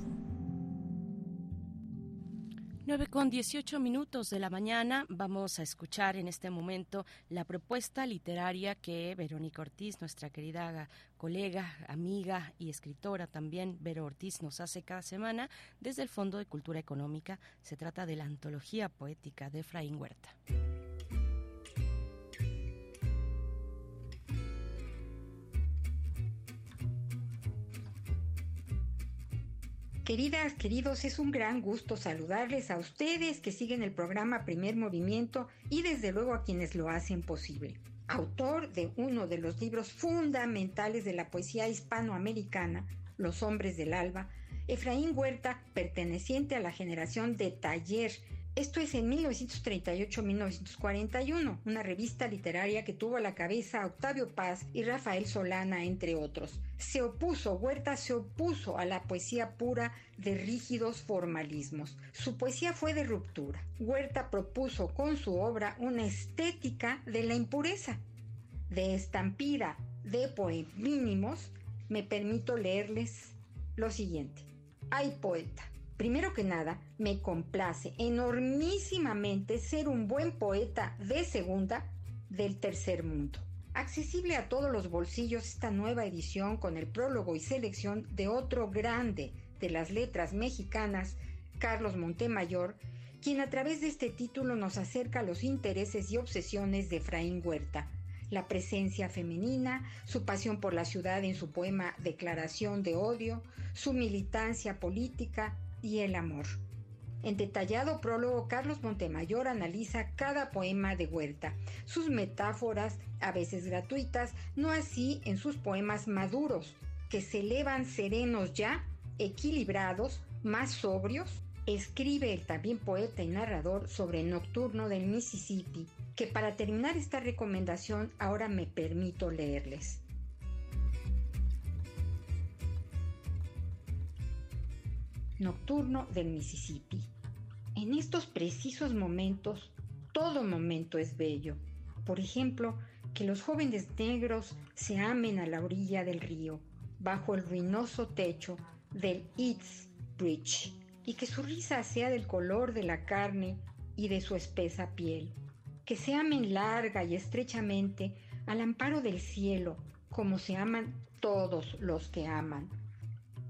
9 con 18 minutos de la mañana vamos a escuchar en este momento la propuesta literaria que Verónica Ortiz, nuestra querida colega, amiga y escritora también, Vero Ortiz, nos hace cada semana desde el Fondo de Cultura Económica. Se trata de la antología poética de Efraín Huerta.
Queridas, queridos, es un gran gusto saludarles a ustedes que siguen el programa Primer Movimiento y desde luego a quienes lo hacen posible. Autor de uno de los libros fundamentales de la poesía hispanoamericana, Los hombres del alba, Efraín Huerta, perteneciente a la generación de Taller, esto es en 1938-1941, una revista literaria que tuvo a la cabeza Octavio Paz y Rafael Solana, entre otros. Se opuso, Huerta se opuso a la poesía pura de rígidos formalismos. Su poesía fue de ruptura. Huerta propuso con su obra una estética de la impureza. De estampida de poemínimos, me permito leerles lo siguiente. Hay poeta Primero que nada, me complace enormísimamente ser un buen poeta de segunda del tercer mundo. Accesible a todos los bolsillos esta nueva edición con el prólogo y selección de otro grande de las letras mexicanas, Carlos Montemayor, quien a través de este título nos acerca a los intereses y obsesiones de Efraín Huerta, la presencia femenina, su pasión por la ciudad en su poema Declaración de Odio, su militancia política, y el amor. En detallado prólogo, Carlos Montemayor analiza cada poema de Huerta, sus metáforas, a veces gratuitas, no así en sus poemas maduros, que se elevan serenos ya, equilibrados, más sobrios. Escribe el también poeta y narrador sobre el nocturno del Mississippi, que para terminar esta recomendación ahora me permito leerles. Nocturno del Mississippi. En estos precisos momentos, todo momento es bello. Por ejemplo, que los jóvenes negros se amen a la orilla del río, bajo el ruinoso techo del Eats Bridge, y que su risa sea del color de la carne y de su espesa piel. Que se amen larga y estrechamente al amparo del cielo, como se aman todos los que aman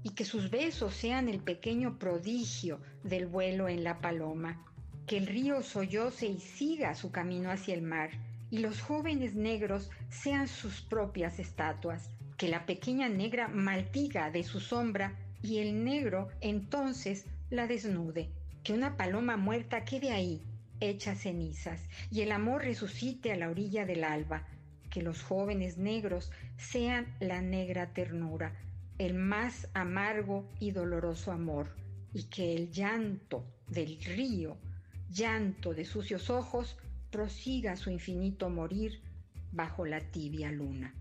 y que sus besos sean el pequeño prodigio del vuelo en la paloma, que el río solloce y siga su camino hacia el mar, y los jóvenes negros sean sus propias estatuas, que la pequeña negra maldiga de su sombra y el negro entonces la desnude, que una paloma muerta quede ahí, hecha cenizas, y el amor resucite a la orilla del alba, que los jóvenes negros sean la negra ternura, el más amargo y doloroso amor, y que el llanto del río, llanto de sucios ojos, prosiga su infinito morir bajo la tibia luna.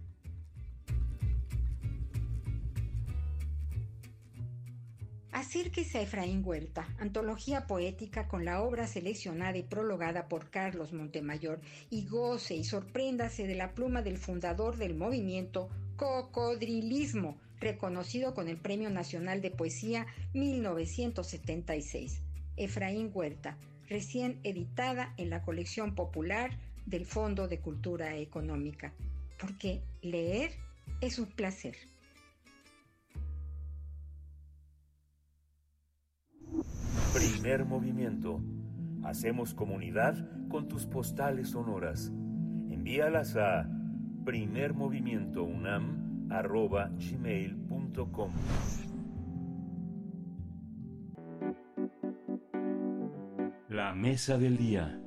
Acérquese a Efraín Huerta, antología poética con la obra seleccionada y prologada por Carlos Montemayor, y goce y sorpréndase de la pluma del fundador del movimiento Cocodrilismo, reconocido con el Premio Nacional de Poesía 1976. Efraín Huerta, recién editada en la colección popular del Fondo de Cultura Económica, porque leer es un placer.
Primer movimiento. Hacemos comunidad con tus postales sonoras. Envíalas a primermovimientounam arroba gmail.com.
La mesa del día.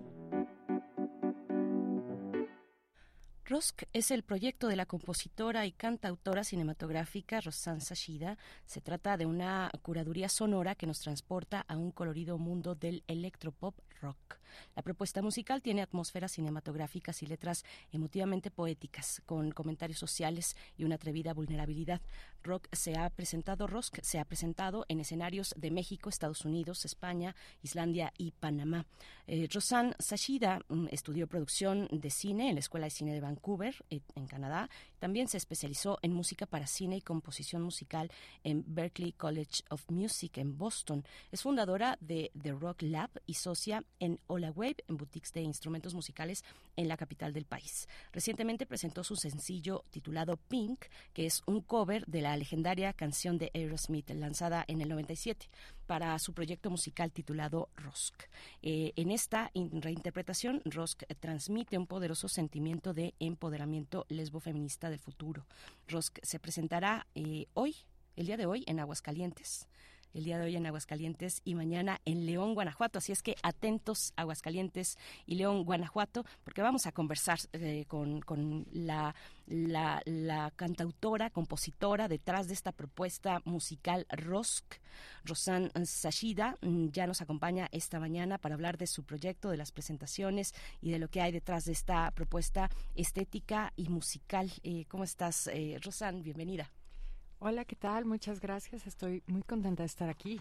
Rosk es el proyecto de la compositora y cantautora cinematográfica Rosanne Sashida. Se trata de una curaduría sonora que nos transporta a un colorido mundo del electropop rock. La propuesta musical tiene atmósferas cinematográficas y letras emotivamente poéticas, con comentarios sociales y una atrevida vulnerabilidad. Rock se ha presentado, Rosk se ha presentado en escenarios de México, Estados Unidos, España, Islandia y Panamá. Eh, Rosanne Sashida mm, estudió producción de cine en la Escuela de Cine de Vancouver, eh, en Canadá. También se especializó en música para cine y composición musical en Berklee College of Music en Boston. Es fundadora de The Rock Lab y socia en Hola Wave, en boutiques de instrumentos musicales en la capital del país. Recientemente presentó su sencillo titulado Pink, que es un cover de la legendaria canción de Aerosmith lanzada en el 97 para su proyecto musical titulado Rosk. Eh, en esta reinterpretación, Rosk transmite un poderoso sentimiento de empoderamiento lesbo-feminista del futuro. Rosk se presentará eh, hoy, el día de hoy, en Aguascalientes el día de hoy en Aguascalientes y mañana en León, Guanajuato. Así es que atentos Aguascalientes y León, Guanajuato, porque vamos a conversar eh, con, la, la, cantautora, compositora detrás de esta propuesta musical Rosk, Rosan Sashida, mm, ya nos acompaña esta mañana para hablar de su proyecto, de las presentaciones y de lo que hay detrás de esta propuesta estética y musical. Eh, ¿Cómo estás, eh, Rosan? Bienvenida.
Hola, ¿qué tal? Muchas gracias. Estoy muy contenta de estar aquí.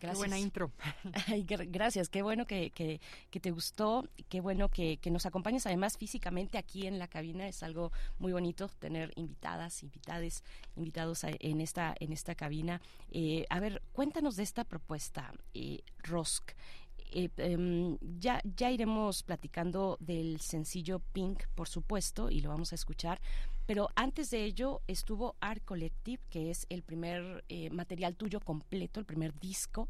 Gracias. Qué buena intro. *laughs*
gracias, qué bueno que, que, te gustó, qué bueno que, que, nos acompañes además físicamente aquí en la cabina. Es algo muy bonito tener invitadas, invitades, invitados en esta, en esta cabina. Eh, a ver, cuéntanos de esta propuesta, eh, Rosk. Eh, em, ya, iremos platicando del sencillo Pink, por supuesto, y lo vamos a escuchar, pero antes de ello estuvo Art Collective, que es el primer eh, material tuyo completo, el primer disco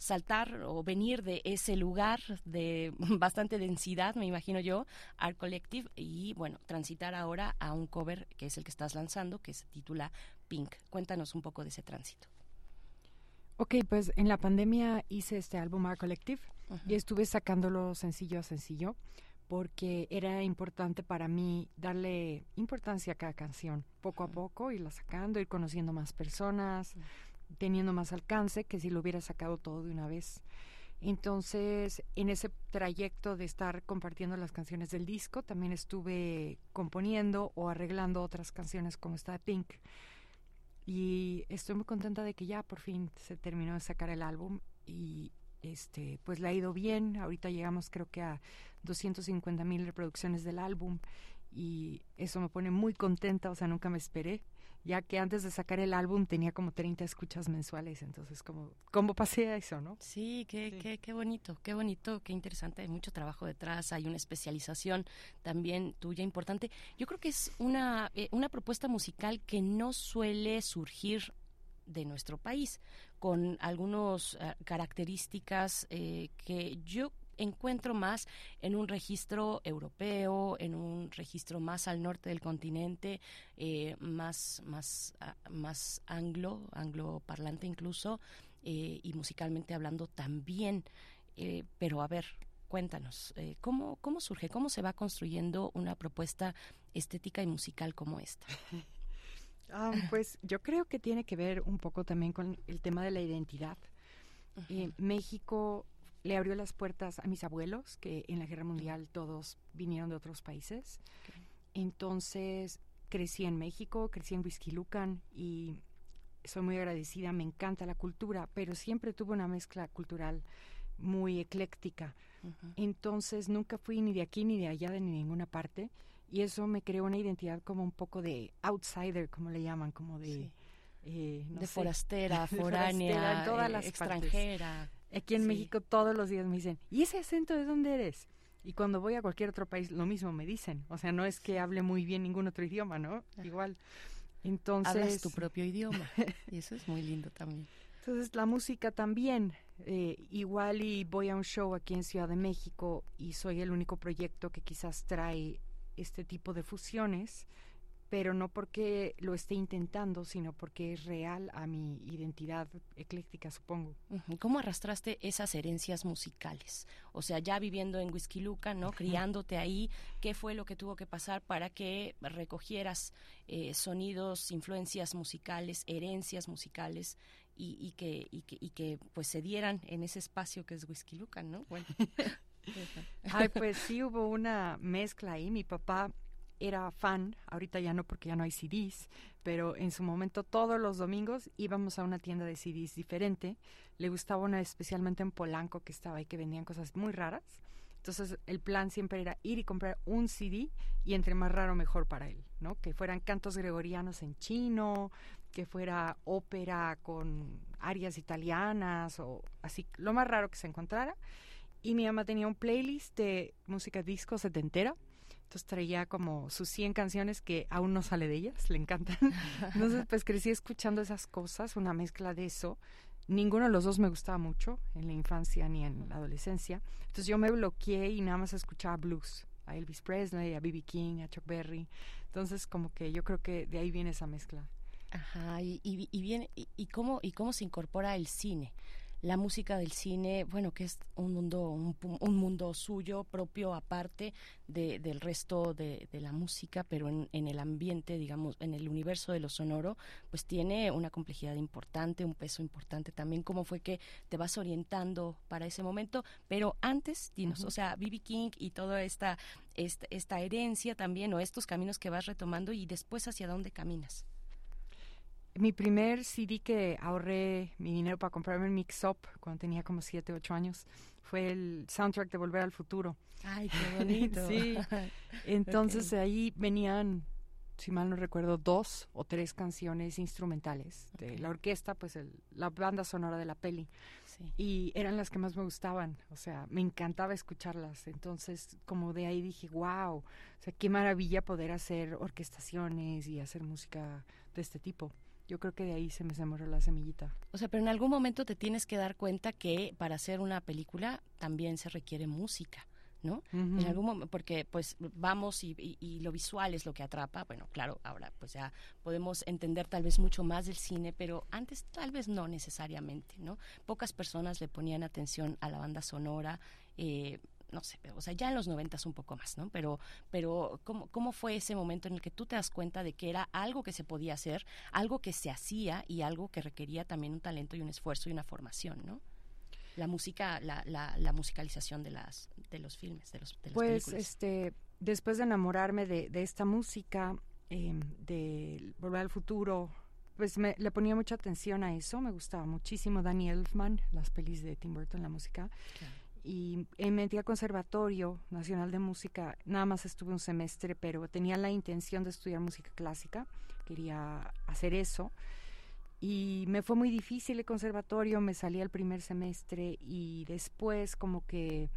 saltar o venir de ese lugar de *laughs* bastante densidad, me imagino yo, Art Collective, y bueno, transitar ahora a un cover que es el que estás lanzando, que se titula Pink. Cuéntanos un poco de ese tránsito.
Ok, pues en la pandemia hice este álbum Art Collective y estuve sacándolo sencillo a sencillo porque era importante para mí darle importancia a cada canción, poco a poco, irla sacando, ir conociendo más personas, teniendo más alcance que si lo hubiera sacado todo de una vez. Entonces, en ese trayecto de estar compartiendo las canciones del disco, también estuve componiendo o arreglando otras canciones como esta de Pink. Y estoy muy contenta de que ya por fin se terminó de sacar el álbum y este pues le ha ido bien. Ahorita llegamos creo que a 250 mil reproducciones del álbum y eso me pone muy contenta, o sea, nunca me esperé, ya que antes de sacar el álbum tenía como 30 escuchas mensuales, entonces como cómo pasé a eso, ¿no?
Sí, qué, Qué, qué bonito, qué bonito, qué interesante, hay mucho trabajo detrás, hay una especialización también tuya importante. Yo creo que es una, eh, una propuesta musical que no suele surgir de nuestro país, con algunas eh, características eh, que yo encuentro más en un registro europeo, en un registro más al norte del continente, eh, más, más, ah, más anglo, angloparlante incluso, eh, y musicalmente hablando también. Pero a ver, cuéntanos, ¿cómo, ¿cómo surge, cómo se va construyendo una propuesta estética y musical como esta? *laughs*
Ah, pues yo creo que tiene que ver un poco también con el tema de la identidad. México le abrió las puertas a mis abuelos, que en la guerra mundial todos vinieron de otros países. Entonces crecí en México, crecí en Lucan y soy muy agradecida, me encanta la cultura, pero siempre tuve una mezcla cultural muy ecléctica. Entonces nunca fui ni de aquí ni de allá de ninguna parte y eso me creó una identidad como un poco de outsider, como le llaman, como de...
Eh, *laughs* de forastera, foránea, todas las extranjera.
Aquí en México todos los días me dicen, ¿y ese acento de dónde eres? Y cuando voy a cualquier otro país, lo mismo me dicen. O sea, no es que hable muy bien ningún otro idioma, ¿no? Igual. Entonces...
Hablas tu propio idioma. *laughs* y eso es muy lindo también.
Entonces, la música también. Eh, igual y voy a un show aquí en Ciudad de México y soy el único proyecto que quizás trae este tipo de fusiones pero no porque lo esté intentando, sino porque es real a mi identidad ecléctica, supongo.
¿Cómo arrastraste esas herencias musicales? O sea, ya viviendo en Whisky Luca, ¿no? Criándote ahí, ¿qué fue lo que tuvo que pasar para que recogieras eh, sonidos, influencias musicales, herencias musicales y, que, y, que, y que pues se dieran en ese espacio que es Whisky Luca, ¿no? Bueno. *laughs*
Ay, *laughs* pues sí hubo una mezcla ahí. Mi papá era fan, ahorita ya no porque ya no hay CDs, pero en su momento todos los domingos íbamos a una tienda de CDs diferente. Le gustaba una especialmente en Polanco que estaba ahí que vendían cosas muy raras. Entonces el plan siempre era ir y comprar un CD y entre más raro mejor para él, ¿no? Que fueran cantos gregorianos en chino, que fuera ópera con arias italianas o así, lo más raro que se encontrara. Y mi mamá tenía un playlist de música disco setentera entonces traía como sus 100 canciones que aún no sale de ellas, le encantan. *laughs* Entonces pues crecí escuchando esas cosas, una mezcla de eso. Ninguno de los dos me gustaba mucho en la infancia ni en la adolescencia. Entonces yo me bloqueé y nada más escuchaba blues. A Elvis Presley, a B.B. King, a Chuck Berry. Entonces como que yo creo que de ahí viene esa mezcla.
Ajá, y, y, y bien, y, cómo, ¿y cómo se incorpora el cine? La música del cine, bueno, que es un mundo, un, mundo suyo, propio, aparte de, del resto de, la música, pero en, en, el ambiente, digamos, en el universo de lo sonoro, pues tiene una complejidad importante, un peso importante también. ¿Cómo fue que te vas orientando para ese momento? Pero antes, dinos, o sea, B.B. King y toda esta, esta, esta herencia también, o estos caminos que vas retomando y después hacia dónde caminas
mi primer CD que ahorré mi dinero para comprarme el Mix Up cuando tenía como 7, 8 años fue el soundtrack de Volver al Futuro.
Ay, qué bonito. *laughs*
sí. *laughs* Entonces ahí venían, si mal no recuerdo, dos o tres canciones instrumentales de la orquesta, pues el, la banda sonora de la peli. Sí. Y eran las que más me gustaban, o sea, me encantaba escucharlas. Entonces, como de ahí dije, wow, o sea, qué maravilla poder hacer orquestaciones y hacer música de este tipo yo creo que de ahí se me sembró la semillita.
O sea, pero en algún momento te tienes que dar cuenta que para hacer una película también se requiere música. ¿no? En algún momento, porque pues vamos y, y, lo visual es lo que atrapa, bueno, claro, ahora pues ya podemos entender tal vez mucho más del cine, pero antes tal vez no necesariamente, ¿no? Pocas personas le ponían atención a la banda sonora, eh, no sé, o sea, ya en los noventas un poco más, ¿no? Pero, pero ¿cómo, ¿cómo fue ese momento en el que tú te das cuenta de que era algo que se podía hacer, algo que se hacía y algo que requería también un talento y un esfuerzo y una formación, ¿no? La música, la, la, la musicalización de las de los filmes, de los de las
Pues, este, después de enamorarme de, de esta música, em, de Volver al Futuro, pues me, le ponía mucha atención a eso, me gustaba muchísimo Danny Elfman, las pelis de Tim Burton, la música y me metí al Conservatorio Nacional de Música, nada más estuve un semestre, pero tenía la intención de estudiar música clásica, quería hacer eso. Y me fue muy difícil el conservatorio, me salí al primer semestre y después como que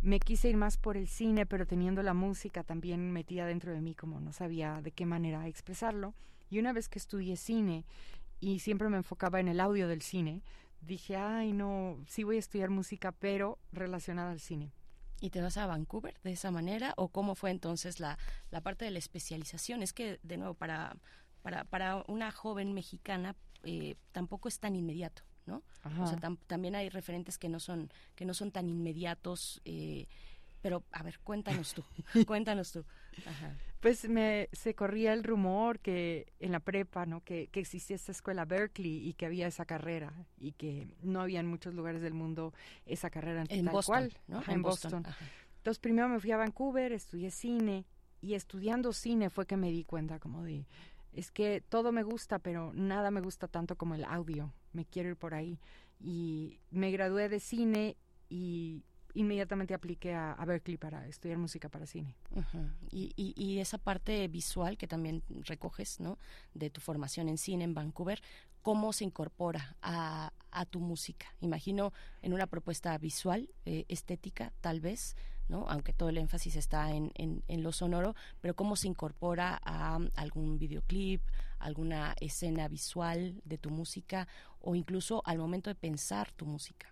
me quise ir más por el cine, pero teniendo la música también metida dentro de mí, como no sabía de qué manera expresarlo. Y una vez que estudié cine y siempre me enfocaba en el audio del cine, dije, ay, no, sí voy a estudiar música, pero relacionada al cine.
¿Y te vas a Vancouver de esa manera? ¿O cómo fue entonces la, la parte de la especialización? Es que, de nuevo, para, para, para una joven mexicana eh, tampoco es tan inmediato. ¿no? O sea, también hay referentes que no son que no son tan inmediatos eh, pero, a ver, cuéntanos tú, *laughs* cuéntanos tú.
Pues me, se corría el rumor que en la prepa, ¿no? Que, que, existía esta escuela Berkeley y que había esa carrera y que no había en muchos lugares del mundo esa carrera
en
tal
Boston,
cual,
¿no?
en, Boston. Entonces primero me fui a Vancouver, estudié cine y estudiando cine fue que me di cuenta como de, es que todo me gusta, pero nada me gusta tanto como el audio, me quiero ir por ahí. Y me gradué de cine y inmediatamente apliqué a, Berkeley para estudiar música para cine.
y, y, esa parte visual que también recoges, ¿no? De tu formación en cine en Vancouver, ¿cómo se incorpora a, a tu música? Imagino en una propuesta visual, eh, estética, tal vez, ¿no? Aunque todo el énfasis está en, en, en lo sonoro, pero ¿cómo se incorpora a algún videoclip, alguna escena visual de tu música o incluso al momento de pensar tu música?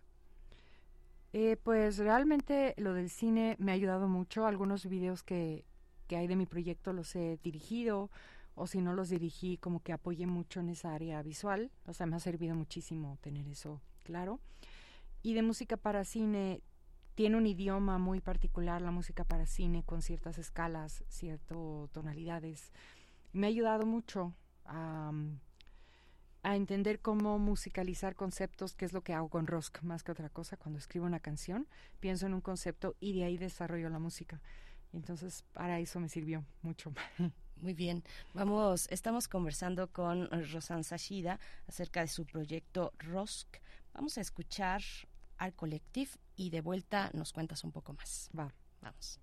Eh, pues realmente lo del cine me ha ayudado mucho. Algunos videos que, que hay de mi proyecto los he dirigido o si no los dirigí como que apoyé mucho en esa área visual. O sea, me ha servido muchísimo tener eso claro. Y de música para cine tiene un idioma muy particular la música para cine con ciertas escalas, ciertas tonalidades. Me ha ayudado mucho a a entender cómo musicalizar conceptos, que es lo que hago con Rosk, más que otra cosa. Cuando escribo una canción, pienso en un concepto y de ahí desarrollo la música. Entonces, para eso me sirvió mucho.
Muy bien, vamos, estamos conversando con Rosan Sashida acerca de su proyecto Rosk. Vamos a escuchar al colectivo y de vuelta nos cuentas un poco más.
Va.
Vamos.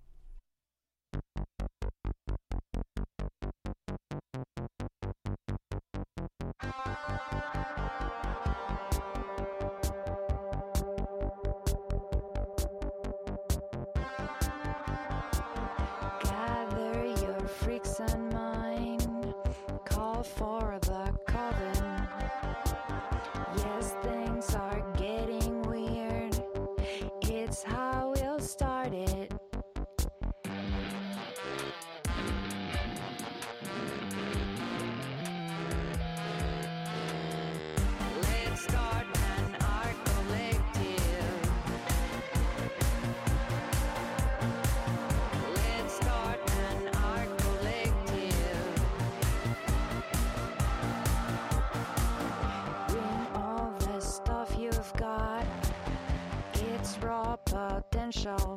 Show.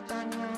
Esta noche.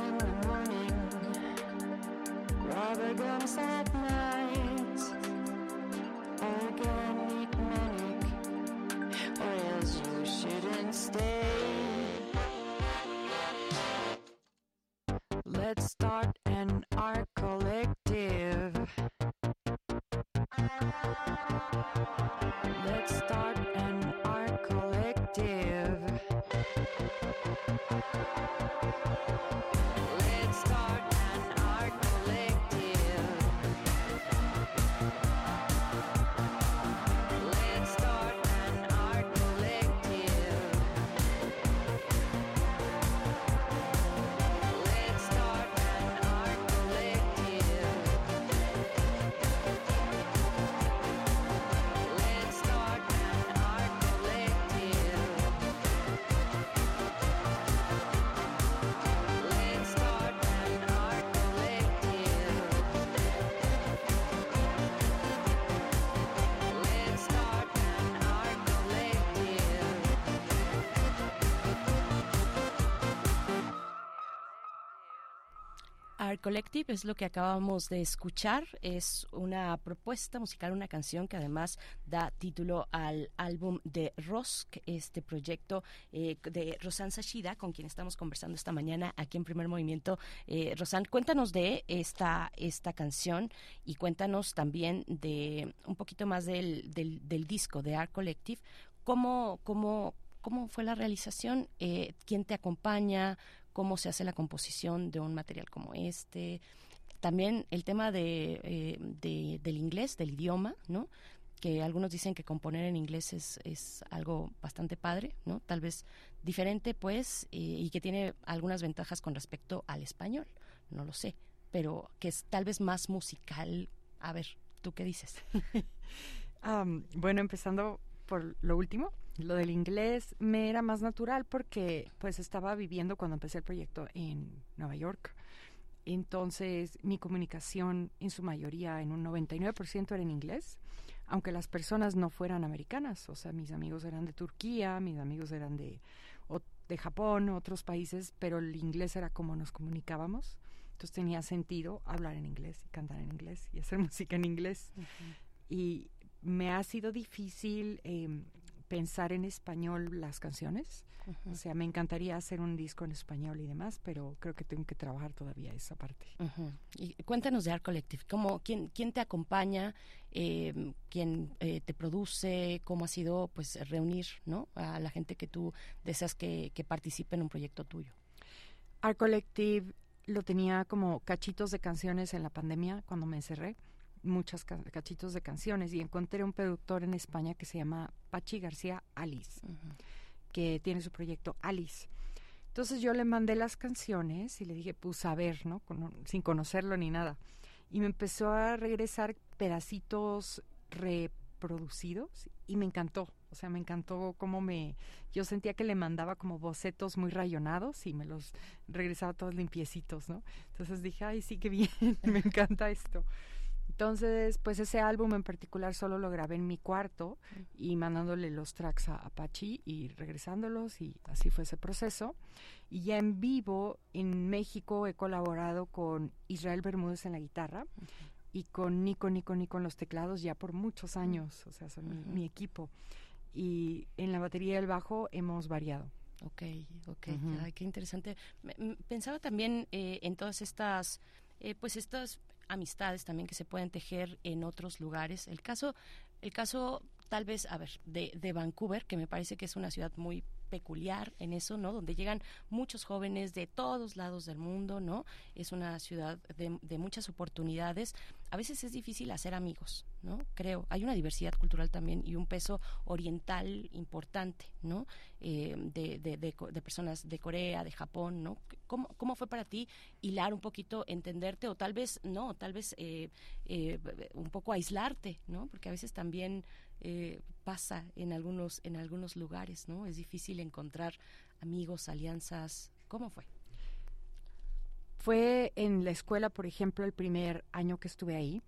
Art Collective
es lo que acabamos de escuchar. Es una propuesta musical, una canción que además da título al álbum de Rosk, este proyecto eh, de Rosan Sashida, con quien estamos conversando esta mañana aquí en Primer Movimiento. Eh, Rosan, cuéntanos de esta, esta canción y cuéntanos también de un poquito más del, del, del disco de Art Collective. ¿Cómo, cómo, cómo fue la realización? Eh, ¿Quién te acompaña? Cómo se hace la composición de un material como este. También el tema de, eh, de- del inglés, del idioma, ¿no? Que algunos dicen que componer en inglés es, algo bastante padre, ¿no? Tal vez diferente, pues, y que tiene algunas ventajas con respecto al español, no lo sé, pero que es tal vez más musical. A ver, ¿tú qué dices? *laughs*
Am, bueno, empezando por lo último, lo del inglés me era más natural porque pues estaba viviendo cuando empecé el proyecto en Nueva York. Entonces mi comunicación en su mayoría, en un 99% era en inglés, aunque las personas no fueran americanas. O sea, mis amigos eran de Turquía, mis amigos eran de, o- de Japón, otros países, pero el inglés era como nos comunicábamos. Entonces tenía sentido hablar en inglés y cantar en inglés y hacer *laughs* música en inglés y me ha sido difícil eh, pensar en español las canciones. O sea, me encantaría hacer un disco en español y demás, pero creo que tengo que trabajar todavía esa parte.
Y cuéntanos de Art Collective, ¿cómo, quién, ¿quién te acompaña, eh, quién eh, te produce, cómo ha sido pues reunir ¿no? a la gente que tú deseas que, que participe en un proyecto tuyo?
Art Collective lo tenía como cachitos de canciones en la pandemia cuando me encerré muchas cachitos de canciones y encontré un productor en España que se llama Pachi García Alice, que tiene su proyecto Alice. Entonces yo le mandé las canciones y le dije, pues a ver, ¿no? sin conocerlo ni nada. Y me empezó a regresar pedacitos reproducidos y me encantó. O sea, me encantó cómo me... Yo sentía que le mandaba como bocetos muy rayonados y me los regresaba todos limpiecitos, ¿no? Entonces dije, ay, sí, qué bien, *laughs* me encanta esto. Entonces, pues ese álbum en particular solo lo grabé en mi cuarto y mandándole los tracks a Apache y regresándolos y así fue ese proceso. Y ya en vivo en México he colaborado con Israel Bermúdez en la guitarra y con Nico, Nico, Nico en los teclados ya por muchos años, o sea, son mi, equipo. Y en la batería del bajo hemos variado.
Ok, ok, Ay, qué interesante. Pensaba también eh, en todas estas, eh, pues estas amistades también que se pueden tejer en otros lugares. El caso, el caso tal vez, a ver, de, de Vancouver, que me parece que es una ciudad muy peculiar en eso, ¿no? Donde llegan muchos jóvenes de todos lados del mundo, ¿no? Es una ciudad de, muchas oportunidades. A veces es difícil hacer amigos, ¿no? Creo. Hay una diversidad cultural también y un peso oriental importante, ¿no? Eh, de, de, personas de Corea, de Japón, ¿no? ¿Cómo, ¿Cómo, fue para ti hilar un poquito, entenderte o tal vez no, tal vez eh, eh, un poco aislarte, ¿no? Porque a veces también eh, pasa en algunos, en algunos lugares, ¿no? Es difícil encontrar amigos, alianzas. ¿Cómo fue?
Fue en la escuela, por ejemplo, el primer año que estuve ahí.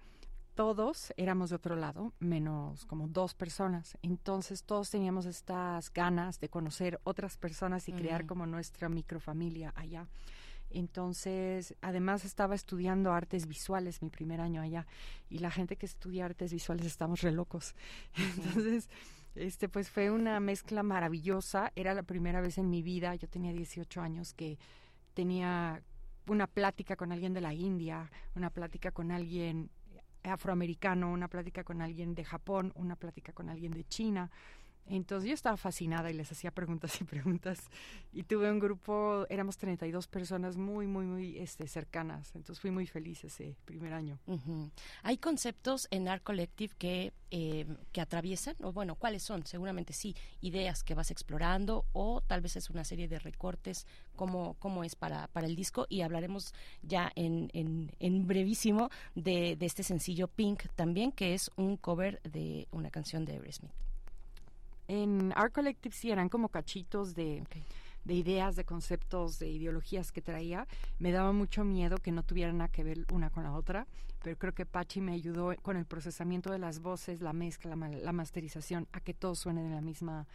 Todos éramos de otro lado, menos como dos personas. Entonces todos teníamos estas ganas de conocer otras personas y crear como nuestra microfamilia allá. Entonces, además estaba estudiando artes visuales mi primer año allá y la gente que estudia artes visuales estamos re locos. *laughs* Entonces, este pues fue una mezcla maravillosa. Era la primera vez en mi vida, yo tenía 18 años que tenía una plática con alguien de la India, una plática con alguien afroamericano, una plática con alguien de Japón, una plática con alguien de China. Entonces yo estaba fascinada y les hacía preguntas y preguntas y tuve un grupo, éramos 32 personas muy, muy, muy este, cercanas, entonces fui muy feliz ese primer año.
¿Hay conceptos en Art Collective que, eh, que atraviesan? O bueno, ¿cuáles son? Seguramente sí, ideas que vas explorando o tal vez es una serie de recortes, como cómo es para, para el disco? Y hablaremos ya en, en, en brevísimo de, de este sencillo Pink también, que es un cover de una canción de Aerosmith.
En Art Collective sí eran como cachitos de, de ideas, de conceptos, de ideologías que traía. Me daba mucho miedo que no tuvieran nada que ver una con la otra, pero creo que Pachi me ayudó con el procesamiento de las voces, la mezcla, la, masterización, a que todo suene de la misma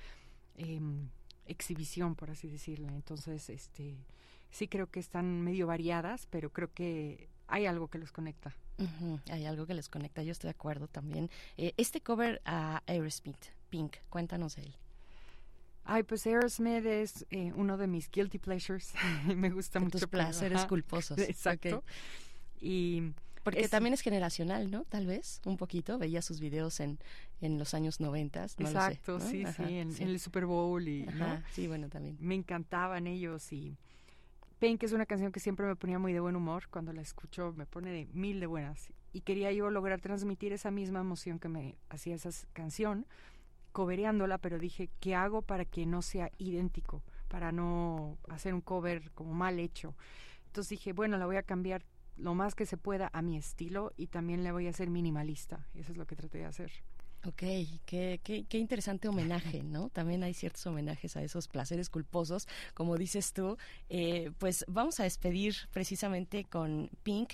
em, exhibición, por así decirlo. Entonces, este, sí creo que están medio variadas, pero creo que hay algo que los conecta.
Hay algo que les conecta, yo estoy de acuerdo también. Eh, este cover a Aerosmith, Pink, cuéntanos de él.
Ay, pues Aerosmith es eh, uno de mis guilty pleasures. *laughs* Me gusta mucho.
Tus placeres culposos. *laughs*
Exacto. Y
porque también es generacional, ¿no? Tal vez, un poquito. Veía sus videos en, en los años noventas.
Exacto, sí, sí, en, el Super Bowl y,
Sí, bueno, también.
Me encantaban ellos y Pink es una canción que siempre me ponía muy de buen humor. Cuando la escucho me pone de mil de buenas. Y quería yo lograr transmitir esa misma emoción que me hacía esa canción, cobereándola, pero dije, ¿qué hago para que no sea idéntico? Para no hacer un cover como mal hecho. Entonces dije, bueno, la voy a cambiar lo más que se pueda a mi estilo y también le voy a hacer minimalista. Eso es lo que traté de hacer.
Ok, qué, qué, qué, interesante homenaje, *laughs* ¿no? También hay ciertos homenajes a esos placeres culposos, como dices tú. Eh, pues vamos a despedir precisamente con Pink.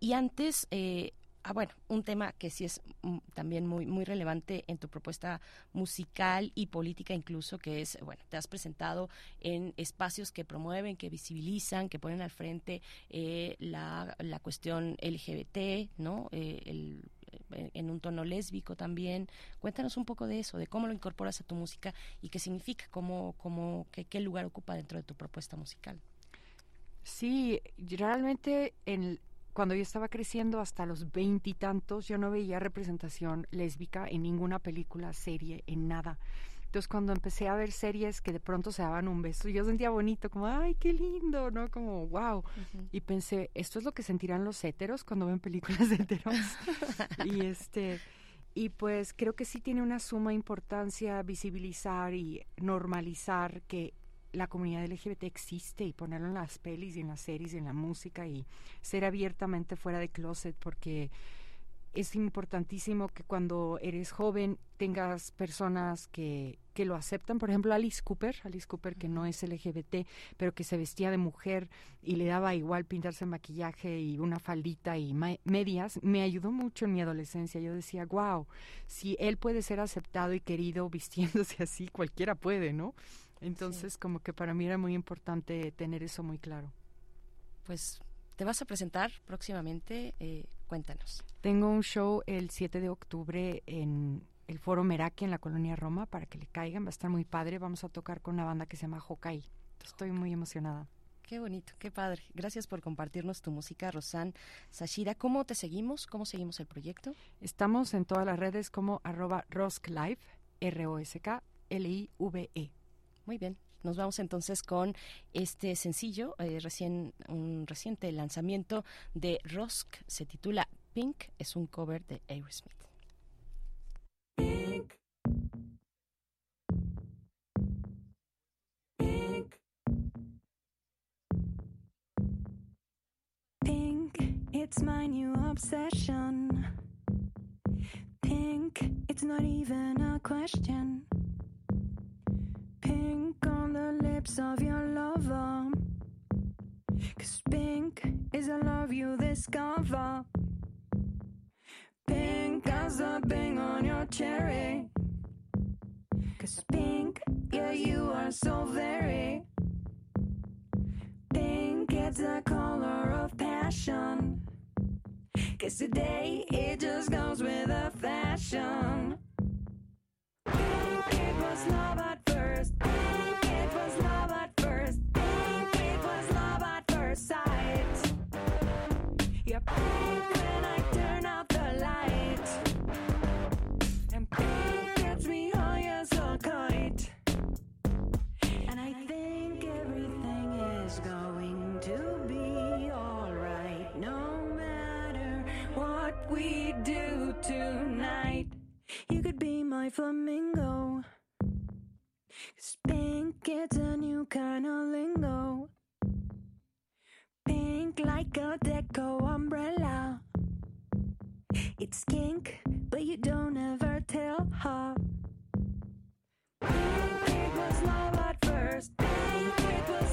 Y antes, eh, ah, bueno, un tema que sí es mm, también muy, muy relevante en tu propuesta musical y política incluso, que es, bueno, te has presentado en espacios que promueven, que visibilizan, que ponen al frente eh, la, la cuestión LGBT, ¿no? el en un tono lésbico también. Cuéntanos un poco de eso, de cómo lo incorporas a tu música y qué significa, cómo, cómo, qué, qué lugar ocupa dentro de tu propuesta musical.
Sí, realmente en, cuando yo estaba creciendo hasta los veintitantos, yo no veía representación lésbica en ninguna película, serie, en nada. Entonces cuando empecé a ver series que de pronto se daban un beso, yo sentía bonito, como, ay, qué lindo, ¿no? Como, wow. Y pensé, esto es lo que sentirán los héteros cuando ven películas de *laughs* héteros. y este... Y pues creo que sí tiene una suma importancia visibilizar y normalizar que la comunidad LGBT existe y ponerlo en las pelis y en las series y en la música y ser abiertamente fuera de closet porque es importantísimo que cuando eres joven tengas personas que, que lo aceptan. Por ejemplo, Alice Cooper, Alice Cooper que no es LGBT, pero que se vestía de mujer y le daba igual pintarse maquillaje y una faldita y medias, me ayudó mucho en mi adolescencia. Yo decía, wow, si él puede ser aceptado y querido vistiéndose *laughs* así, cualquiera puede, ¿no? Entonces, como que para mí era muy importante tener eso muy claro.
Pues te vas a presentar próximamente, eh, cuéntanos.
Tengo un show el 7 de octubre en el Foro Meraki en la colonia Roma para que le caigan, va a estar muy padre, vamos a tocar con una banda que se llama Hokai. Estoy muy emocionada.
Qué bonito, qué padre. Gracias por compartirnos tu música, Rosan Sashira. ¿Cómo te seguimos? ¿Cómo seguimos el proyecto?
Estamos en todas las redes como arroba rosklive, R-O-S-K-L-I-V-E.
Muy bien. Nos vamos entonces con este sencillo, eh, recién un reciente lanzamiento de Rosk, se titula Pink, es un cover de Aerosmith.
Pink. Pink.
Pink, it's my new obsession. Pink, it's not even a question. Pink on the lips of your lover. Cause pink is a love you discover. Pink as the bang on your cherry. Cause pink, yeah, you are so very. Pink, it's the color of passion. Cause today it just goes with the fashion. Pink, was my flamingo. Cause pink gets a new kind of lingo. Pink like a deco umbrella. It's kink, but you don't ever tell her. Pink, it was love at first. Pink, it was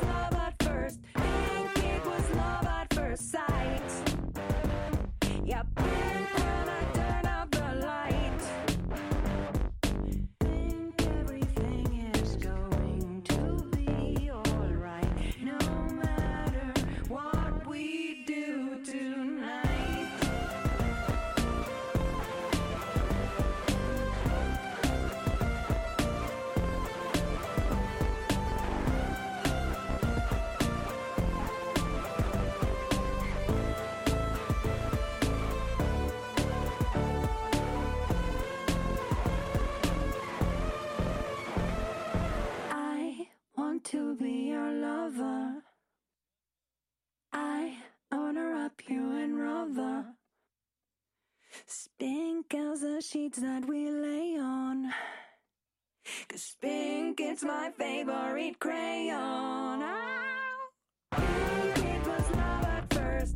Pink as the sheets that we lay on. Cause pink, it's my favorite crayon. Ah! Pink, it was love at first.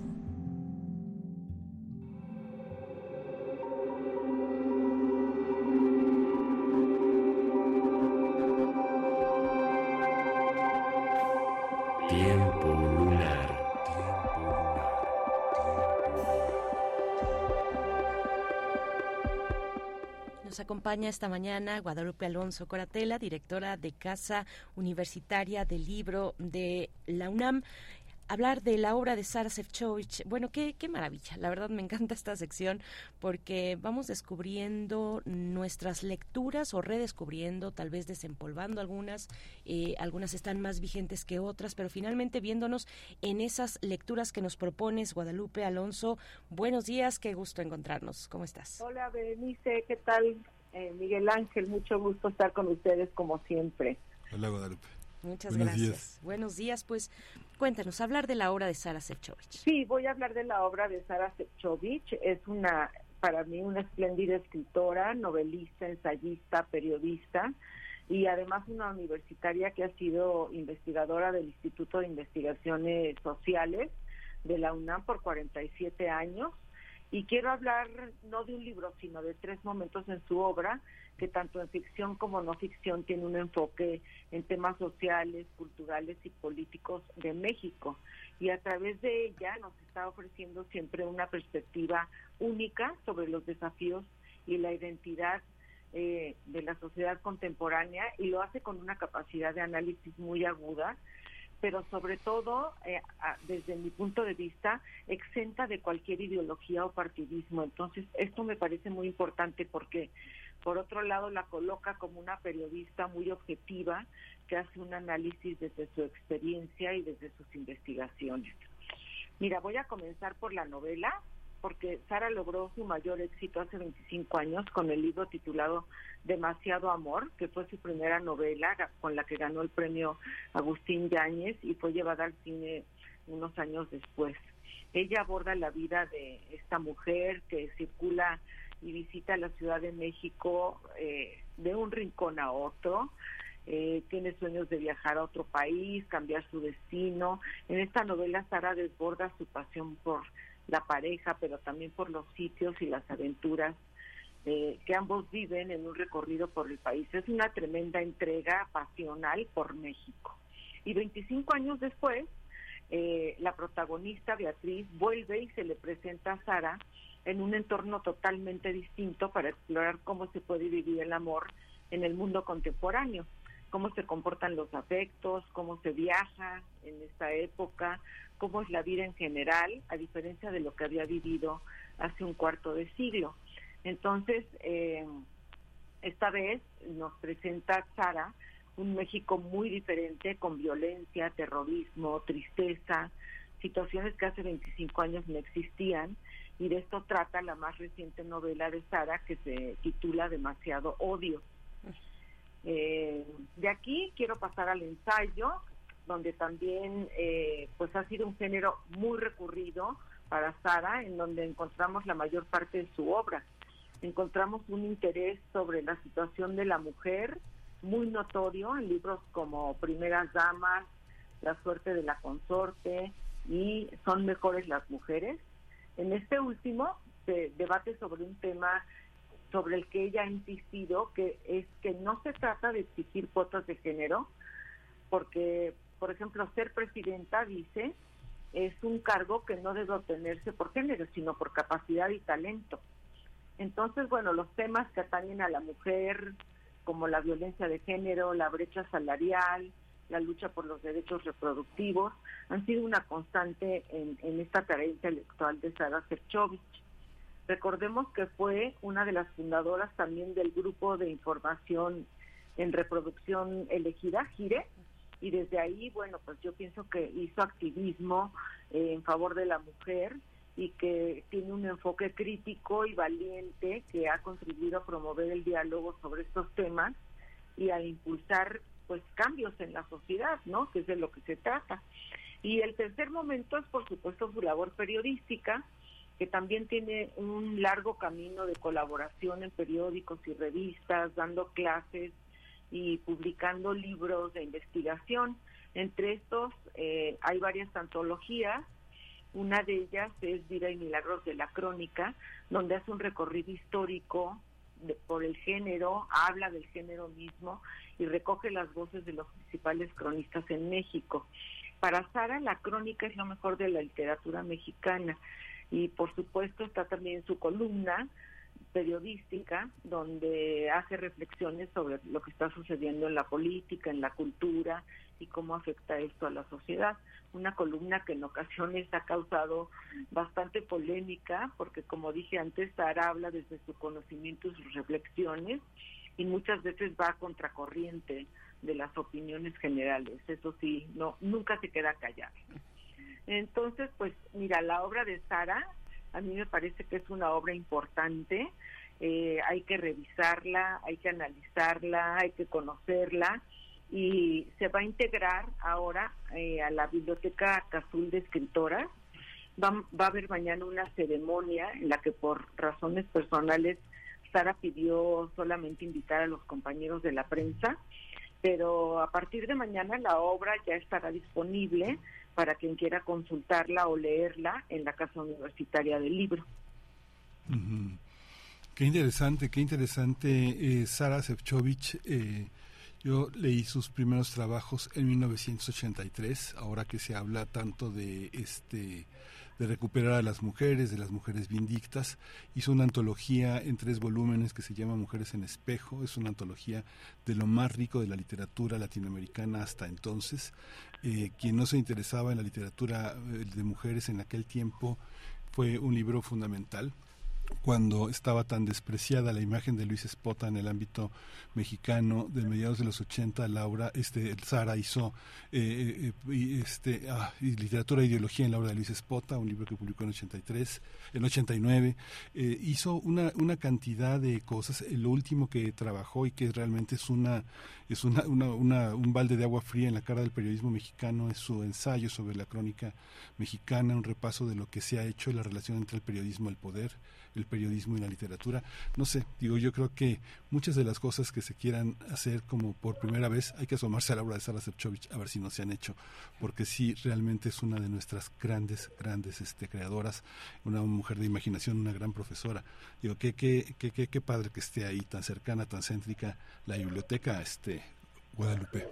acompaña esta mañana Guadalupe Alonso Coratela, directora de Casa Universitaria del Libro de la UNAM hablar de la obra de Sara Sefcovic. Bueno, qué, qué maravilla. La verdad me encanta esta sección porque vamos descubriendo nuestras lecturas o redescubriendo, tal vez desempolvando algunas. Eh, algunas están más vigentes que otras, pero finalmente viéndonos en esas lecturas que nos propones, Guadalupe Alonso. Buenos días, qué gusto encontrarnos. ¿Cómo estás?
Hola, Berenice, ¿qué tal? Eh, Miguel Ángel, mucho gusto estar con ustedes como siempre.
Hola, Guadalupe.
Muchas
Buenos
gracias.
días.
Buenos días, pues cuéntanos, hablar de la obra de Sara Sefcovic.
Sí, voy a hablar de la obra de Sara Sefcovic. Es una, para mí, una espléndida escritora, novelista, ensayista, periodista y además una universitaria que ha sido investigadora del Instituto de Investigaciones Sociales de la UNAM por 47 años. Y quiero hablar no de un libro, sino de tres momentos en su obra, que tanto en ficción como no ficción tiene un enfoque en temas sociales, culturales y políticos de México. Y a través de ella nos está ofreciendo siempre una perspectiva única sobre los desafíos y la identidad eh, de la sociedad contemporánea y lo hace con una capacidad de análisis muy aguda pero sobre todo, eh, desde mi punto de vista, exenta de cualquier ideología o partidismo. Entonces, esto me parece muy importante porque, por otro lado, la coloca como una periodista muy objetiva que hace un análisis desde su experiencia y desde sus investigaciones. Mira, voy a comenzar por la novela, porque Sara logró su mayor éxito hace 25 años con el libro titulado Demasiado Amor, que fue su primera novela con la que ganó el premio Agustín Yáñez y fue llevada al cine unos años después. Ella aborda la vida de esta mujer que circula y visita la Ciudad de México eh, de un rincón a otro, eh, tiene sueños de viajar a otro país, cambiar su destino. En esta novela Sara desborda su pasión por la pareja, pero también por los sitios y las aventuras eh, que ambos viven en un recorrido por el país. Es una tremenda entrega pasional por México. Y 25 años después, eh, la protagonista Beatriz vuelve y se le presenta a Sara en un entorno totalmente distinto para explorar cómo se puede vivir el amor en el mundo contemporáneo, cómo se comportan los afectos, cómo se viaja en esta época, cómo es la vida en general, a diferencia de lo que había vivido hace un cuarto de siglo. Entonces, eh, esta vez nos presenta Sara un México muy diferente, con violencia, terrorismo, tristeza, situaciones que hace 25 años no existían, y de esto trata la más reciente novela de Sara que se titula Demasiado Odio. Eh, de aquí quiero pasar al ensayo, donde también eh, pues ha sido un género muy recurrido para Sara, en donde encontramos la mayor parte de su obra. Encontramos un interés sobre la situación de la mujer muy notorio en libros como Primeras Damas, La suerte de la consorte y Son mejores las mujeres. En este último se debate sobre un tema sobre el que ella ha insistido, que es que no se trata de exigir cuotas de género, porque, por ejemplo, ser presidenta, dice, es un cargo que no debe obtenerse por género, sino por capacidad y talento. Entonces, bueno, los temas que atañen a la mujer, como la violencia de género, la brecha salarial, la lucha por los derechos reproductivos, han sido una constante en, esta tarea intelectual de Sara Serchovich. Recordemos que fue una de las fundadoras también del grupo de información en reproducción elegida, GIRE, y desde ahí, bueno, pues yo pienso que hizo activismo eh, en favor de la mujer y que tiene un enfoque crítico y valiente que ha contribuido a promover el diálogo sobre estos temas y a impulsar pues cambios en la sociedad, ¿no? Que es de lo que se trata. Y el tercer momento es por supuesto su labor periodística, que también tiene un largo camino de colaboración en periódicos y revistas, dando clases y publicando libros de investigación. Entre estos eh, hay varias antologías, una de ellas es Vida y Milagros de la Crónica, donde hace un recorrido histórico de- por el género, habla del género mismo y recoge las voces de los principales cronistas en México. Para Sara, la crónica es lo mejor de la literatura mexicana y por supuesto está también su columna periodística donde hace reflexiones sobre lo que está sucediendo en la política, en la cultura y cómo afecta esto a la sociedad. Una columna que en ocasiones ha causado bastante polémica porque como dije antes, Sara habla desde su conocimiento y sus reflexiones y muchas veces va a contracorriente de las opiniones generales. Eso sí, no nunca se queda callada. Entonces, pues mira, la obra de Sara a mí me parece que es una obra importante, eh, hay que revisarla, hay que analizarla, hay que conocerla y se va a integrar ahora eh, a la Biblioteca Cazul de Escritoras. Va, va a haber mañana una ceremonia en la que por razones personales Sara pidió solamente invitar a los compañeros de la prensa, pero a partir de mañana la obra ya estará disponible para quien quiera consultarla o leerla en la Casa Universitaria del Libro.
Ujú. Qué interesante, qué interesante. eh, Sara Sefcovic, eh, yo leí sus primeros trabajos en 1983, ahora que se habla tanto de este de recuperar a las mujeres, de las mujeres vindictas. Hizo una antología en tres volúmenes que se llama Mujeres en Espejo. Es una antología de lo más rico de la literatura latinoamericana hasta entonces. Eh, quien no se interesaba en la literatura eh, de mujeres en aquel tiempo fue un libro fundamental cuando estaba tan despreciada la imagen de Luis Espota en el ámbito mexicano de mediados de los 80 Laura este Sara hizo eh, eh, y, este ah, literatura e ideología en la obra de Luis Espota un libro que publicó en 83 en 89 eh, hizo una una cantidad de cosas. Eh, lo último que trabajó y que realmente es una es una, una, una- un balde de agua fría en la cara del periodismo mexicano es su ensayo sobre la crónica mexicana un repaso de lo que se ha hecho la relación entre el periodismo y el poder el periodismo y la literatura. No sé, digo, yo creo que muchas de las cosas que se quieran hacer como por primera vez, hay que asomarse a la obra de Sara Sefcovic a ver si no se han hecho, porque sí, realmente es una de nuestras grandes, grandes este, creadoras, una mujer de imaginación, una gran profesora. Digo, qué, qué, qué, qué, qué padre que esté ahí, tan cercana, tan céntrica, la biblioteca este Guadalupe.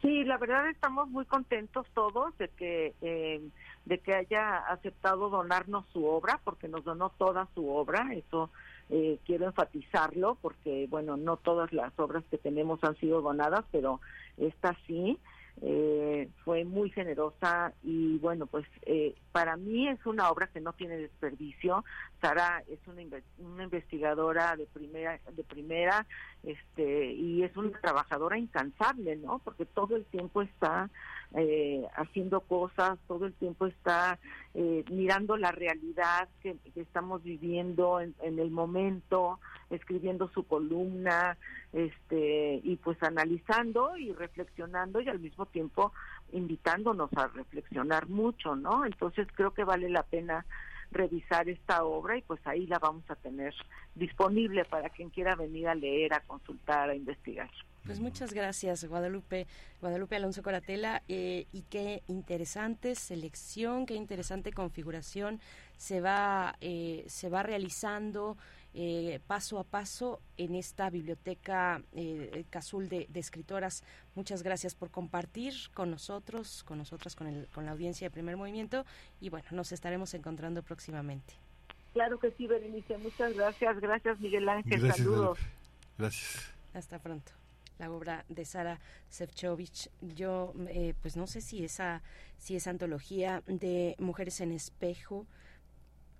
Sí, la verdad estamos muy contentos todos de que eh, de que haya aceptado donarnos su obra, porque nos donó toda su obra. Eso eh, quiero enfatizarlo, porque bueno, no todas las obras que tenemos han sido donadas, pero esta sí. Eh, fue muy generosa y bueno pues eh, para mí es una obra que no tiene desperdicio. Sara es una, una investigadora de primera de primera este y es una trabajadora incansable no porque todo el tiempo está eh, haciendo cosas todo el tiempo está eh, mirando la realidad que, estamos viviendo en, en el momento escribiendo su columna este y pues analizando y reflexionando y al mismo tiempo invitándonos a reflexionar mucho no entonces creo que vale la pena revisar esta obra y pues ahí la vamos a tener disponible para quien quiera venir a leer, a consultar, a investigar.
Pues muchas gracias, Guadalupe, Guadalupe Alonso Coratela, eh, y qué interesante selección, qué interesante configuración se va, eh, se va realizando eh, paso a paso en esta biblioteca eh, Cazul de, de escritoras. Muchas gracias por compartir con nosotros, con nosotras, con, el, con la audiencia de Primer Movimiento, y bueno, nos estaremos encontrando próximamente.
Claro que sí, Berenice, muchas gracias, gracias Miguel Ángel,
Gracias,
saludos.
Gracias.
Hasta pronto. La obra de Sara Sefcovic. Yo, eh, pues no sé si esa, si esa antología de mujeres en espejo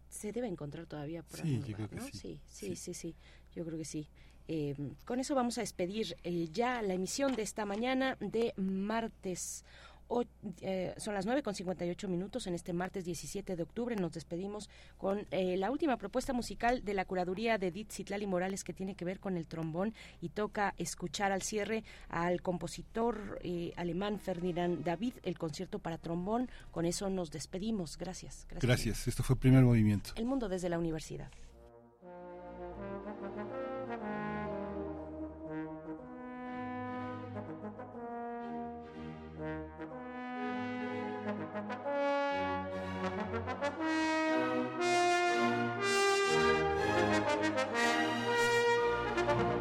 se debe encontrar todavía por
Sí,
algún
yo
lugar,
creo que
¿no?
sí.
Sí, sí, sí, sí, Yo creo que sí. Eh, con eso vamos a despedir eh, ya la emisión de esta mañana de martes. O- eh, son las 9 con 58 minutos en este martes 17 de octubre. Nos despedimos con eh, la última propuesta musical de la curaduría de Edith Citlali Morales que tiene que ver con el trombón y toca escuchar al cierre al compositor eh, alemán Ferdinand David el concierto para trombón. Con eso nos despedimos. Gracias. Gracias.
Gracias. Esto fue Primer Movimiento.
El mundo desde la universidad.
Thank you.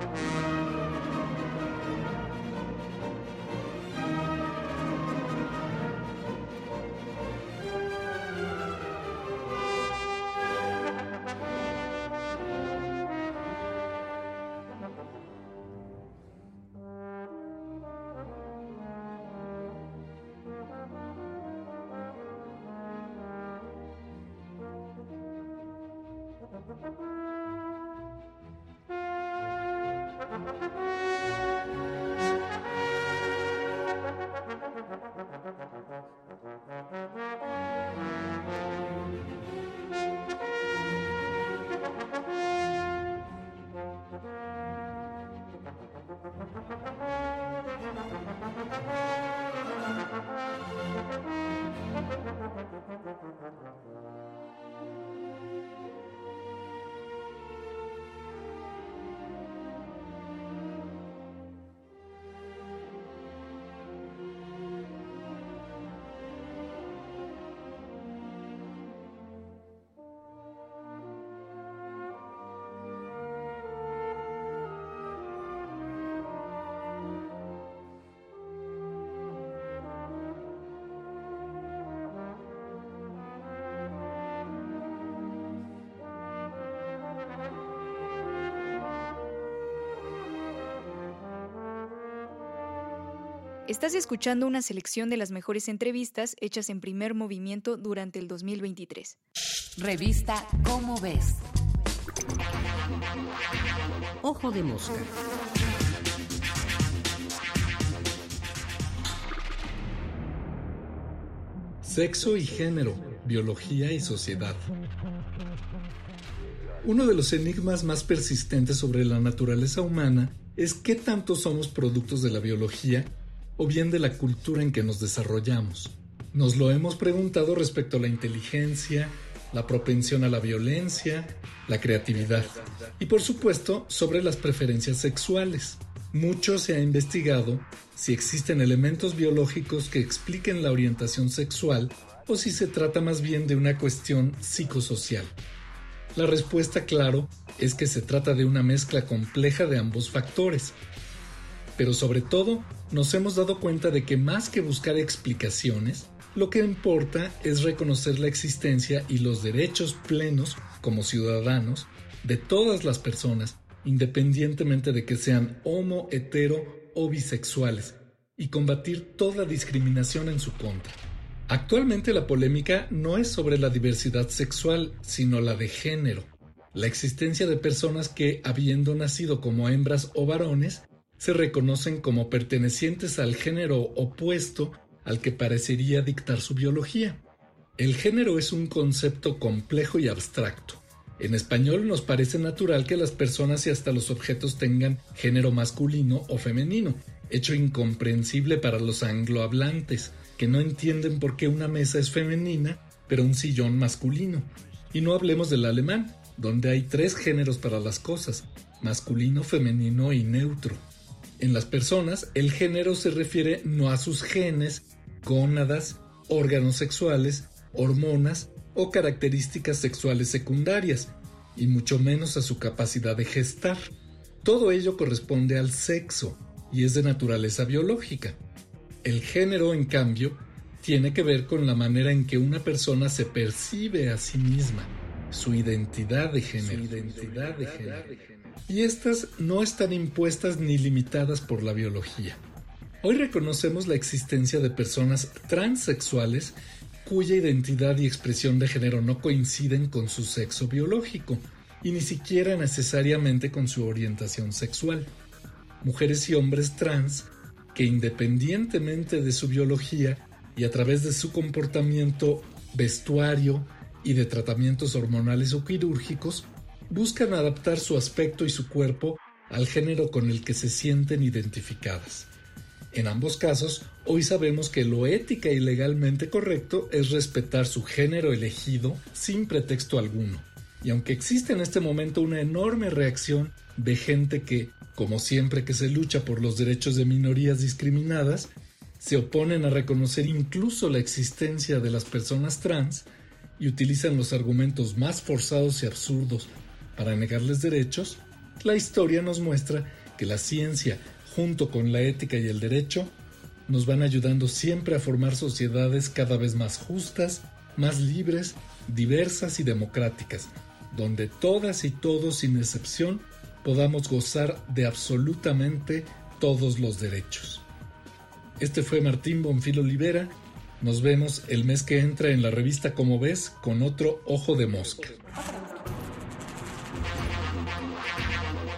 Estás escuchando una selección de las mejores entrevistas hechas en primer movimiento durante el 2023.
Revista Cómo ves.
Ojo de mosca.
Sexo y género, biología y sociedad. Uno de los enigmas más persistentes sobre la naturaleza humana es qué tanto somos productos de la biología o bien de la cultura en que nos desarrollamos. Nos lo hemos preguntado respecto a la inteligencia, la propensión a la violencia, la creatividad y por supuesto sobre las preferencias sexuales. Mucho se ha investigado si existen elementos biológicos que expliquen la orientación sexual o si se trata más bien de una cuestión psicosocial. La respuesta, claro, es que se trata de una mezcla compleja de ambos factores, pero sobre todo nos hemos dado cuenta de que más que buscar explicaciones, lo que importa es reconocer la existencia y los derechos plenos como ciudadanos de todas las personas, independientemente de que sean homo, hetero o bisexuales, y combatir toda discriminación en su contra. Actualmente la polémica no es sobre la diversidad sexual, sino la de género. La existencia de personas que, habiendo nacido como hembras o varones, se reconocen como pertenecientes al género opuesto al que parecería dictar su biología. El género es un concepto complejo y abstracto. En español nos parece natural que las personas y hasta los objetos tengan género masculino o femenino, hecho incomprensible para los anglohablantes, que no entienden por qué una mesa es femenina, pero un sillón masculino. Y no hablemos del alemán, donde hay tres géneros para las cosas, masculino, femenino y neutro. En las personas, el género se refiere no a sus genes, gónadas, órganos sexuales, hormonas o características sexuales secundarias, y mucho menos a su capacidad de gestar. Todo ello corresponde al sexo y es de naturaleza biológica. El género, en cambio, tiene que ver con la manera en que una persona se percibe a sí misma, su identidad de género. identidad de género y estas no están impuestas ni limitadas por la biología. Hoy reconocemos la existencia de personas transexuales cuya identidad y expresión de género no coinciden con su sexo biológico y ni siquiera necesariamente con su orientación sexual. Mujeres y hombres trans que independientemente de su biología y a través de su comportamiento, vestuario y de tratamientos hormonales o quirúrgicos buscan adaptar su aspecto y su cuerpo al género con el que se sienten identificadas. En ambos casos, hoy sabemos que lo ética y legalmente correcto es respetar su género elegido sin pretexto alguno. Y aunque existe en este momento una enorme reacción de gente que, como siempre que se lucha por los derechos de minorías discriminadas, se oponen a reconocer incluso la existencia de las personas trans y utilizan los argumentos más forzados y absurdos para negarles derechos, la historia nos muestra que la ciencia, junto con la ética y el derecho, nos van ayudando siempre a formar sociedades cada vez más justas, más libres, diversas y democráticas, donde todas y todos sin excepción podamos gozar de absolutamente todos los derechos. Este fue Martín Bonfil Olivera. Nos vemos el mes que entra en la revista Como ves con otro ojo de mosca.